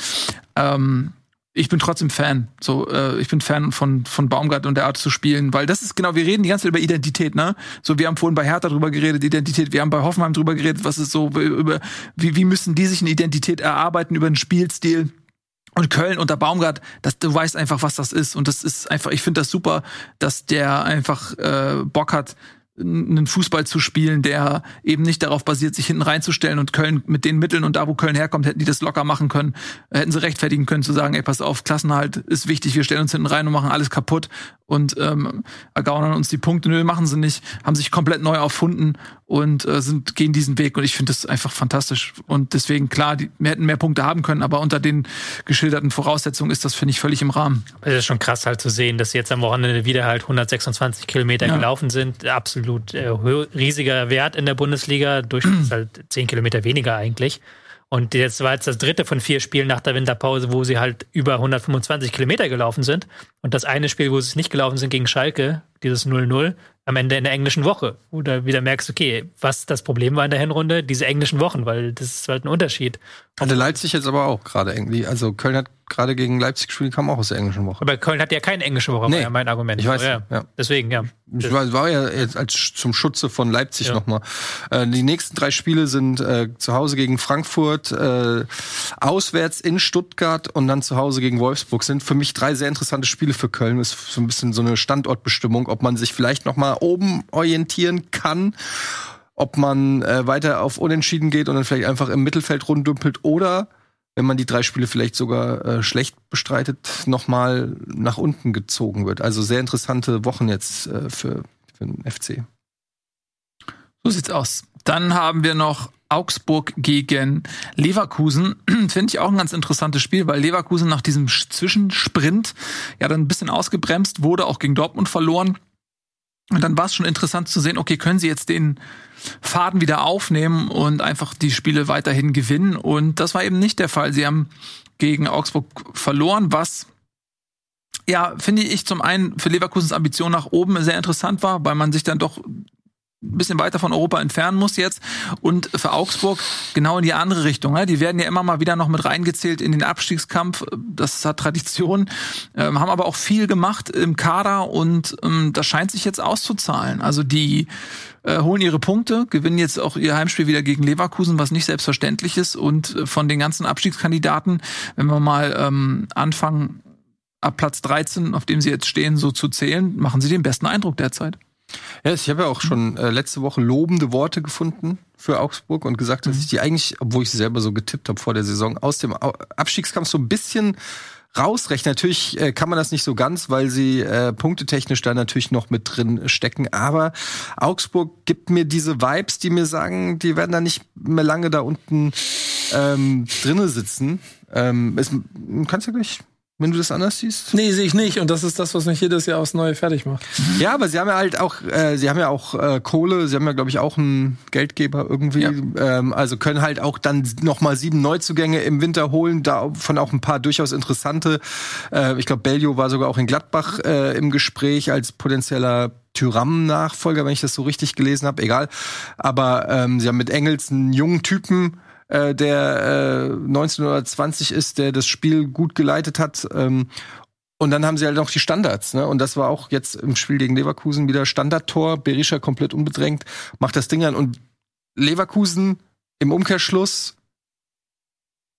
Speaker 1: Ähm, ich bin trotzdem Fan. So, äh, ich bin Fan von von Baumgart und der Art zu spielen, weil das ist genau. Wir reden die ganze Zeit über Identität, ne? So, wir haben vorhin bei Hertha drüber geredet, Identität. Wir haben bei Hoffenheim drüber geredet, was ist so über wie wie müssen die sich eine Identität erarbeiten über einen Spielstil. Und Köln unter Baumgart, das, du weißt einfach, was das ist. Und das ist einfach, ich finde das super, dass der einfach äh, Bock hat, einen Fußball zu spielen, der eben nicht darauf basiert, sich hinten reinzustellen und Köln mit den Mitteln und da, wo Köln herkommt, hätten die das locker machen können, hätten sie rechtfertigen können zu sagen, ey, pass auf, Klassenhalt ist wichtig, wir stellen uns hinten rein und machen alles kaputt und ähm, ergaunern uns die Punkte. Nö, machen sie nicht, haben sich komplett neu erfunden und äh, sind gehen diesen Weg und ich finde das einfach fantastisch und deswegen klar, die, wir hätten mehr Punkte haben können, aber unter den geschilderten Voraussetzungen ist das finde ich völlig im Rahmen.
Speaker 5: Es ist schon krass halt zu sehen, dass sie jetzt am Wochenende wieder halt 126 Kilometer ja. gelaufen sind, absolut äh, riesiger Wert in der Bundesliga, Durchschnitt halt 10 Kilometer weniger eigentlich. Und jetzt war jetzt das dritte von vier Spielen nach der Winterpause, wo sie halt über 125 Kilometer gelaufen sind. Und das eine Spiel, wo sie es nicht gelaufen sind gegen Schalke, dieses 0-0, am Ende in der englischen Woche, wo du wieder merkst, okay, was das Problem war in der Hinrunde, diese englischen Wochen, weil das ist halt ein Unterschied.
Speaker 2: Hatte Leipzig jetzt aber auch gerade irgendwie, also Köln hat gerade gegen Leipzig gespielt, kam auch aus der englischen Woche.
Speaker 5: Aber Köln hat ja keine englische Woche,
Speaker 2: nee,
Speaker 5: war ja mein Argument.
Speaker 2: Ich weiß,
Speaker 5: ja.
Speaker 2: ja.
Speaker 5: Deswegen, ja.
Speaker 2: Ich war, war ja jetzt als zum Schutze von Leipzig ja. nochmal. Äh, die nächsten drei Spiele sind äh, zu Hause gegen Frankfurt, äh, auswärts in Stuttgart und dann zu Hause gegen Wolfsburg. Sind für mich drei sehr interessante Spiele für Köln. Ist so ein bisschen so eine Standortbestimmung, ob man sich vielleicht nochmal oben orientieren kann ob man äh, weiter auf Unentschieden geht und dann vielleicht einfach im Mittelfeld runddümpelt oder wenn man die drei Spiele vielleicht sogar äh, schlecht bestreitet, nochmal nach unten gezogen wird. Also sehr interessante Wochen jetzt äh, für, für den FC.
Speaker 1: So sieht's aus. Dann haben wir noch Augsburg gegen Leverkusen. Finde ich auch ein ganz interessantes Spiel, weil Leverkusen nach diesem Zwischensprint ja dann ein bisschen ausgebremst wurde, auch gegen Dortmund verloren. Und dann war es schon interessant zu sehen, okay, können sie jetzt den Faden wieder aufnehmen und einfach die Spiele weiterhin gewinnen. Und das war eben nicht der Fall. Sie haben gegen Augsburg verloren, was ja, finde ich zum einen für Leverkusens Ambition nach oben sehr interessant war, weil man sich dann doch ein bisschen weiter von Europa entfernen muss jetzt. Und für Augsburg genau in die andere Richtung. Ne? Die werden ja immer mal wieder noch mit reingezählt in den Abstiegskampf. Das hat Tradition. Ähm, haben aber auch viel gemacht im Kader und ähm, das scheint sich jetzt auszuzahlen. Also die äh, holen ihre Punkte, gewinnen jetzt auch ihr Heimspiel wieder gegen Leverkusen, was nicht selbstverständlich ist. Und äh, von den ganzen Abstiegskandidaten, wenn wir mal ähm, anfangen, ab Platz 13, auf dem sie jetzt stehen, so zu zählen, machen sie den besten Eindruck derzeit.
Speaker 2: Ja, ich habe ja auch schon äh, letzte Woche lobende Worte gefunden für Augsburg und gesagt, dass mhm. ich die eigentlich, obwohl ich sie selber so getippt habe vor der Saison, aus dem Abstiegskampf so ein bisschen rausrechnen. Natürlich äh, kann man das nicht so ganz, weil sie äh, punktetechnisch da natürlich noch mit drin stecken. Aber Augsburg gibt mir diese Vibes, die mir sagen, die werden da nicht mehr lange da unten ähm, drinne sitzen. Ähm, es, kannst du gleich wenn du das anders siehst?
Speaker 3: Nee, sehe ich nicht. Und das ist das, was mich jedes Jahr aufs Neue fertig macht.
Speaker 2: Ja, aber sie haben ja halt auch, äh, sie haben ja auch äh, Kohle, sie haben ja, glaube ich, auch einen Geldgeber irgendwie. Ja. Ähm, also können halt auch dann nochmal sieben Neuzugänge im Winter holen, davon auch ein paar durchaus interessante. Äh, ich glaube, Bellio war sogar auch in Gladbach äh, im Gespräch als potenzieller Tyram-Nachfolger, wenn ich das so richtig gelesen habe. Egal. Aber ähm, sie haben mit Engels einen jungen Typen äh, der äh, 1920 ist, der das Spiel gut geleitet hat. Ähm, und dann haben sie halt noch die Standards, ne? Und das war auch jetzt im Spiel gegen Leverkusen wieder Standardtor. Berisha komplett unbedrängt, macht das Ding an. Und Leverkusen im Umkehrschluss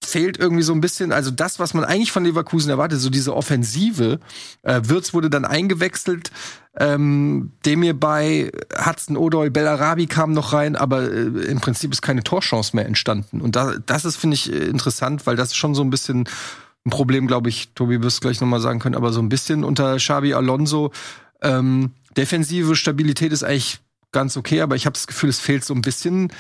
Speaker 2: fehlt irgendwie so ein bisschen, also das, was man eigentlich von Leverkusen erwartet, so diese Offensive. Äh, Würz wurde dann eingewechselt, ähm, Demir bei Hudson Odoi, Bellarabi kam noch rein, aber äh, im Prinzip ist keine Torchance mehr entstanden. Und da, das ist, finde ich, interessant, weil das ist schon so ein bisschen ein Problem, glaube ich, Tobi wirst gleich nochmal sagen können, aber so ein bisschen unter Xabi Alonso. Ähm, defensive Stabilität ist eigentlich ganz okay, aber ich habe das Gefühl, es fehlt so ein bisschen.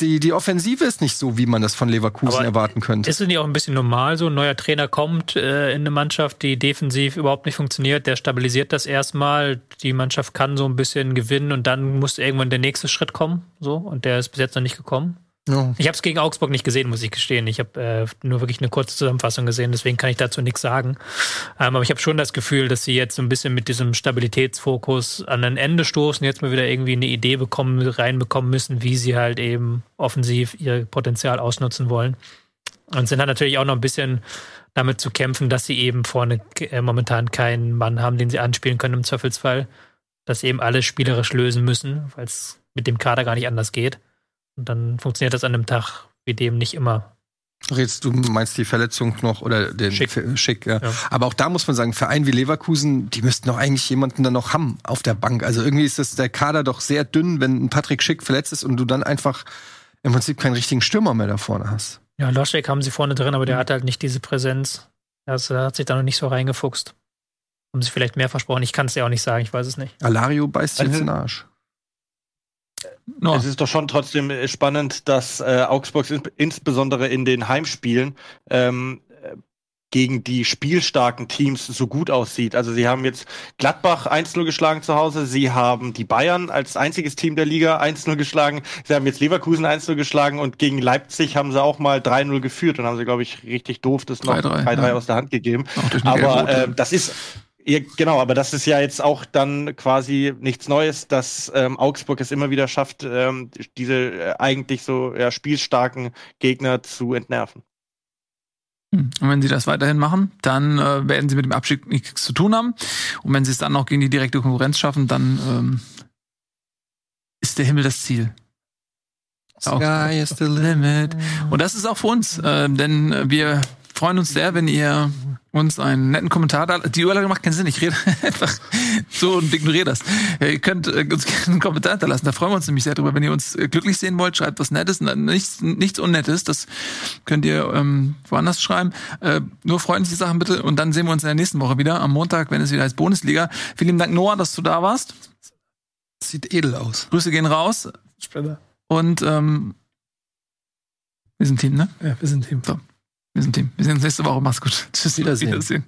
Speaker 2: Die, die Offensive ist nicht so, wie man das von Leverkusen aber erwarten könnte.
Speaker 5: Ist es nicht auch ein bisschen normal so? Ein neuer Trainer kommt äh, in eine Mannschaft, die defensiv überhaupt nicht funktioniert, der stabilisiert das erstmal, die Mannschaft kann so ein bisschen gewinnen und dann muss irgendwann der nächste Schritt kommen. So, und der ist bis jetzt noch nicht gekommen. Ja. Ich habe es gegen Augsburg nicht gesehen, muss ich gestehen. Ich habe äh, nur wirklich eine kurze Zusammenfassung gesehen, deswegen kann ich dazu nichts sagen. Ähm, aber ich habe schon das Gefühl, dass sie jetzt so ein bisschen mit diesem Stabilitätsfokus an ein Ende stoßen, jetzt mal wieder irgendwie eine Idee bekommen, reinbekommen müssen, wie sie halt eben offensiv ihr Potenzial ausnutzen wollen. Und sind dann natürlich auch noch ein bisschen damit zu kämpfen, dass sie eben vorne äh, momentan keinen Mann haben, den sie anspielen können im Zweifelsfall. Dass sie eben alles spielerisch lösen müssen, weil es mit dem Kader gar nicht anders geht. Und dann funktioniert das an einem Tag wie dem nicht immer.
Speaker 2: Redst du meinst die Verletzung noch oder den
Speaker 5: Schick,
Speaker 2: Schick ja. ja. Aber auch da muss man sagen, Verein wie Leverkusen, die müssten doch eigentlich jemanden dann noch haben auf der Bank. Also irgendwie ist das der Kader doch sehr dünn, wenn ein Patrick Schick verletzt ist und du dann einfach im Prinzip keinen richtigen Stürmer mehr da vorne hast.
Speaker 5: Ja, Loschek haben sie vorne drin, aber der mhm. hat halt nicht diese Präsenz. Das hat sich da noch nicht so reingefuchst. Haben sie vielleicht mehr versprochen? Ich kann es ja auch nicht sagen, ich weiß es nicht.
Speaker 2: Alario beißt sich also, den Arsch.
Speaker 4: No. Es ist doch schon trotzdem äh, spannend, dass äh, Augsburg insbesondere in den Heimspielen ähm, gegen die spielstarken Teams so gut aussieht. Also sie haben jetzt Gladbach 1-0 geschlagen zu Hause, sie haben die Bayern als einziges Team der Liga 1-0 geschlagen, sie haben jetzt Leverkusen 1-0 geschlagen und gegen Leipzig haben sie auch mal 3-0 geführt und haben sie, glaube ich, richtig doof das noch 3-3 ja. aus der Hand gegeben. Aber äh, das ist ja, genau, aber das ist ja jetzt auch dann quasi nichts Neues, dass ähm, Augsburg es immer wieder schafft, ähm, diese äh, eigentlich so ja, spielstarken Gegner zu entnerven.
Speaker 1: Hm. Und wenn sie das weiterhin machen, dann äh, werden sie mit dem Abstieg nichts zu tun haben. Und wenn sie es dann noch gegen die direkte Konkurrenz schaffen, dann ähm, ist der Himmel das Ziel. Sky is the limit. Und das ist auch für uns, äh, denn wir freuen uns sehr, wenn ihr uns einen netten Kommentar da. Die Urlage macht keinen Sinn. Ich rede einfach so und ignoriere das. Ihr könnt äh, uns gerne einen Kommentar hinterlassen. Da freuen wir uns nämlich sehr drüber. Wenn ihr uns äh, glücklich sehen wollt, schreibt was Nettes, nichts, nichts Unnettes. Das könnt ihr ähm, woanders schreiben. Äh, nur freundliche Sachen bitte. Und dann sehen wir uns in der nächsten Woche wieder am Montag, wenn es wieder heißt Bundesliga. Vielen Dank, Noah, dass du da warst.
Speaker 2: Sieht edel aus.
Speaker 1: Grüße gehen raus.
Speaker 3: Später.
Speaker 1: Und ähm, wir sind Team, ne?
Speaker 3: Ja, wir sind Team.
Speaker 1: So. Wir sind Team. Wir sehen uns nächste Woche. Mach's gut.
Speaker 2: Tschüss, Wiedersehen.
Speaker 1: Wiedersehen.